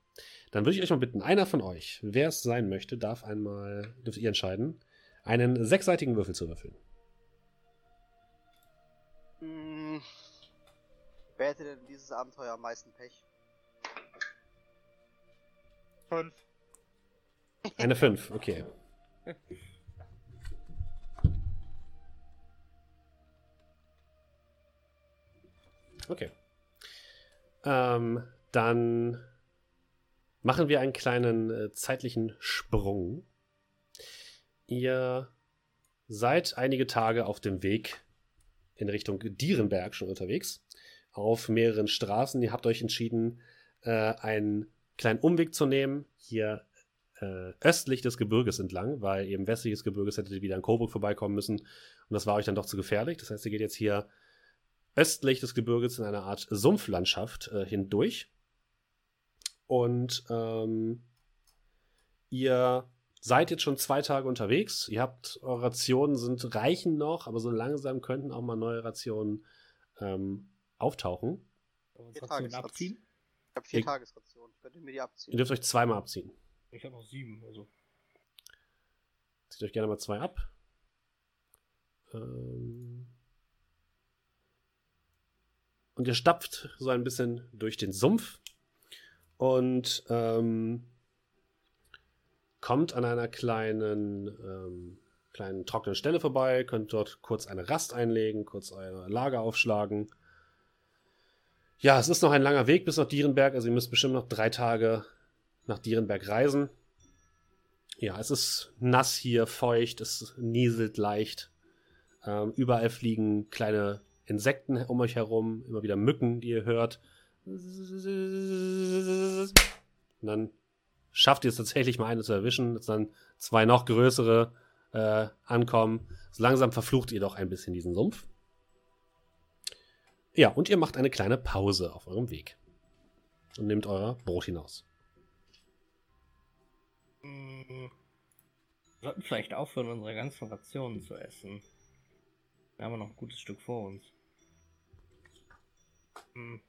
Dann würde ich euch mal bitten, einer von euch, wer es sein möchte, darf einmal, dürft ihr entscheiden, einen sechsseitigen Würfel zu würfeln. Hm, wer hätte denn dieses Abenteuer am meisten Pech? Fünf. Eine 5, okay. Okay. Ähm, dann machen wir einen kleinen äh, zeitlichen Sprung. Ihr seid einige Tage auf dem Weg in Richtung Dierenberg schon unterwegs. Auf mehreren Straßen. Ihr habt euch entschieden, äh, einen kleinen Umweg zu nehmen. Hier äh, östlich des Gebirges entlang, weil eben westlich des Gebirges hättet ihr wieder an Coburg vorbeikommen müssen. Und das war euch dann doch zu gefährlich. Das heißt, ihr geht jetzt hier östlich des Gebirges in einer Art Sumpflandschaft äh, hindurch. Und ähm, ihr seid jetzt schon zwei Tage unterwegs. Ihr habt, eure Rationen sind, reichen noch, aber so langsam könnten auch mal neue Rationen ähm, auftauchen. Vier Rationen abziehen? Ich habe vier Tagesrationen. Ich könnte mir die Ihr abziehen. dürft euch zweimal abziehen. Ich habe noch sieben, also. Zieht euch gerne mal zwei ab. Ähm und ihr stapft so ein bisschen durch den Sumpf und ähm, kommt an einer kleinen, ähm, kleinen trockenen Stelle vorbei, könnt dort kurz eine Rast einlegen, kurz euer Lager aufschlagen. Ja, es ist noch ein langer Weg bis nach Dierenberg, also ihr müsst bestimmt noch drei Tage nach Dierenberg reisen. Ja, es ist nass hier, feucht, es nieselt leicht. Ähm, überall fliegen kleine Insekten um euch herum, immer wieder Mücken, die ihr hört. Und dann schafft ihr es tatsächlich mal eine zu erwischen, dass dann zwei noch größere äh, ankommen. So langsam verflucht ihr doch ein bisschen diesen Sumpf. Ja, und ihr macht eine kleine Pause auf eurem Weg. Und nehmt euer Brot hinaus. Wir sollten vielleicht aufhören, unsere ganzen Rationen zu essen. Wir haben noch ein gutes Stück vor uns. Hm,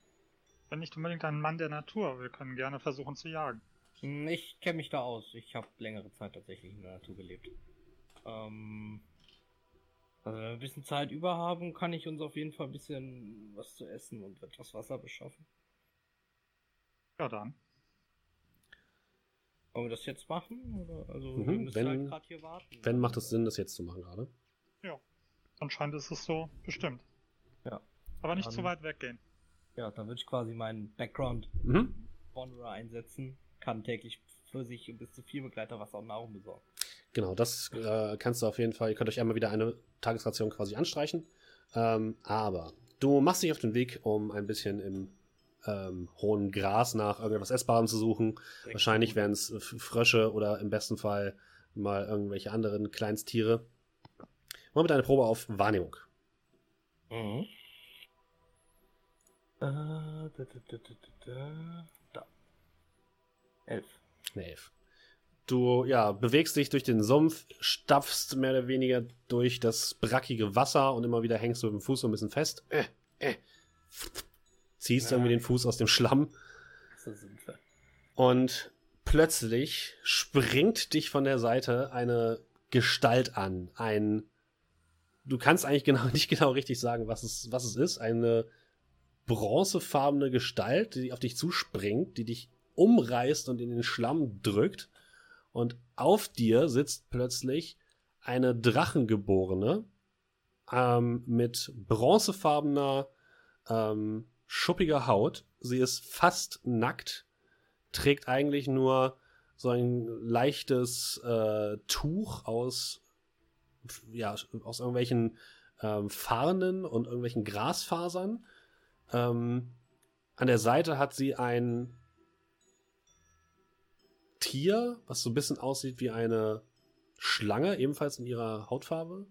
Bin nicht unbedingt ein Mann der Natur. Wir können gerne versuchen zu jagen. hm, Ich kenne mich da aus. Ich habe längere Zeit tatsächlich in der Natur gelebt. Ähm, also wenn wir ein bisschen Zeit über haben, kann ich uns auf jeden Fall ein bisschen was zu essen und etwas Wasser beschaffen. Ja, dann. Wollen wir das jetzt machen? Oder? Also, Mhm, wir müssen wenn- halt gerade hier warten. Wenn macht es Sinn, das jetzt zu machen gerade? Anscheinend ist es so bestimmt. Ja. Aber nicht Dann- zu weit weggehen. Ja, dann würde ich quasi meinen Background Mhm. Wanderer einsetzen. Kann täglich für sich und bis zu vier Begleiter Wasser und Nahrung besorgen. Genau, das äh, kannst du auf jeden Fall. Ihr könnt euch einmal wieder eine Tagesration quasi anstreichen. Ähm, aber du machst dich auf den Weg, um ein bisschen im ähm, hohen Gras nach irgendetwas Essbarem zu suchen. Wahrscheinlich wären es Frösche oder im besten Fall mal irgendwelche anderen Kleinsttiere. Mal mit einer Probe auf Wahrnehmung. Mhm. Äh, da, da, da, da, da, da. Elf. Eine Elf. Du ja, bewegst dich durch den Sumpf, stapfst mehr oder weniger durch das brackige Wasser und immer wieder hängst du mit dem Fuß so ein bisschen fest. Äh, äh. Ziehst Ja. irgendwie den Fuß aus dem Schlamm und plötzlich springt dich von der Seite eine Gestalt an. Ein. Du kannst eigentlich genau, [laughs] nicht genau richtig sagen, was es, was es ist. Eine bronzefarbene Gestalt, die auf dich zuspringt, die dich umreißt und in den Schlamm drückt. Und auf dir sitzt plötzlich eine Drachengeborene ähm, mit bronzefarbener, ähm, schuppiger Haut. Sie ist fast nackt, trägt eigentlich nur so ein leichtes äh, Tuch aus, ja, aus irgendwelchen ähm, Farnen und irgendwelchen Grasfasern. Ähm, an der Seite hat sie ein Tier, was so ein bisschen aussieht wie eine Schlange, ebenfalls in ihrer Hautfarbe.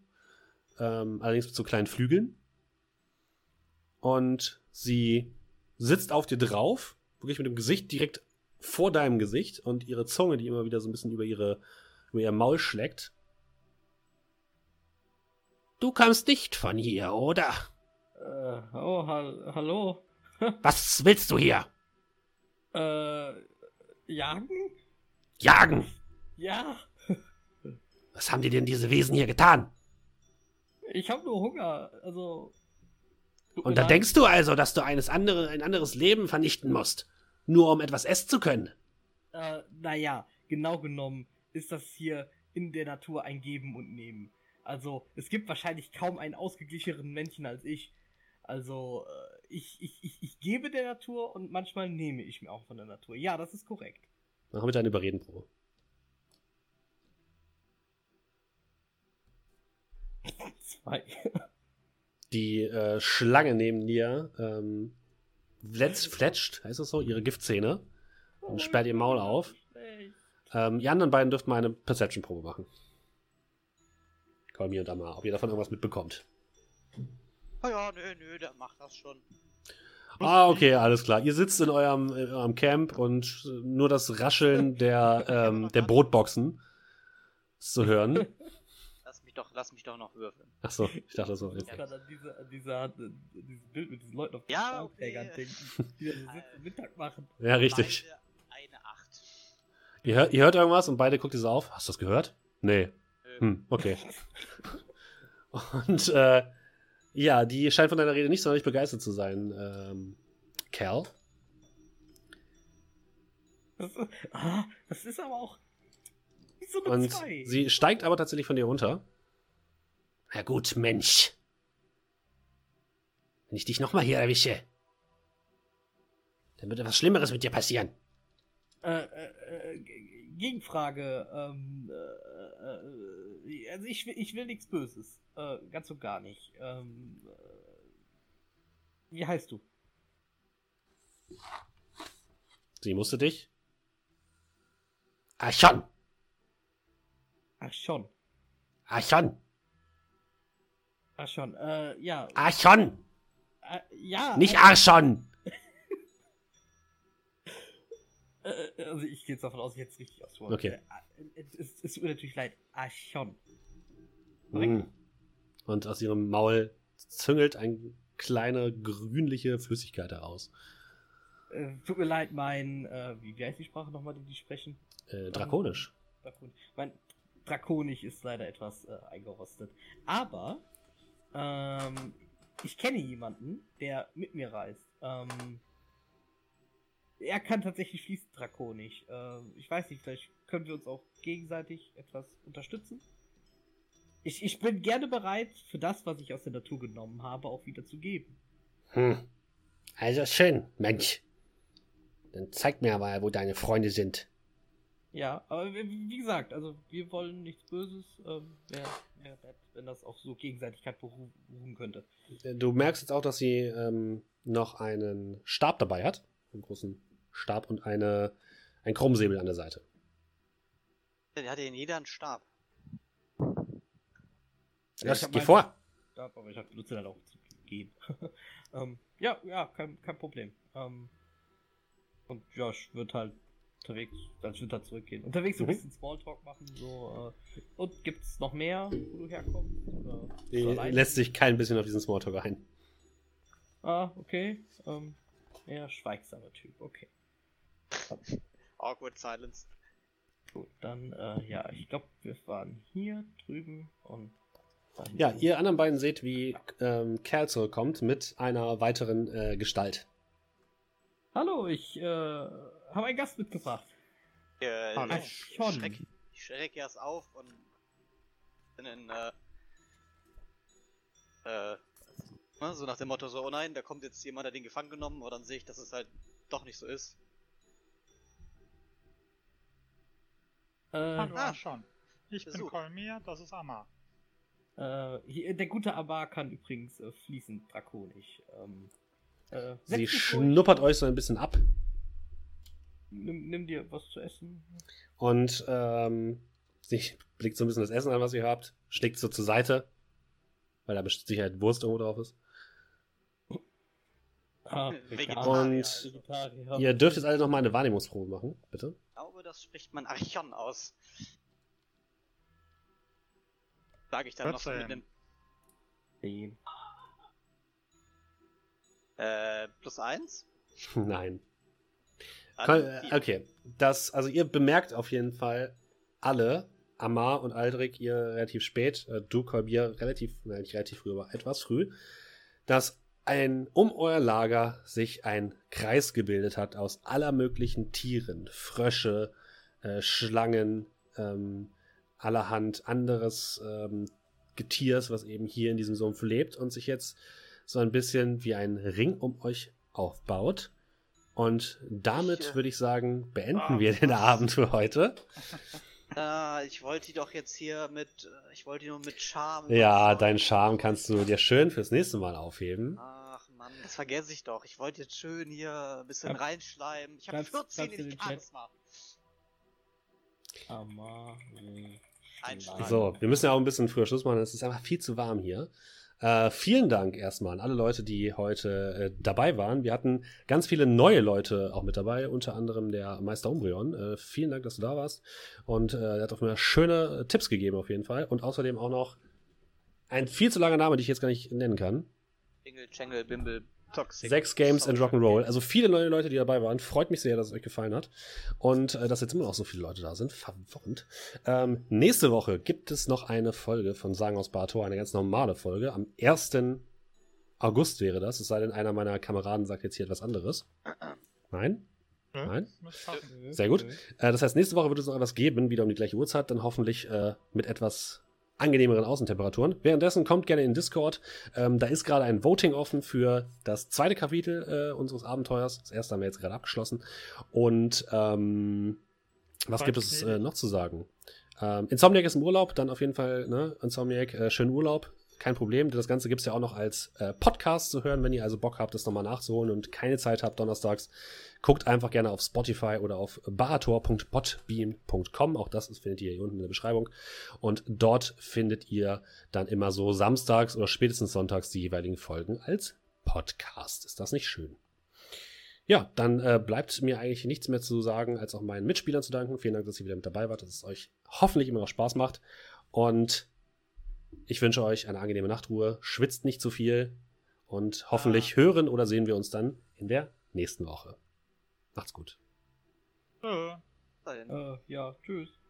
Ähm, allerdings mit so kleinen Flügeln. Und sie sitzt auf dir drauf, wirklich mit dem Gesicht direkt vor deinem Gesicht und ihre Zunge, die immer wieder so ein bisschen über, ihre, über ihr Maul schlägt. Du kommst nicht von hier, oder? Äh, oh, hal hallo. [laughs] Was willst du hier? Äh, jagen? Jagen! Ja, Was haben dir denn diese Wesen hier getan? ich habe nur Hunger. Also. Und da denkst du also, dass du eines andere, ein anderes Leben vernichten musst, nur um etwas essen zu können? Äh, naja, genau genommen ist das hier in der Natur ein Geben und Nehmen. Also, es gibt wahrscheinlich kaum einen ausgeglicheneren Menschen als ich. Also, äh, ich, ich, ich, ich gebe der Natur und manchmal nehme ich mir auch von der Natur. Ja, das ist korrekt. Mach bitte eine Überredenprobe. [laughs] Zwei. Die äh, Schlange neben dir ähm, fletzt, fletscht, heißt das so, ihre Giftzähne und sperrt ihr Maul auf. Ähm, die anderen beiden dürften mal eine Perception-Probe machen. Komm hier und da mal, ob ihr davon irgendwas mitbekommt. Oh ja, nö, nö, der macht das schon. Ah, okay, alles klar. Ihr sitzt in eurem, in eurem Camp und äh, nur das Rascheln der, [laughs] ähm, der Brotboxen ist zu hören. Lass mich doch, lass mich doch noch würfeln. Achso, ich dachte so. Ich kann an diese, an diese, an dieses Bild mit diesen Leuten auf den Ja, okay. denken, die da so [laughs] sitzen Mittag machen. Ja, richtig. Beide Eine Acht. Ihr hört, ihr hört irgendwas und beide guckt ihr so auf. Hast du das gehört? Nee. Hm, okay. Und äh, ja, die scheint von deiner Rede nicht sonderlich begeistert zu sein, ähm, Cal. Das, ist- ah, das ist aber auch so eine Und Zwei. sie steigt aber tatsächlich von dir runter. Na gut, Mensch. Wenn ich dich nochmal hier erwische, dann wird etwas Schlimmeres mit dir passieren. Äh, äh, äh, Gegenfrage. Ähm, äh, äh, also ich will, ich will nichts Böses. Äh, ganz und gar nicht. Ähm, äh, wie heißt du? Sie musste dich. Ach schon. Archon! Ach schon. Äh, ja. Archon! Äh, ja. Nicht [laughs] äh, Archon! äh, also ich gehe jetzt davon aus, ich jetzt richtig ausspreche. Okay. Äh, es, es, es tut mir natürlich leid. Archon. Mm. Und aus ihrem Maul züngelt eine kleine grünliche Flüssigkeit heraus. Äh, tut mir leid, mein, äh, wie, heißt die Sprache nochmal, die die sprechen? Äh, drakonisch. Drakon. Mein Drakonisch ist leider etwas äh, eingerostet. Aber ähm, ich kenne jemanden, der mit mir reist. Ähm, er kann tatsächlich fließend drakonisch. Äh, ich weiß nicht, vielleicht können wir uns auch gegenseitig etwas unterstützen. Ich, ich bin gerne bereit, für das, was ich aus der Natur genommen habe, auch wieder zu geben. Hm. Also schön, Mensch. Dann zeig mir mal, wo deine Freunde sind. Ja, aber wie gesagt, also wir wollen nichts Böses. Ähm, Wäre wär nett, wenn das auf so Gegenseitigkeit beruhen könnte. Du merkst jetzt auch, dass sie ähm, noch einen Stab dabei hat. Einen großen Stab und eine, ein Krummsäbel an der Seite. Der hat ja in jeder einen Stab. Ja, geh vor. Stab, aber ich benutze dann auch zu gehen. [laughs] ähm, ja, ja, kein, kein Problem. Ähm, und Josh wird halt unterwegs, dann wird er zurückgehen. Unterwegs so ein mhm. bisschen Smalltalk machen, so, äh, und gibt's noch mehr, wo du herkommst? Oder lässt sich kein bisschen auf diesen Smalltalk ein. Ah, okay. Ähm, eher schweigsamer Typ, okay. Awkward Silence. Gut, dann, äh, ja, ich glaube, wir waren hier drüben und. Ja, ihr anderen beiden seht, wie ähm, Kerl zurückkommt mit einer weiteren äh, Gestalt. Hallo, ich äh, habe einen Gast mitgebracht. Äh, Hallo. Ich, ich schreck, ich schreck erst auf und bin in, äh, äh, ne, so nach dem Motto so, oh nein, da kommt jetzt jemand, der den gefangen genommen, aber dann sehe ich, dass es halt doch nicht so ist. Äh, Hallo, ah, schon. Ich Besuch. bin Kolmir, das ist Amar. Äh, hier, der gute Amar kann übrigens äh, fließend drakonisch. Ähm, äh, Sie schnuppert euch so ein bisschen ab. Nimm, nimm, dir was zu essen. Und ähm, sie blickt so ein bisschen das Essen an, was ihr habt, schlägt so zur Seite, weil da bestimmt Sicherheit Wurst irgendwo drauf ist. Ah, und ihr dürft jetzt alle noch mal eine Wahrnehmungsprobe machen, bitte. Ich glaube, das spricht man Archon aus. Sage ich dann noch so mit einem. Äh, plus eins? [laughs] Nein. Okay, das, also ihr bemerkt auf jeden Fall alle, Amar und Aldrich, ihr relativ spät, äh, du, Kolbier, relativ, nein, nicht relativ früh, aber etwas früh, dass ein, um euer Lager sich ein Kreis gebildet hat aus aller möglichen Tieren, Frösche, äh, Schlangen, ähm, allerhand anderes ähm, Getiers, was eben hier in diesem Sumpf lebt und sich jetzt so ein bisschen wie ein Ring um euch aufbaut. Und damit ich, würde ich sagen, beenden oh. wir den Abend für heute. Äh, [laughs] ich wollte die doch jetzt hier mit, äh, ich wollte die nur mit Charme. Ja, deinen Charme kannst du dir schön fürs nächste Mal aufheben. Ach Mann, das vergesse ich doch. Ich wollte jetzt schön hier ein bisschen Kannst, reinschleimen. Ich habe 14 in Charisma. So, wir müssen ja auch ein bisschen früher Schluss machen. Es ist einfach viel zu warm hier. Äh, vielen Dank erstmal an alle Leute, die heute äh, dabei waren. Wir hatten ganz viele neue Leute auch mit dabei, unter anderem der Meister Umbrion. Äh, vielen Dank, dass du da warst. Und äh, er hat auch mir schöne Tipps gegeben auf jeden Fall. Und außerdem auch noch ein viel zu langer Name, den ich jetzt gar nicht nennen kann. Jingle, Jangle, Bimble, Toxic. Sechs Games and Rock'n'Roll. Also viele neue Leute, die dabei waren. Freut mich sehr, dass es euch gefallen hat. Und äh, dass jetzt immer noch so viele Leute da sind. Verwirrend. Ähm, nächste Woche gibt es noch eine Folge von Sagen aus Bartor, eine ganz normale Folge. Am 1. August wäre das. Es sei denn, einer meiner Kameraden sagt jetzt hier etwas anderes. Nein? Nein? Sehr gut. Äh, das heißt, nächste Woche wird es noch etwas geben, wieder um die gleiche Uhrzeit, dann hoffentlich äh, mit etwas angenehmeren Außentemperaturen. Währenddessen kommt gerne in Discord. Ähm, da ist gerade ein Voting offen für das zweite Kapitel äh, unseres Abenteuers. Das erste haben wir jetzt gerade abgeschlossen. Und ähm, was gibt es äh, noch zu sagen? Ähm, Insomniac ist im Urlaub, dann auf jeden Fall, ne, Insomniac, äh, schönen Urlaub kein Problem. Das Ganze gibt es ja auch noch als äh, Podcast zu hören, wenn ihr also Bock habt, das nochmal nachzuholen und keine Zeit habt donnerstags. Guckt einfach gerne auf Spotify oder auf barator.podbeam.com. Auch das findet ihr hier unten in der Beschreibung. Und dort findet ihr dann immer so samstags oder spätestens sonntags die jeweiligen Folgen als Podcast. Ist das nicht schön? Ja, dann äh, bleibt mir eigentlich nichts mehr zu sagen, als auch meinen Mitspielern zu danken. Vielen Dank, dass ihr wieder mit dabei wart, dass es euch hoffentlich immer noch Spaß macht. Und ich wünsche euch eine angenehme Nachtruhe, schwitzt nicht zu viel und hoffentlich ah. hören oder sehen wir uns dann in der nächsten Woche. Macht's gut. Äh, äh, ja, tschüss.